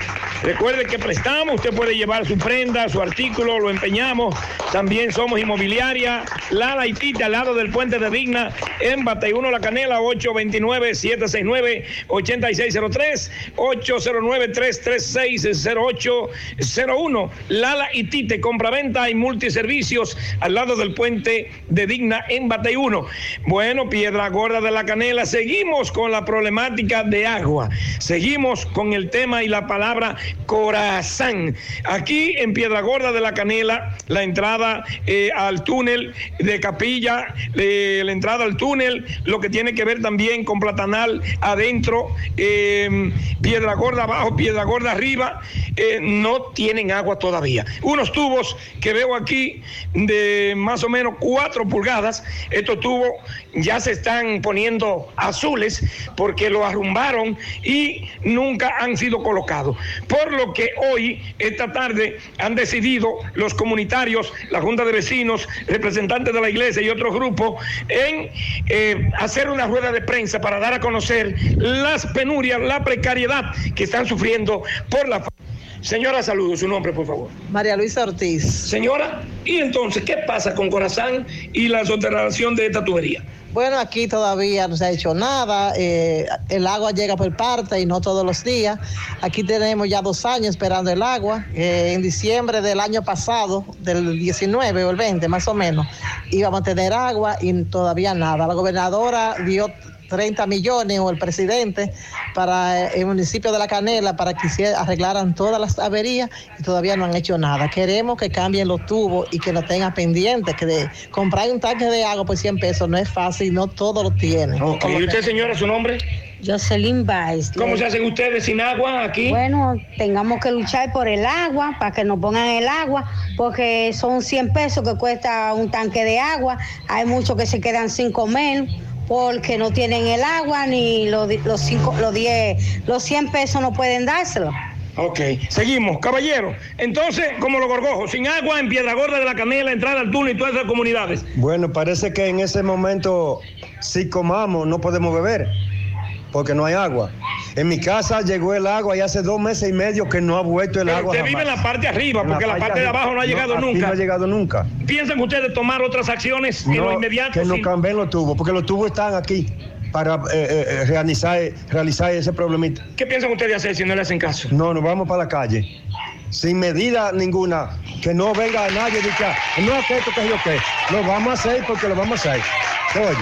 Recuerde que prestamos, usted puede llevar su prenda, su artículo, lo empeñamos. También somos inmobiliaria Lala y Tite al lado del puente de Digna en Batey 1 La Canela 829-769-8603 809-336-0801 Lala y Tite compra-venta y multiservicios al lado del puente de Digna en Batey 1. Bueno, Piedra Gorda de la Canela, seguimos con la problemática de agua. Seguimos con el tema y la palabra corazón. Aquí en Piedra Gorda de la Canela, la entrada eh, al túnel de Capilla, eh, la entrada al túnel, lo que tiene que ver también con Platanal adentro, eh, Piedra Gorda abajo, Piedra Gorda arriba, eh, no tienen agua todavía. Unos tubos que veo aquí de más o menos cuatro pulgadas, estos tubos ya se están poniendo azules porque lo arrumbaron y nunca han sido colocados. Por lo que hoy, esta tarde, han decidido los comunitarios, la Junta de Vecinos, representantes de la iglesia y otros grupos, en eh, hacer una rueda de prensa para dar a conocer las penurias, la precariedad que están sufriendo por la... Señora, saludo, su nombre, por favor. María Luisa Ortiz. Señora, ¿y entonces qué pasa con Corazán y la soterración de esta tubería? Bueno, aquí todavía no se ha hecho nada. eh, el agua llega por parte y no todos los días. Aquí tenemos ya dos años esperando el agua. Eh, en diciembre del año pasado, del 19 o el 20 más o menos, íbamos a tener agua y todavía nada. La gobernadora dio 30 millones o el presidente para el municipio de La Canela para que se arreglaran todas las averías y todavía no han hecho nada. Queremos que cambien los tubos y que lo tengan pendientes, que de comprar un tanque de agua por 100 pesos no es fácil, no todos lo tienen. Ok, ¿Y usted, señora, su nombre? Jocelyn Baez. ¿Cómo se hacen ustedes sin agua aquí? Bueno, tengamos que luchar por el agua, para que nos pongan el agua, porque son 100 pesos que cuesta un tanque de agua. Hay muchos que se quedan sin comer porque no tienen el agua, ni los, cinco, los 10, los 100 pesos no pueden dárselo. Ok, seguimos, caballero. Entonces, como los gorgojos, sin agua en Piedra Gorda de la Canela, entrada al túnel y todas esas comunidades. Bueno, parece que en ese momento, si comamos, no podemos beber, porque no hay agua. En mi casa llegó el agua y hace dos meses y medio que no ha vuelto el Pero agua. usted vive en la parte arriba, En porque la parte de arriba. abajo no ha llegado nunca. No ha llegado nunca. ¿Piensan ustedes tomar otras acciones en lo No, inmediato? que no sin- cambien los tubos, porque los tubos están aquí para eh, eh, realizar, realizar ese problemita. ¿Qué piensan ustedes hacer si no le hacen caso? No, nos vamos para la calle. Sin medida ninguna, que no venga nadie y diga, no que esto, que yo qué. Lo vamos a hacer porque lo vamos a hacer. Oye.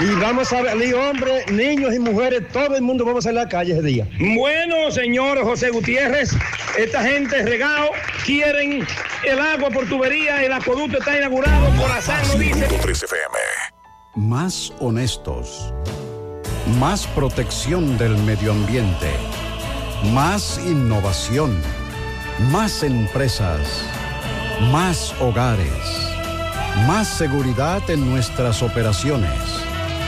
Y vamos a ver, hombres, niños y mujeres, todo el mundo vamos a salir a la calle ese día. Bueno, señor José Gutiérrez, esta gente regado, quieren el agua por tubería, el acueducto está inaugurado, Corazán lo dice. 100.3 FM. Más honestos. Más protección del medio ambiente. Más innovación. Más empresas. Más hogares. Más seguridad en nuestras operaciones.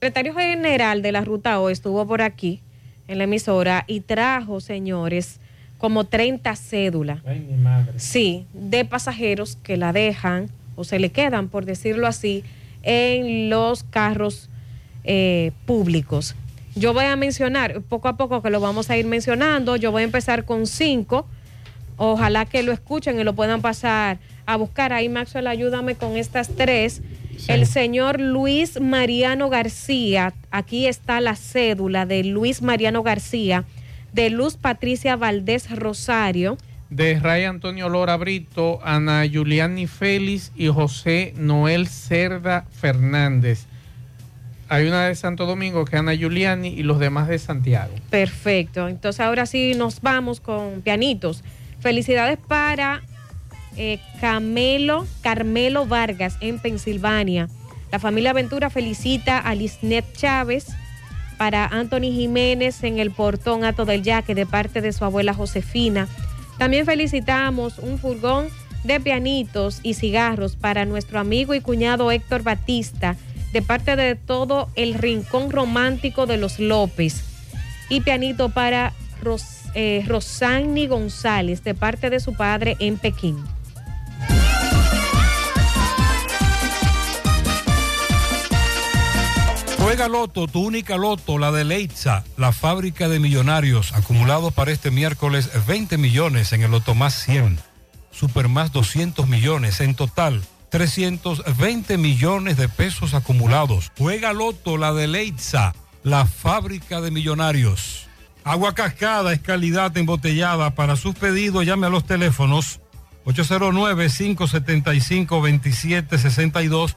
El secretario general de la Ruta O estuvo por aquí en la emisora y trajo, señores, como 30 cédulas. Ay, mi madre. Sí, de pasajeros que la dejan o se le quedan, por decirlo así, en los carros eh, públicos. Yo voy a mencionar, poco a poco que lo vamos a ir mencionando, yo voy a empezar con cinco. Ojalá que lo escuchen y lo puedan pasar a buscar. Ahí, Maxwell, ayúdame con estas tres. El señor Luis Mariano García, aquí está la cédula de Luis Mariano García, de Luz Patricia Valdés Rosario. De Ray Antonio Lora Brito, Ana Juliani Félix y José Noel Cerda Fernández. Hay una de Santo Domingo que es Ana Giuliani y los demás de Santiago. Perfecto. Entonces ahora sí nos vamos con pianitos. Felicidades para eh, Camelo, Carmelo Vargas en Pensilvania. La familia Ventura felicita a Lisnet Chávez para Anthony Jiménez en el portón Ato del Yaque de parte de su abuela Josefina. También felicitamos un furgón de pianitos y cigarros para nuestro amigo y cuñado Héctor Batista de parte de todo el rincón romántico de los López. Y pianito para Ros- eh, González de parte de su padre en Pekín. Juega Loto, tu única Loto, la de Leitza, la fábrica de millonarios, acumulados para este miércoles 20 millones en el Loto más 100, Super más 200 millones, en total 320 millones de pesos acumulados. Juega Loto, la de Leitza, la fábrica de millonarios. Agua cascada es calidad embotellada. Para sus pedidos llame a los teléfonos 809-575-2762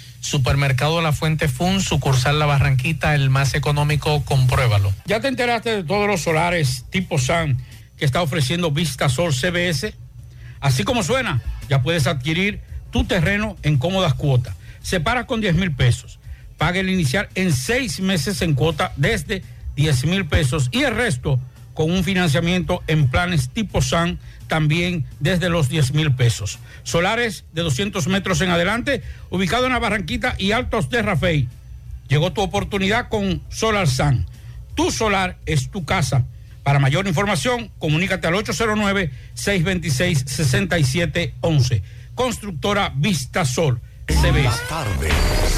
Supermercado La Fuente Fun, sucursal La Barranquita, el más económico, compruébalo. ¿Ya te enteraste de todos los solares tipo SAN que está ofreciendo Vista Sol CBS? Así como suena, ya puedes adquirir tu terreno en cómodas cuotas. Separa con 10 mil pesos. Paga el inicial en seis meses en cuota desde 10 mil pesos y el resto con un financiamiento en planes tipo SAN también desde los 10 mil pesos. Solares de 200 metros en adelante, ubicado en la Barranquita y Altos de Rafey. Llegó tu oportunidad con Solar Sun. Tu solar es tu casa. Para mayor información, comunícate al 809-626-6711. Constructora Vista Sol. CBS. tarde,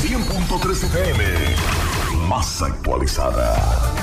100.3 FM, más actualizada.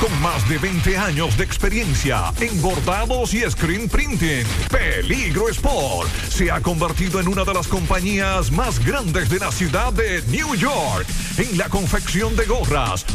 Con más de 20 años de experiencia en bordados y screen printing. Peligro Sport se ha convertido en una de las compañías más grandes de la ciudad de New York en la confección de gorras,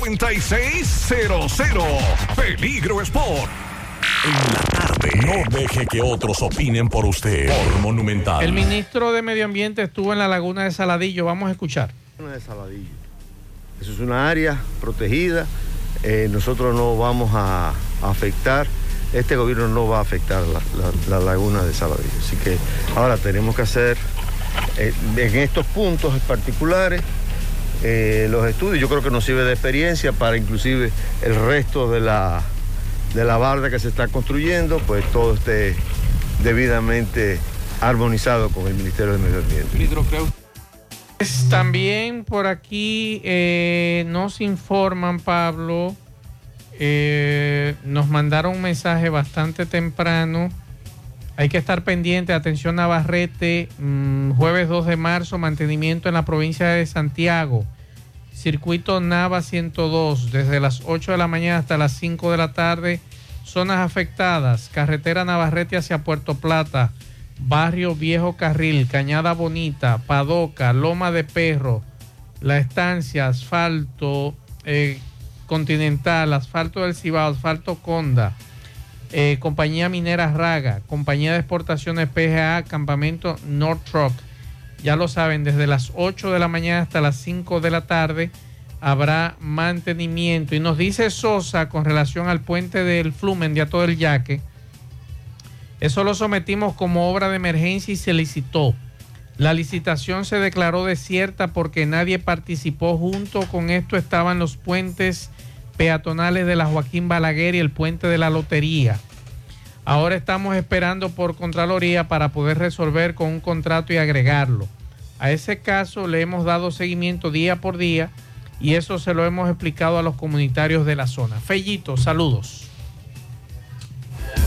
809-971-9600. Peligro Sport. En la tarde. No deje que otros opinen por usted. Por Monumental. El ministro de Medio Ambiente estuvo en la laguna de Saladillo. Vamos a escuchar. de Saladillo. Eso es una área protegida. Eh, nosotros no vamos a, a afectar, este gobierno no va a afectar la, la- la laguna de Saladillo. Así que ahora tenemos que hacer eh, en estos puntos particulares eh, los estudios. Yo creo que nos sirve de experiencia para inclusive el resto de la, de la barda que se está construyendo, pues todo esté debidamente armonizado con el Ministerio de Medio Ambiente. Pues también por aquí eh, nos informan, Pablo, eh, nos mandaron un mensaje bastante temprano. Hay que estar pendiente, atención Navarrete, mm, jueves 2 de marzo, mantenimiento en la provincia de Santiago. Circuito Nava 102, desde las 8 de la mañana hasta las 5 de la tarde. Zonas afectadas, carretera Navarrete hacia Puerto Plata, Barrio Viejo Carril, Cañada Bonita, Padoca, Loma de Perro, La Estancia, Asfalto eh, Continental, Asfalto del Cibao, Asfalto Conda, eh, Compañía Minera Raga, Compañía de Exportaciones PGA, Campamento Northrop. Ya lo saben, desde las 8 de la mañana hasta las 5 de la tarde habrá mantenimiento. Y nos dice Sosa con relación al puente del Flumen de Ato del Yaque. Eso lo sometimos como obra de emergencia y se licitó. La licitación se declaró desierta porque nadie participó. Junto con esto estaban los puentes peatonales de la Joaquín Balaguer y el puente de la Lotería. Ahora estamos esperando por Contraloría para poder resolver con un contrato y agregarlo. A ese caso le hemos dado seguimiento día por día y eso se lo hemos explicado a los comunitarios de la zona. Fellito, saludos.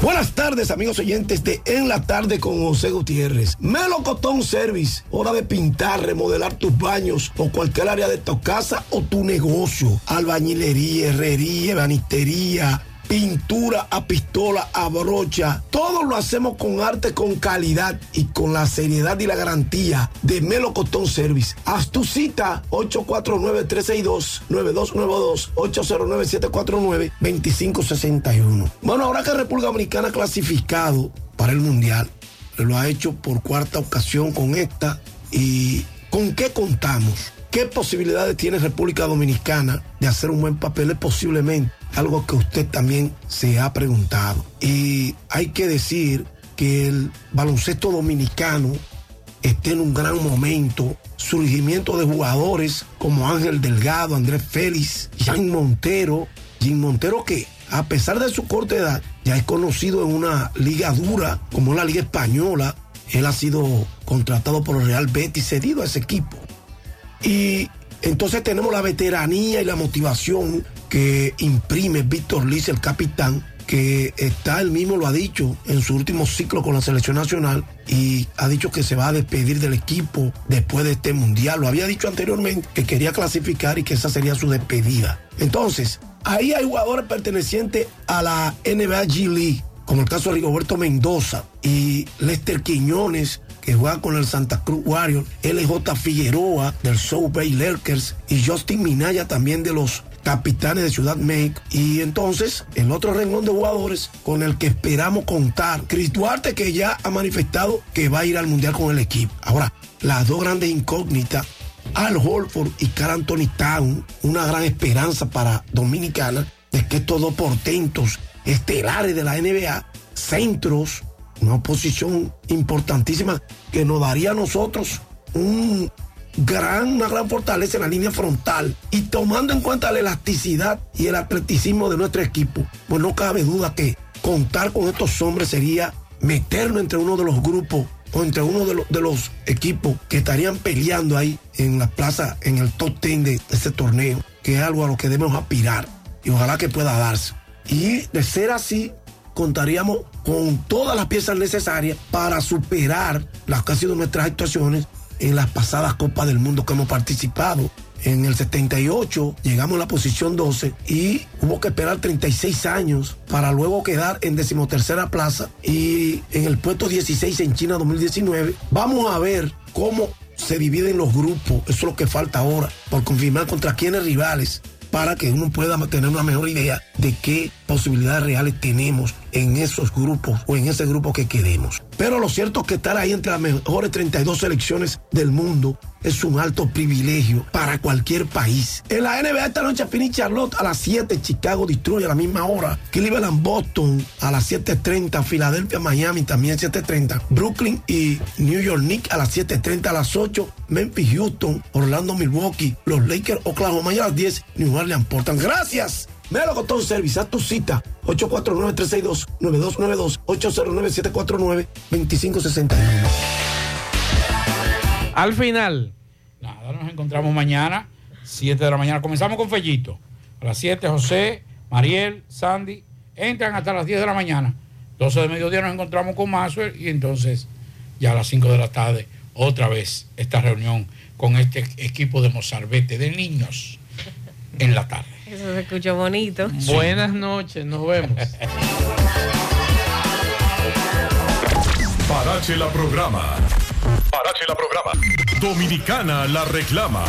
Buenas tardes, amigos oyentes de En la Tarde con José Gutiérrez. Melocotón Service, hora de pintar, remodelar tus baños o cualquier área de tu casa o tu negocio. Albañilería, herrería, banistería. Pintura a pistola, a brocha. Todo lo hacemos con arte, con calidad y con la seriedad y la garantía de Melocotón Service. Haz tu cita 849-362-9292, 809-749-2561. Bueno, ahora que República Dominicana ha clasificado para el Mundial, lo ha hecho por cuarta ocasión con esta ¿Y con qué contamos? ¿Qué posibilidades tiene República Dominicana de hacer un buen papel? Posiblemente algo que usted también se ha preguntado. Y hay que decir que el baloncesto dominicano está en un gran momento. Surgimiento de jugadores como Ángel Delgado, Andrés Félix, Jean Montero. Jean Montero que a pesar de su corta edad ya es conocido en una liga dura como la Liga Española. Él ha sido contratado por el Real Betis, cedido a ese equipo. Y entonces tenemos la veteranía y la motivación que imprime Víctor Liz, el capitán, que está, él mismo lo ha dicho en su último ciclo con la selección nacional y ha dicho que se va a despedir del equipo después de este mundial. Lo había dicho anteriormente que quería clasificar y que esa sería su despedida. Entonces, ahí hay jugadores pertenecientes a la NBA G League, como el caso de Rigoberto Mendoza y Lester Quiñones, que juega con el Santa Cruz Warriors, LJ Figueroa del South Bay Lakers y Justin Minaya también de los capitanes de Ciudad México. Y entonces, el otro renglón de jugadores con el que esperamos contar, Chris Duarte, que ya ha manifestado que va a ir al Mundial con el equipo. Ahora, las dos grandes incógnitas, Al Holford y Carl Anthony Town, una gran esperanza para Dominicana, de que estos dos portentos estelares de la NBA, centros, una posición importantísima que nos daría a nosotros un gran, una gran fortaleza en la línea frontal y tomando en cuenta la elasticidad y el atleticismo de nuestro equipo, pues no cabe duda que contar con estos hombres sería meterlo entre uno de los grupos o entre uno de, los- equipos que estarían peleando ahí en la plaza, en el top 10 de, este torneo, que es algo a lo que debemos aspirar y ojalá que pueda darse. Y de ser así, contaríamos con todas las piezas necesarias para superar las que han sido nuestras actuaciones en las pasadas Copas del Mundo que hemos participado. En el 78 llegamos a la posición 12 y hubo que esperar 36 años para luego quedar en decimotercera plaza y en el puesto 16 en China 2019. Vamos a ver cómo se dividen los grupos. Eso es lo que falta ahora por confirmar contra quiénes rivales para que uno pueda tener una mejor idea de qué posibilidades reales tenemos en esos grupos o en ese grupo que queremos. Pero lo cierto es que estar ahí entre las mejores 32 selecciones del mundo es un alto privilegio para cualquier país. En la NBA esta noche Phoenix Charlotte a las 7, Chicago Detroit a la misma hora, Cleveland Boston a las 7.30, Filadelfia Miami también 7.30, Brooklyn y New York Knicks a las 7.30, a las 8, Memphis Houston, Orlando Milwaukee, los Lakers Oklahoma y a las 10, New Orleans Portland. Gracias. Melo Cotton Service, haz tu cita. 849-362-9292, 809-749-2561. Al final. Nada, nos encontramos mañana, 7 de la mañana. Comenzamos con Fellito. A las 7, José, Mariel, Sandy, entran hasta las 10 de la mañana. 12 de mediodía nos encontramos con Maxwell y entonces ya a las 5 de la tarde otra vez esta reunión con este equipo de Mozarbete de niños en la tarde. Eso se escuchó bonito. Buenas noches, nos vemos. Parache la programa. Parache la programa. Dominicana la reclama.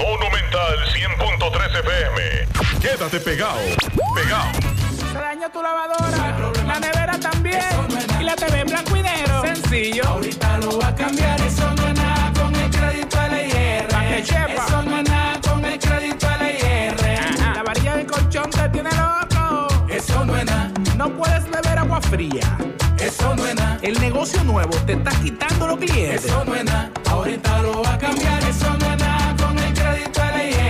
Monumental 100.13 FM. Quédate pegado. Pegado. Dañó tu lavadora, la nevera también, y la TV en blanco y negro. Sencillo. Ahorita lo va a cambiar, eso agua fría. Eso no es nada. El negocio nuevo te está quitando los clientes. Eso no es nada. Ahorita lo va a cambiar, eso no es